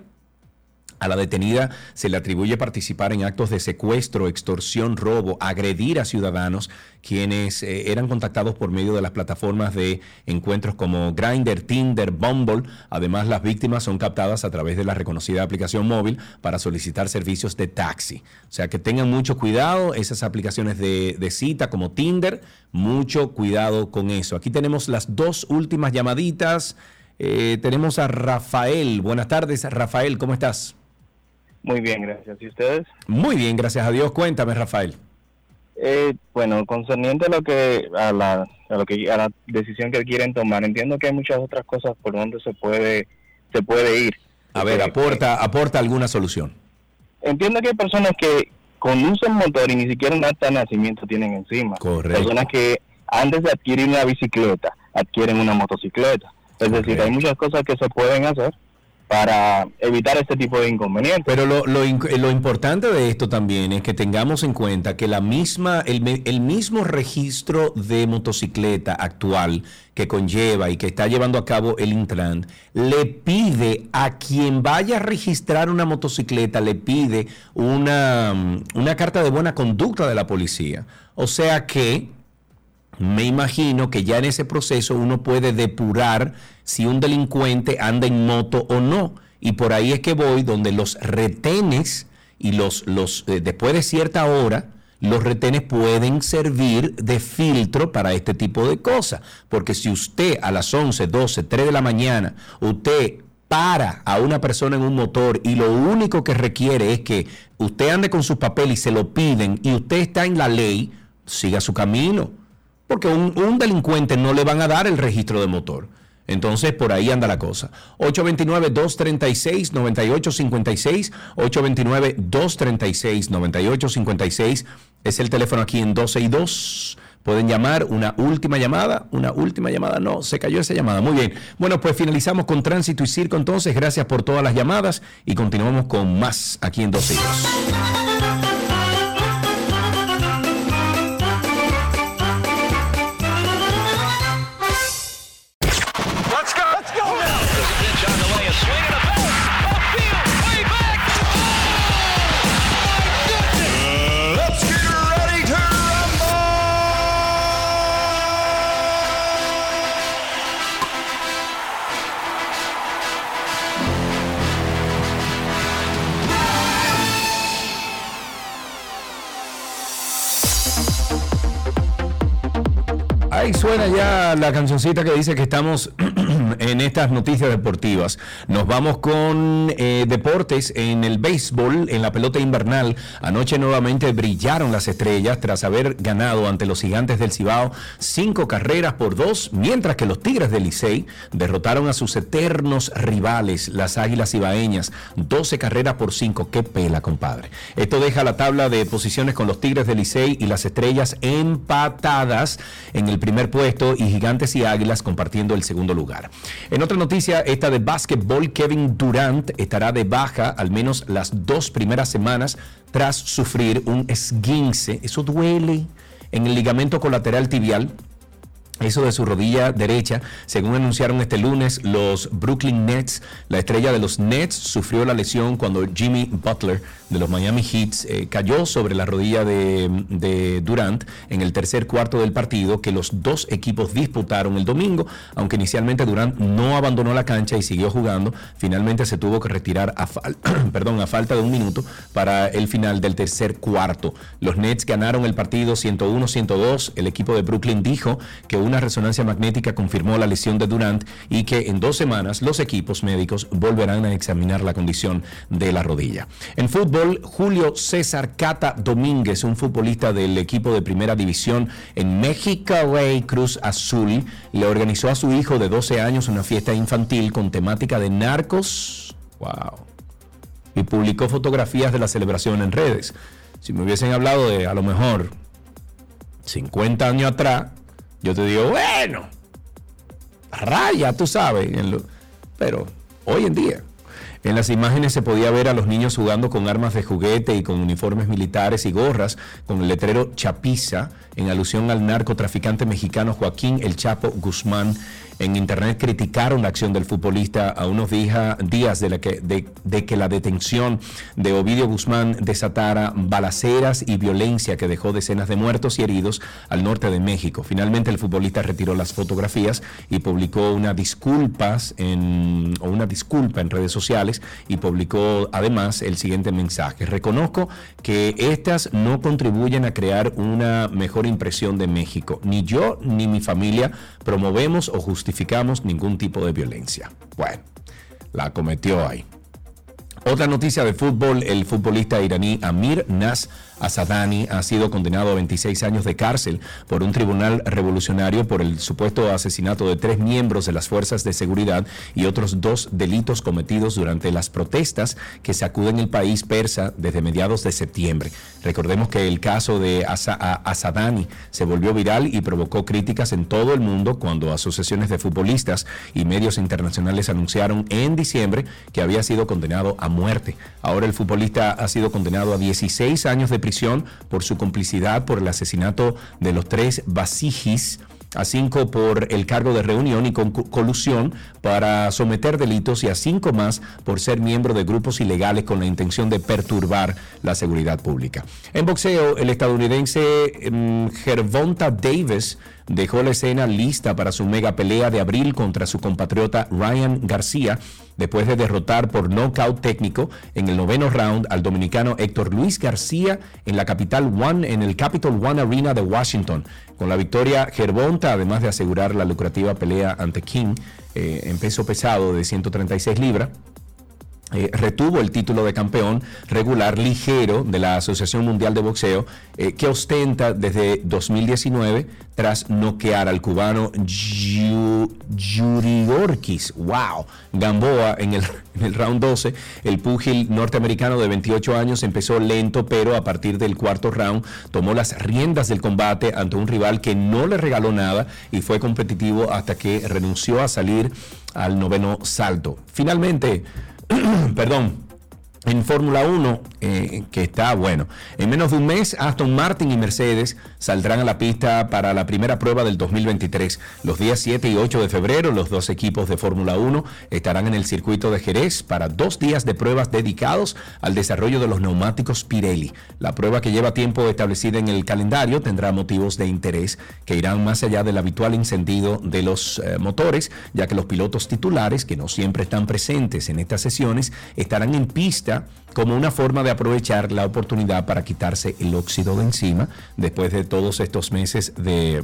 a la detenida se le atribuye participar en actos de secuestro, extorsión, robo, agredir a ciudadanos quienes eh, eran contactados por medio de las plataformas de encuentros como Grindr, Tinder, Bumble. Además, las víctimas son captadas a través de la reconocida aplicación móvil para solicitar servicios de taxi. O sea que tengan mucho cuidado, esas aplicaciones de, cita como Tinder, mucho cuidado con eso. Aquí tenemos las dos últimas llamaditas. Eh, tenemos a Rafael. Buenas tardes, Rafael, ¿cómo estás? Muy bien, gracias. ¿Y ustedes? Muy bien, gracias a Dios. Cuéntame, Rafael. Eh, bueno, concerniente a lo que a la a lo que a la decisión que quieren tomar, entiendo que hay muchas otras cosas por donde se puede se puede ir. A ver, Eh, aporta, aporta alguna solución. Entiendo que hay personas que conducen motor y ni siquiera un acta de nacimiento tienen encima. Correcto. Personas que antes de adquirir una bicicleta adquieren una motocicleta. Es decir, hay muchas cosas que se pueden hacer para evitar este tipo de inconvenientes. Pero lo, importante de esto también es que tengamos en cuenta que la misma, el, el mismo registro de motocicleta actual que conlleva y que está llevando a cabo el Intran, le pide a quien vaya a registrar una motocicleta, le pide una, una carta de buena conducta de la policía. O sea que me imagino que ya en ese proceso uno puede depurar si un delincuente anda en moto o no. Y por ahí es que voy donde los retenes y los, los eh, después de cierta hora, los retenes pueden servir de filtro para este tipo de cosas. Porque si usted a las 11, 12, 3 de la mañana, usted para a una persona en un motor y lo único que requiere es que usted ande con sus papeles y se lo piden y usted está en la ley, siga su camino. Porque un, un delincuente no le van a dar el registro de motor. Entonces, por ahí anda la cosa. 829-236-9856. 829-236-9856. Es el teléfono aquí en 12 y 2. Pueden llamar una última llamada. Una última llamada. No, se cayó esa llamada. Muy bien. Bueno, pues finalizamos con Tránsito y Circo entonces. Gracias por todas las llamadas y continuamos con más aquí en 12 y 2. Suena ya la cancioncita que dice que estamos en estas noticias deportivas. Nos vamos con eh, deportes en el béisbol, en la pelota invernal. Anoche nuevamente brillaron las estrellas tras haber ganado ante los gigantes del Cibao cinco carreras por dos, mientras que los Tigres del Licey derrotaron a sus eternos rivales, las Águilas Cibaeñas, 12 carreras por cinco. Qué pela, compadre. Esto deja la tabla de posiciones con los Tigres del Licey y las estrellas empatadas en el primer puesto y Gigantes y Águilas compartiendo el segundo lugar. En otra noticia, esta de básquetbol, Kevin Durant estará de baja al menos las dos primeras semanas tras sufrir un esguince. Eso duele en el ligamento colateral tibial eso de su rodilla derecha, según anunciaron este lunes los Brooklyn Nets, la estrella de los Nets sufrió la lesión cuando Jimmy Butler de los Miami Heat eh, cayó sobre la rodilla de, de, Durant en el tercer cuarto del partido que los dos equipos disputaron el domingo, aunque inicialmente Durant no abandonó la cancha y siguió jugando, finalmente se tuvo que retirar a, fal perdón, a falta de un minuto para el final del tercer cuarto. Los Nets ganaron el partido 101-102, el equipo de Brooklyn dijo que una resonancia magnética confirmó la lesión de Durant y que en dos semanas los equipos médicos volverán a examinar la condición de la rodilla. En fútbol, Julio César Cata Domínguez, un futbolista del equipo de primera división en México, Rey Cruz Azul, le organizó a su hijo de 12 años una fiesta infantil con temática de narcos. Wow. Y publicó fotografías de la celebración en redes. Si me hubiesen hablado de a lo mejor 50 años atrás, yo te digo, bueno, raya, tú sabes. Pero hoy en día, en las imágenes se podía ver a los niños jugando con armas de juguete y con uniformes militares y gorras, con el letrero Chapiza, en alusión al narcotraficante mexicano Joaquín El Chapo Guzmán en internet criticaron la acción del futbolista a unos días de, que, la detención de Ovidio Guzmán desatara balaceras y violencia que dejó decenas de muertos y heridos al norte de México. Finalmente el futbolista retiró las fotografías y publicó una disculpas en, una disculpa en redes sociales y publicó además el siguiente mensaje. Reconozco que estas no contribuyen a crear una mejor impresión de México. Ni yo ni mi familia promovemos o justificamos ningún tipo de violencia. Bueno, la cometió ahí. Otra noticia de fútbol, el futbolista iraní Amir Nas Asadani ha sido condenado a 26 años de cárcel por un tribunal revolucionario por el supuesto asesinato de tres miembros de las fuerzas de seguridad y otros dos delitos cometidos durante las protestas que sacuden el país persa desde mediados de septiembre. Recordemos que el caso de Asadani se volvió viral y provocó críticas en todo el mundo cuando asociaciones de futbolistas y medios internacionales anunciaron en diciembre que había sido condenado a muerte. Ahora el futbolista ha sido condenado a 16 años de prisión por su complicidad por el asesinato de los tres basijis a cinco por el cargo de reunión y con colusión para someter delitos y a cinco más por ser miembro de grupos ilegales con la intención de perturbar la seguridad pública. En boxeo, el estadounidense mm, Gervonta Davis dejó la escena lista para su mega pelea de abril contra su compatriota Ryan García después de derrotar por nocaut técnico en el noveno round al dominicano Héctor Luis García en la capital One en el Capital One Arena de Washington. Con la victoria, Gervonta, además de asegurar la lucrativa pelea ante King eh, en peso pesado de 136 libras, eh, retuvo el título de campeón regular ligero de la Asociación Mundial de Boxeo, eh, que ostenta desde 2019 tras noquear al cubano Yurigorkis, wow, Gamboa en el, en el round 12. El púgil norteamericano de 28 años empezó lento, pero a partir del cuarto round tomó las riendas del combate ante un rival que no le regaló nada y fue competitivo hasta que renunció a salir al noveno salto. Finalmente, perdón, en Fórmula 1, eh, que está bueno. En menos de un mes, Aston Martin y Mercedes saldrán a la pista para la primera prueba del 2023. Los días 7 y 8 de febrero, los dos equipos de Fórmula 1 estarán en el circuito de Jerez para dos días de pruebas dedicados al desarrollo de los neumáticos Pirelli. La prueba que lleva tiempo establecida en el calendario tendrá motivos de interés que irán más allá del habitual encendido de los eh, motores, ya que los pilotos titulares, que no siempre están presentes en estas sesiones, estarán en pista como una forma de aprovechar la oportunidad para quitarse el óxido de encima después de todos estos meses de,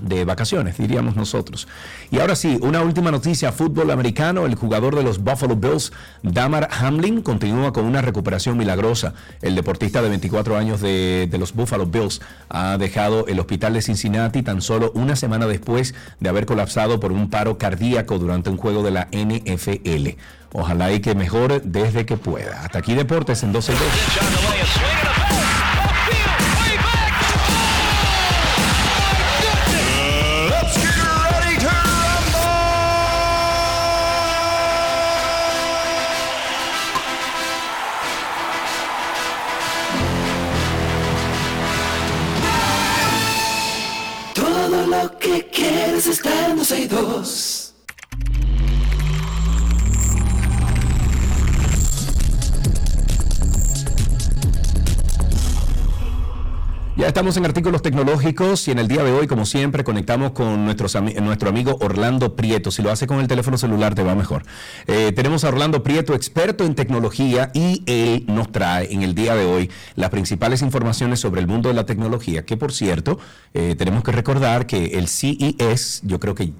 de vacaciones, diríamos nosotros. Y ahora sí, una última noticia, fútbol americano, el jugador de los Buffalo Bills, Damar Hamlin, continúa con una recuperación milagrosa. El deportista de 24 años de, de los Buffalo Bills ha dejado el hospital de Cincinnati tan solo una semana después de haber colapsado por un paro cardíaco durante un juego de la NFL. Ojalá y que mejore desde que pueda. Hasta aquí Deportes en 12 y 2. Let's get ready to Todo lo que quieres está en 12 y 2. Ya estamos en artículos tecnológicos y en el día de hoy, como siempre, conectamos con nuestros nuestro amigo Orlando Prieto. Si lo hace con el teléfono celular, te va mejor. Eh, tenemos a Orlando Prieto, experto en tecnología, y él nos trae en el día de hoy las principales informaciones sobre el mundo de la tecnología. Que por cierto, eh, tenemos que recordar que el CES, yo creo que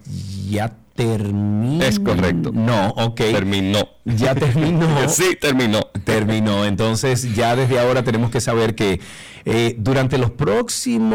ya terminó. Es correcto. No, ok. Terminó. Ya terminó. sí, terminó. Terminó. Entonces, ya desde ahora tenemos que saber que eh, durante los próximos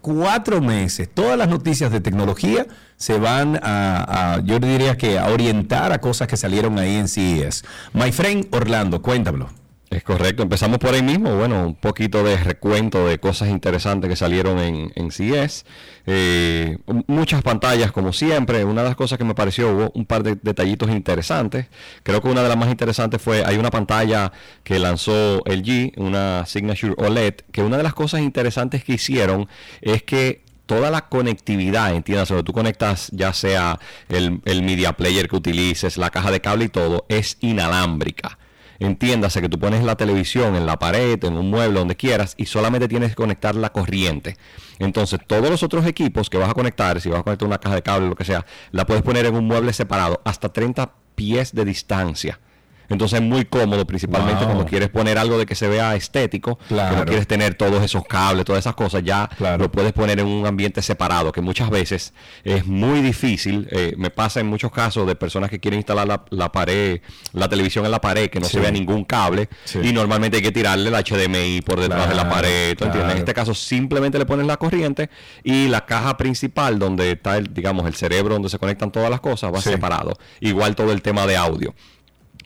cuatro meses, todas las noticias de tecnología se van a, a, yo diría que a orientar a cosas que salieron ahí en CES. My friend Orlando, cuéntamelo. Es correcto, empezamos por ahí mismo. Bueno, un poquito de recuento de cosas interesantes que salieron en, en CES. Eh, muchas pantallas, como siempre. Una de las cosas que me pareció, hubo un par de detallitos interesantes. Creo que una de las más interesantes fue, hay una pantalla que lanzó LG, una Signature OLED, que una de las cosas interesantes que hicieron es que toda la conectividad, entiendas, tú conectas ya sea el, el media player que utilices, la caja de cable y todo, es inalámbrica. Entiéndase que tú pones la televisión en la pared, en un mueble, donde quieras, y solamente tienes que conectar la corriente. Entonces, todos los otros equipos que vas a conectar, si vas a conectar una caja de cable, lo que sea, la puedes poner en un mueble separado, hasta 30 pies de distancia. Entonces es muy cómodo, principalmente Wow. cuando quieres poner algo de que se vea estético, que Claro. no quieres tener todos esos cables, todas esas cosas, ya lo puedes poner en un ambiente separado, que muchas veces es muy difícil. eh, me pasa en muchos casos de personas que quieren instalar la, la pared, la televisión en la pared, que no Sí. se vea ningún cable, Sí. y normalmente hay que tirarle el HDMI por detrás de la pared. En este caso simplemente le pones la corriente y la caja principal donde está el, digamos, el cerebro donde se conectan todas las cosas va Sí. separado. Igual todo el tema de audio.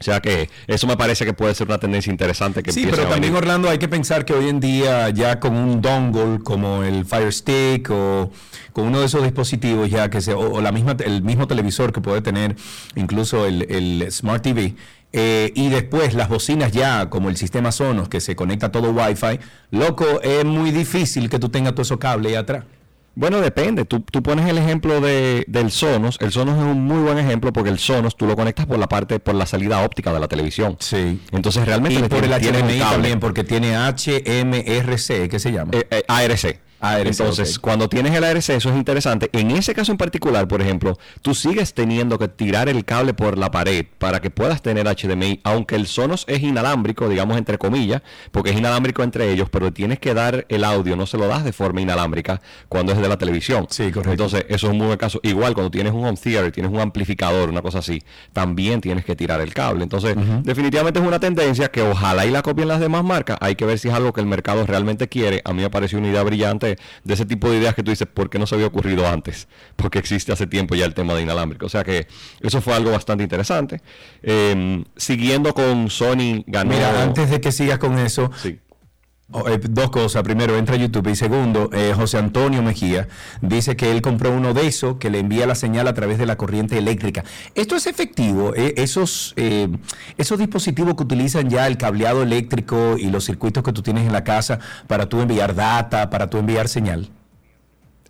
O sea que eso me parece que puede ser una tendencia interesante que Sí, pero también. Orlando hay que pensar que hoy en día ya con un dongle como el Fire Stick o con uno de esos dispositivos ya que se o, o la misma el mismo televisor que puede tener incluso el, el Smart TV eh, y después las bocinas ya como el sistema Sonos que se conecta todo Wi-Fi, loco, es muy difícil que tú tengas todo eso cable ahí atrás. Bueno, depende. Tú, tú pones el ejemplo de, del Sonos. El Sonos es un muy buen ejemplo porque el Sonos tú lo conectas por la parte, por la salida óptica de la televisión. Sí. Entonces realmente Y le por el tienes- un HDMI también porque tiene HMRC, ¿qué se llama? Eh, eh, ARC. ARC, Entonces, cuando tienes el ARC, eso es interesante. En ese caso en particular, por ejemplo, tú sigues teniendo que tirar el cable por la pared para que puedas tener HDMI, aunque el Sonos es inalámbrico, digamos entre comillas, porque es inalámbrico entre ellos, pero tienes que dar el audio, no se lo das de forma inalámbrica cuando es de la televisión. Sí, correcto. Entonces, eso es un muy buen caso. Igual, cuando tienes un home theater, tienes un amplificador, una cosa así, también tienes que tirar el cable. Entonces, definitivamente es una tendencia que ojalá y la copien las demás marcas. Hay que ver si es algo que el mercado realmente quiere. A mí me pareció una idea brillante de ese tipo de ideas que tú dices, ¿por qué no se había ocurrido antes? Porque existe hace tiempo ya el tema de inalámbrico. O sea que eso fue algo bastante interesante. Eh, siguiendo con Sony, ganó... Mira, antes de que sigas con eso, eh, dos cosas. Primero, entra YouTube. Y segundo, eh, José Antonio Mejía dice que él compró uno de esos que le envía la señal a través de la corriente eléctrica. ¿Esto es efectivo? Eh, esos, eh, esos dispositivos que utilizan ya el cableado eléctrico y los circuitos que tú tienes en la casa para tú enviar data, para tú enviar señal.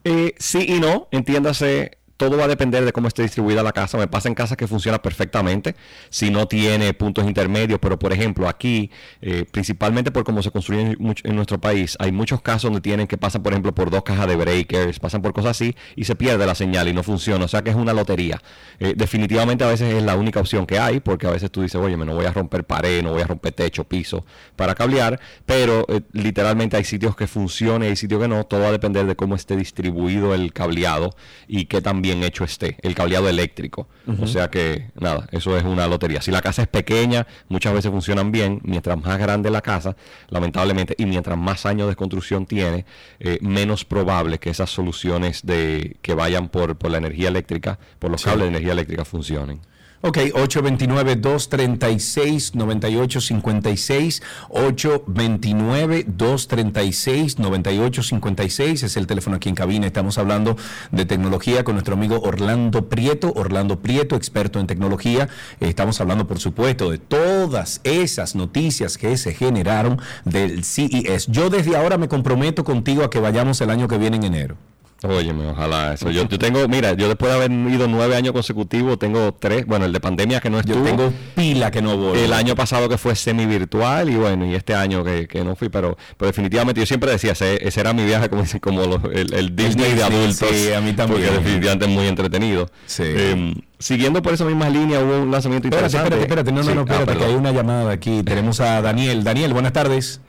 Eh, sí y no, entiéndase, todo va a depender de cómo esté distribuida la casa. Me pasa en casas que funciona perfectamente, si no tiene puntos intermedios, pero por ejemplo aquí, eh, principalmente por cómo se construye en, nuestro país, hay muchos casos donde tienen que pasan, por ejemplo, por dos cajas de breakers, pasan por cosas así y se pierde la señal y no funciona. O sea que es una lotería. Eh, definitivamente a veces es la única opción que hay, porque a veces tú dices, oye, me no voy a romper pared, no voy a romper techo, piso para cablear, pero eh, literalmente hay sitios que funcionan y hay sitios que no. Todo va a depender de cómo esté distribuido el cableado y qué tan bien hecho esté, el cableado eléctrico. O sea que, nada, eso es una lotería. Si la casa es pequeña, muchas veces funcionan bien. Mientras más grande la casa, lamentablemente, y mientras más años de construcción tiene, eh, menos probable que esas soluciones de que vayan por, por la energía eléctrica, por los cables de energía eléctrica funcionen. Ok, 829-236-9856. 829-236-9856 es el teléfono aquí en cabina. Estamos hablando de tecnología con nuestro amigo Orlando Prieto. Orlando Prieto, experto en tecnología. Estamos hablando, por supuesto, de todas esas noticias que se generaron del CES. Yo desde ahora me comprometo contigo a que vayamos el año que viene en enero. Óyeme, ojalá eso. Yo, yo tengo, mira, yo después de haber ido nueve años consecutivos, tengo tres, bueno, el de pandemia que no estuvo. Yo tengo pila que no voy. El año pasado que fue semi virtual y bueno, y este año que, que no fui, pero, pero definitivamente yo siempre decía, ese, ese era mi viaje como, dicen, como los- el, el Disney de Disney, adultos. sí, a mí también. Porque definitivamente es muy entretenido. Em, siguiendo por esa misma línea, hubo un lanzamiento Espérate, interesante. espérate, espérate, no, Sí, no, no, ah, espérate, que hay una llamada aquí. Tenemos a Daniel. Daniel, buenas tardes.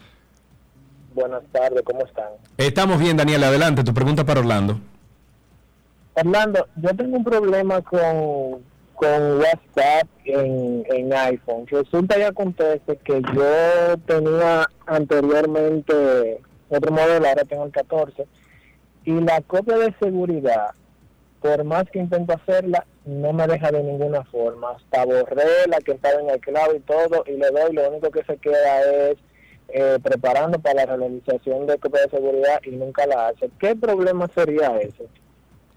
Buenas tardes, ¿cómo están? Estamos bien, Daniel, adelante. Tu pregunta para Orlando. Orlando, yo tengo un problema con, con WhatsApp en, en iPhone. Resulta y acontece que yo tenía anteriormente otro modelo, ahora tengo el 14, y la copia de seguridad, por más que intento hacerla, no me deja de ninguna forma. Hasta borré la que estaba en el cloud y todo, y le doy, lo único que se queda es eh, preparando para la realización de copia de seguridad y nunca la hace. ¿Qué problema sería ese?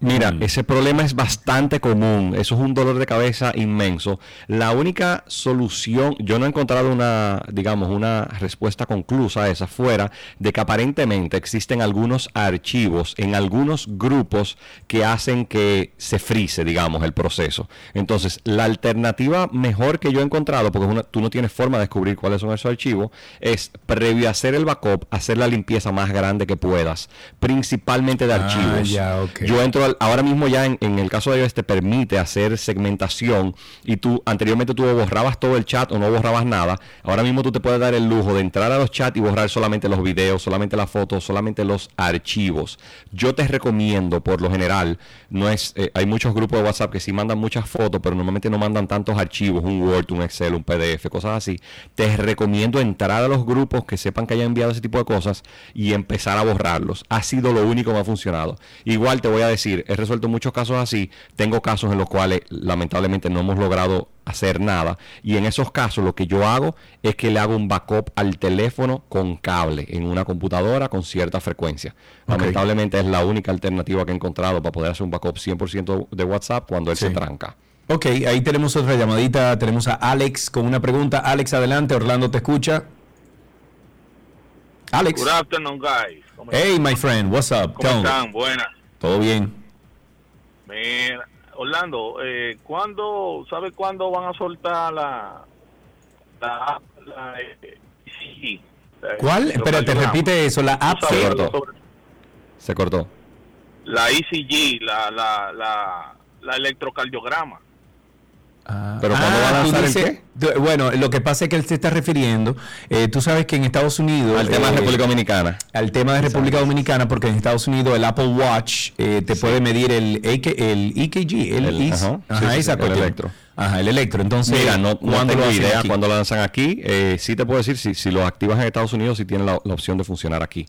Mira, Mm. ese problema es bastante común, eso es un dolor de cabeza inmenso. La única solución, yo no he encontrado una, digamos, una respuesta conclusa a esa fuera de que aparentemente existen algunos archivos en algunos grupos que hacen que se frise, digamos, el proceso. Entonces, la alternativa mejor que yo he encontrado, porque una- tú no tienes forma de descubrir cuáles son esos archivos, es previo a hacer el backup, hacer la limpieza más grande que puedas, principalmente de Ah, archivos. ya, ok. Yo entro al- ahora mismo ya en, el caso de iOS te permite hacer segmentación y tú anteriormente tú borrabas todo el chat o no borrabas nada. Ahora mismo tú te puedes dar el lujo de entrar a los chats y borrar solamente los videos, solamente las fotos, solamente los archivos. Yo te recomiendo por lo general, no es eh, hay muchos grupos de WhatsApp que sí mandan muchas fotos, pero normalmente no mandan tantos archivos, un Word, un Excel, un PDF, cosas así. Te recomiendo entrar a los grupos que sepan que hayan enviado ese tipo de cosas y empezar a borrarlos. Ha sido lo único que me ha funcionado. Igual te voy a decir, he resuelto muchos casos así. Tengo casos en los cuales lamentablemente no hemos logrado hacer nada. Y en esos casos lo que yo hago es que le hago un backup al teléfono con cable en una computadora con cierta frecuencia. Lamentablemente es la única alternativa que he encontrado para poder hacer un backup 100% de WhatsApp cuando él se tranca. Ok, ahí tenemos otra llamadita. Tenemos a Alex con una pregunta. Alex, adelante. Orlando te escucha. Alex. Good afternoon, guys. ¿Cómo Hey, my friend. What's up? ¿Cómo Tell me. están? Buenas. Todo bien. Mira, Orlando, eh, ¿cuándo, ¿sabe cuándo van a soltar la, la, la eh, ¿Cuál? Espérate, cardiogramas. repite eso. La app ¿Tú sabes se sobre Se cortó. La ECG, la, la, la, la electrocardiograma. Pero ¿cuándo va a Ah, tú lanzar el dices- Bueno, lo que pasa es que él se está refiriendo, eh, tú sabes que en Estados Unidos... Al tema de eh, República Dominicana. Al tema de República Dominicana, porque en Estados Unidos el Apple Watch eh, te puede medir el, AK el EKG, el, El- is- ajá, ajá, sí, sí, esa sí, el electro. Ajá, el electro. Entonces, Mira, no, no ¿cuándo lo tengo idea aquí? cuándo lo lanzan aquí. Eh, sí te puedo decir, si, si lo activas en Estados Unidos, sí tiene la, la opción de funcionar aquí.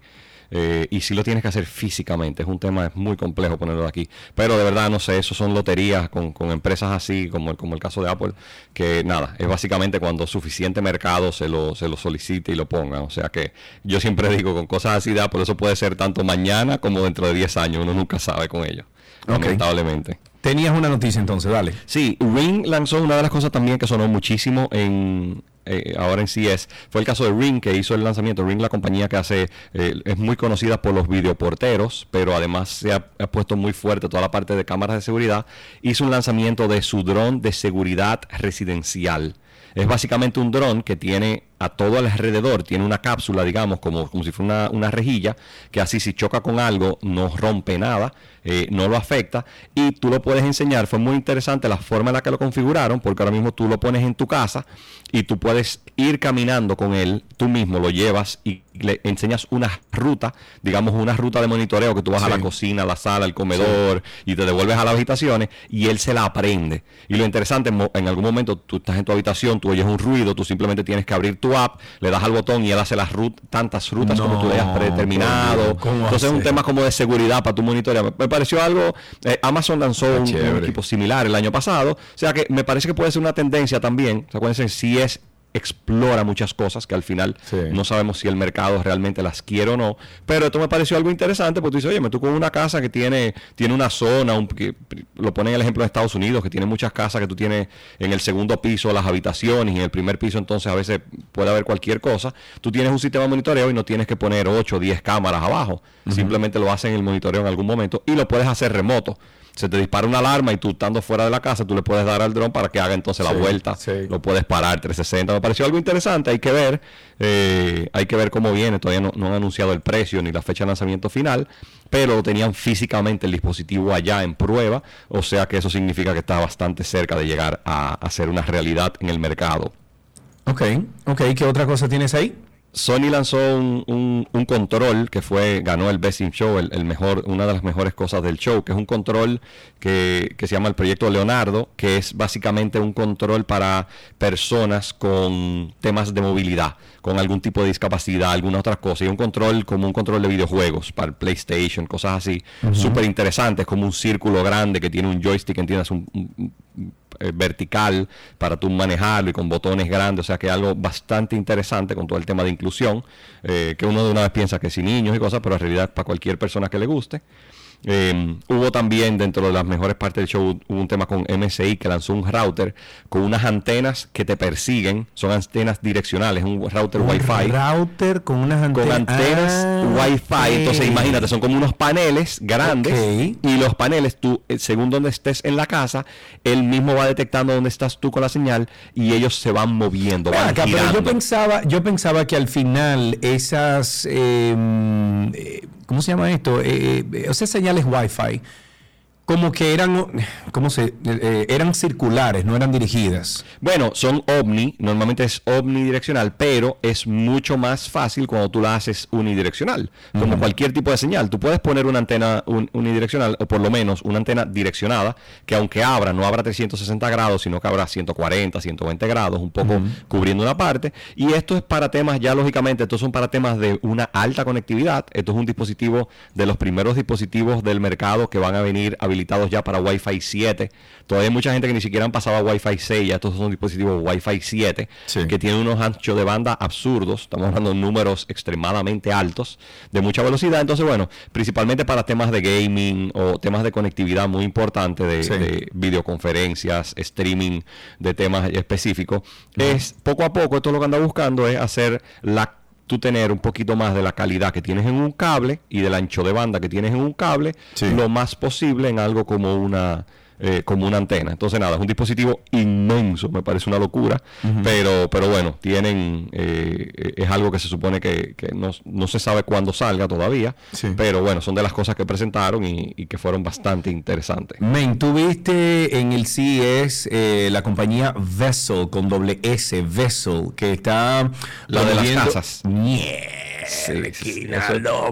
Eh, y sí lo tienes que hacer físicamente. Es un tema es muy complejo ponerlo aquí. Pero de verdad, no sé, eso son loterías con, con empresas así, como el, como el caso de Apple, que nada, es básicamente cuando suficiente mercado se lo, se lo solicite y lo pongan. O sea que yo siempre digo, con cosas así de Apple, eso puede ser tanto mañana como dentro de 10 años. Uno nunca sabe con ello. Lamentablemente. Tenías una noticia entonces, dale. Sí, Ring lanzó una de las cosas también que sonó muchísimo en eh, ahora en CS. Fue el caso de Ring que hizo el lanzamiento. Ring, la compañía que hace, eh, es muy conocida por los videoporteros, pero además se ha, ha puesto muy fuerte toda la parte de cámaras de seguridad. Hizo un lanzamiento de su dron de seguridad residencial. Es básicamente un dron que tiene a todo alrededor, tiene una cápsula, digamos, como, como si fuera una, una rejilla, que así si choca con algo no rompe nada, eh, no lo afecta, y tú lo puedes enseñar. Fue muy interesante la forma en la que lo configuraron, porque ahora mismo tú lo pones en tu casa y tú puedes ir caminando con él, tú mismo lo llevas y le enseñas una ruta, digamos una ruta de monitoreo que tú vas a la cocina, a la sala, al comedor y te devuelves a las habitaciones y él se la aprende. Y lo interesante, en algún momento tú estás en tu habitación, tú oyes un ruido, tú simplemente tienes que abrir tu app, le das al botón y él hace las rut- tantas rutas como tú le No, predeterminado. por Dios, ¿cómo Entonces es un tema como de seguridad para tu monitorear. Me, pareció algo, eh, Amazon lanzó un, equipo similar el año pasado, o sea que me parece que puede ser una tendencia también. O sea, acuérdense, si es explora muchas cosas que al final no sabemos si el mercado realmente las quiere o no, pero esto me pareció algo interesante porque tú dices, oye, me tocó una casa que tiene tiene una zona, un- que, lo ponen el ejemplo de Estados Unidos, que tiene muchas casas que tú tienes en el segundo piso las habitaciones y en el primer piso entonces a veces puede haber cualquier cosa, tú tienes un sistema de monitoreo y no tienes que poner 8 o 10 cámaras abajo, simplemente lo hacen en el monitoreo en algún momento y lo puedes hacer remoto. Se te dispara una alarma y tú estando fuera de la casa, tú le puedes dar al dron para que haga entonces la Sí, vuelta. Lo puedes parar 360. Me pareció algo interesante. Hay que ver, eh, hay que ver cómo viene. Todavía no, no han anunciado el precio ni la fecha de lanzamiento final, pero tenían físicamente el dispositivo allá en prueba. O sea que eso significa que está bastante cerca de llegar a, a ser una realidad en el mercado. Ok, ok. ¿Qué otra cosa tienes ahí? Sony lanzó un, un- un control que fue ganó el Best in Show, el, el mejor, una de las mejores cosas del show, que es un control que, que se llama el proyecto Leonardo, que es básicamente un control para personas con temas de movilidad, con algún tipo de discapacidad, alguna otra cosa, y un control como un control de videojuegos para el PlayStation, cosas así, Ujú. súper interesantes, como un círculo grande que tiene un joystick, entiendes, un, un- un- eh, vertical para tú manejarlo y con botones grandes, o sea que algo bastante interesante con todo el tema de inclusión, eh, que uno de una vez piensa que sin niños y cosas, pero en realidad para cualquier persona que le guste. Eh, hubo también dentro de las mejores partes del show hubo un tema con MSI que lanzó un router con unas antenas que te persiguen, son antenas direccionales, un router Un Wi-Fi router con unas antenas. con antenas Ah, Wi-Fi. Entonces, imagínate, son como unos paneles grandes. Y los paneles, tú, eh, según donde estés en la casa, él mismo va detectando dónde estás tú con la señal y ellos se van moviendo, Ven van acá, pero yo pensaba, yo pensaba que al final esas, eh, eh, ¿cómo se llama esto? Eh, eh, esas señales Wi-Fi, como que eran, ¿cómo se? eh, eran circulares, no eran dirigidas. Bueno, son omni, normalmente es omnidireccional, pero es mucho más fácil cuando tú la haces unidireccional. Como cualquier tipo de señal, tú puedes poner una antena un- unidireccional, o por lo menos una antena direccionada, que aunque abra, no abra 360 grados, sino que abra 140, 120 grados, un poco cubriendo una parte. Y esto es para temas, ya lógicamente, estos son para temas de una alta conectividad. Esto es un dispositivo de los primeros dispositivos del mercado que van a venir habilitados ya para Wi-Fi 7. Todavía hay mucha gente que ni siquiera han pasado a Wi-Fi 6, ya estos son dispositivos Wi-Fi 7 que tienen unos anchos de banda absurdos. Estamos hablando de números extremadamente altos, de mucha velocidad. Entonces, bueno, principalmente para temas de gaming o temas de conectividad muy importante de, de videoconferencias, streaming de temas específicos. Es poco a poco, esto lo que anda buscando es hacer la tú tener un poquito más de la calidad que tienes en un cable y del ancho de banda que tienes en un cable, lo más posible en algo como una eh, como una antena. Entonces nada, es un dispositivo inmenso, me parece una locura, pero pero bueno, tienen eh, es algo que se supone que, que no, no se sabe cuándo salga todavía, pero bueno, son de las cosas que presentaron y, y que fueron bastante interesantes. Men, tú viste en el CES eh, la compañía Vessel con doble S, Vessel, que está La de las casas. Sí,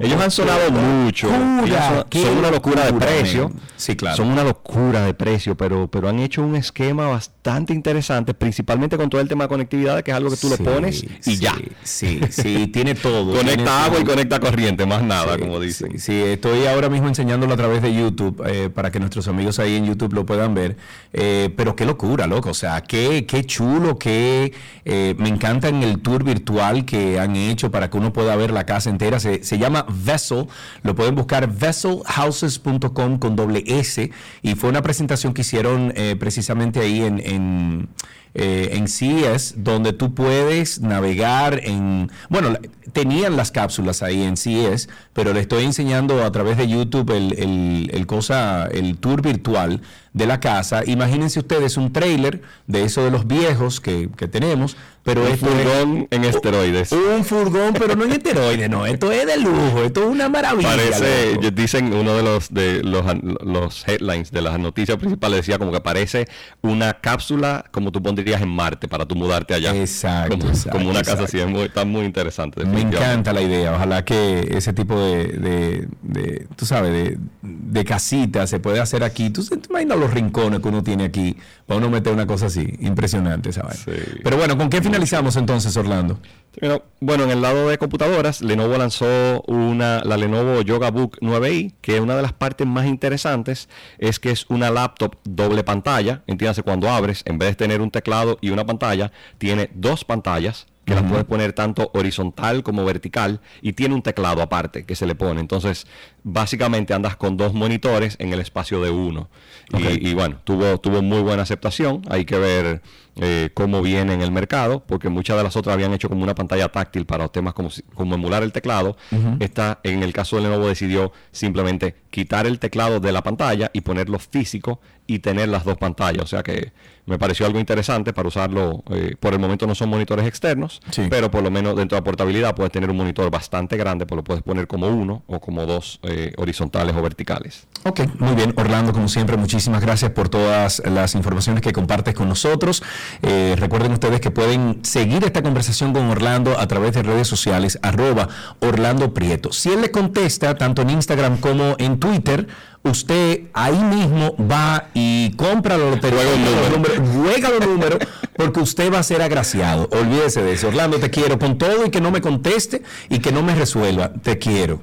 ellos han sonado mucho. Locura, son, una locura de precio. Sí, claro. Son una locura de precio, pero, pero han hecho un esquema bastante interesante, principalmente con todo el tema de conectividad, que es algo que tú Sí, le pones y ya. Sí, sí, tiene todo. Conecta tiene agua y conecta corriente, más nada, Sí, como dicen. Sí, estoy ahora mismo enseñándolo a través de YouTube eh, para que nuestros amigos ahí en YouTube lo puedan ver. Eh, pero qué locura, loco. O sea, qué, qué chulo, qué. eh, me encanta en el tour virtual que han hecho para que uno pueda ver la casa entera. Se, se llama Vessel. Lo pueden buscar vesselhouses.com con doble S. Y fue una presentación que hicieron eh, precisamente ahí en, en, eh, en CES, donde tú puedes navegar en... Bueno, tenían las cápsulas ahí en CES, pero le estoy enseñando a través de YouTube el, el- el cosa, el tour virtual de la casa. Imagínense ustedes un trailer de eso de los viejos que, que tenemos, pero Un es- furgón en esteroides. Un furgón, pero no en esteroides, no. Esto es de lujo, esto es una maravilla. Parece, loco. dicen uno de los de los, los headlines de las noticias principales decía como que parece una cápsula como tú pondrías en Marte para tú mudarte allá. Exacto, Como, exacto, como una casa así, es muy- está muy interesante. Me encanta la idea. Ojalá que ese tipo de, de- de, tú sabes, de, de casita se puede hacer aquí. Tú te imaginas los rincones que uno tiene aquí para uno meter una cosa así. Impresionante, ¿sabes? Pero bueno, ¿con qué finalizamos entonces, Orlando? Bueno, bueno, en el lado de computadoras, Lenovo lanzó una, la Lenovo Yoga Book 9i, que una de las partes más interesantes es que es una laptop doble pantalla. Entiéndase, cuando abres, en vez de tener un teclado y una pantalla, tiene dos pantallas que las puedes poner tanto horizontal como vertical y tiene un teclado aparte que se le pone. Entonces, básicamente andas con dos monitores en el espacio de uno. Y-. Y, bueno, tuvo, tuvo muy buena aceptación. Hay que ver eh, cómo viene en el mercado, porque muchas de las otras habían hecho como una pantalla táctil para temas como, como emular el teclado. Esta, en el caso de Lenovo, decidió simplemente quitar el teclado de la pantalla y ponerlo físico y tener las dos pantallas. O sea que me pareció algo interesante para usarlo. eh, por el momento no son monitores externos, pero por lo menos dentro de la portabilidad puedes tener un monitor bastante grande, pues lo puedes poner como uno o como dos eh, horizontales o verticales. Ok, muy bien. Orlando, como siempre, muchísimas gracias por todas las informaciones que compartes con nosotros. Eh, recuerden ustedes que pueden seguir esta conversación con Orlando a través de redes sociales, arroba Orlando Prieto. Si él le contesta, tanto en Instagram como en Twitter, usted ahí mismo va y compra la lotería, juega los números, juega los números, porque usted va a ser agraciado. Olvídese de eso. Orlando, te quiero con todo y que no me conteste y que no me resuelva. Te quiero.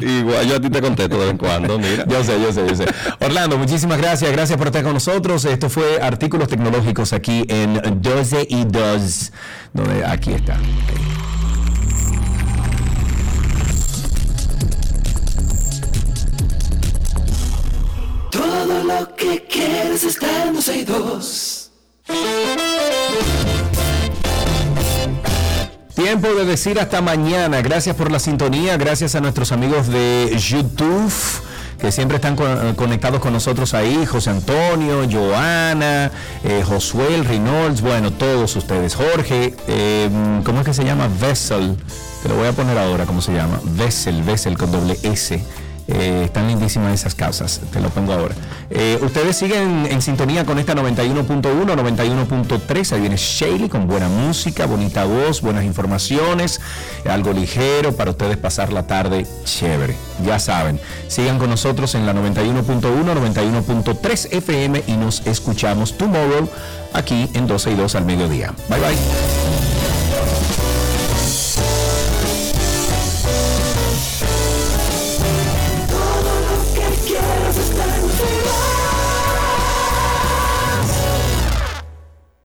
Igual yo a ti te contesto de vez en cuando, mira. Yo sé, yo sé, yo sé. Orlando, muchísimas gracias. Gracias por estar con nosotros. Esto fue Artículos Tecnológicos aquí en 12 y 2, donde aquí está. Lo que quieres está en 12 y 2. Tiempo de decir hasta mañana. Gracias por la sintonía. Gracias a nuestros amigos de YouTube que siempre están con- conectados con nosotros ahí. José Antonio, Joana, eh, Josuel, Reynolds, bueno, todos ustedes. Jorge, eh, ¿cómo es que se llama? Vessel. Te lo voy a poner ahora, ¿cómo se llama? Vessel, Vessel con doble S. Eh, están lindísimas esas casas, te lo pongo ahora. Eh, ustedes siguen en sintonía con esta 91.1, 91.3. Ahí viene Shaley con buena música, bonita voz, buenas informaciones, algo ligero para ustedes pasar la tarde chévere. Ya saben, sigan con nosotros en la 91.1, 91.3 FM y nos escuchamos tomorrow aquí en 12 y 2 al mediodía. Bye bye.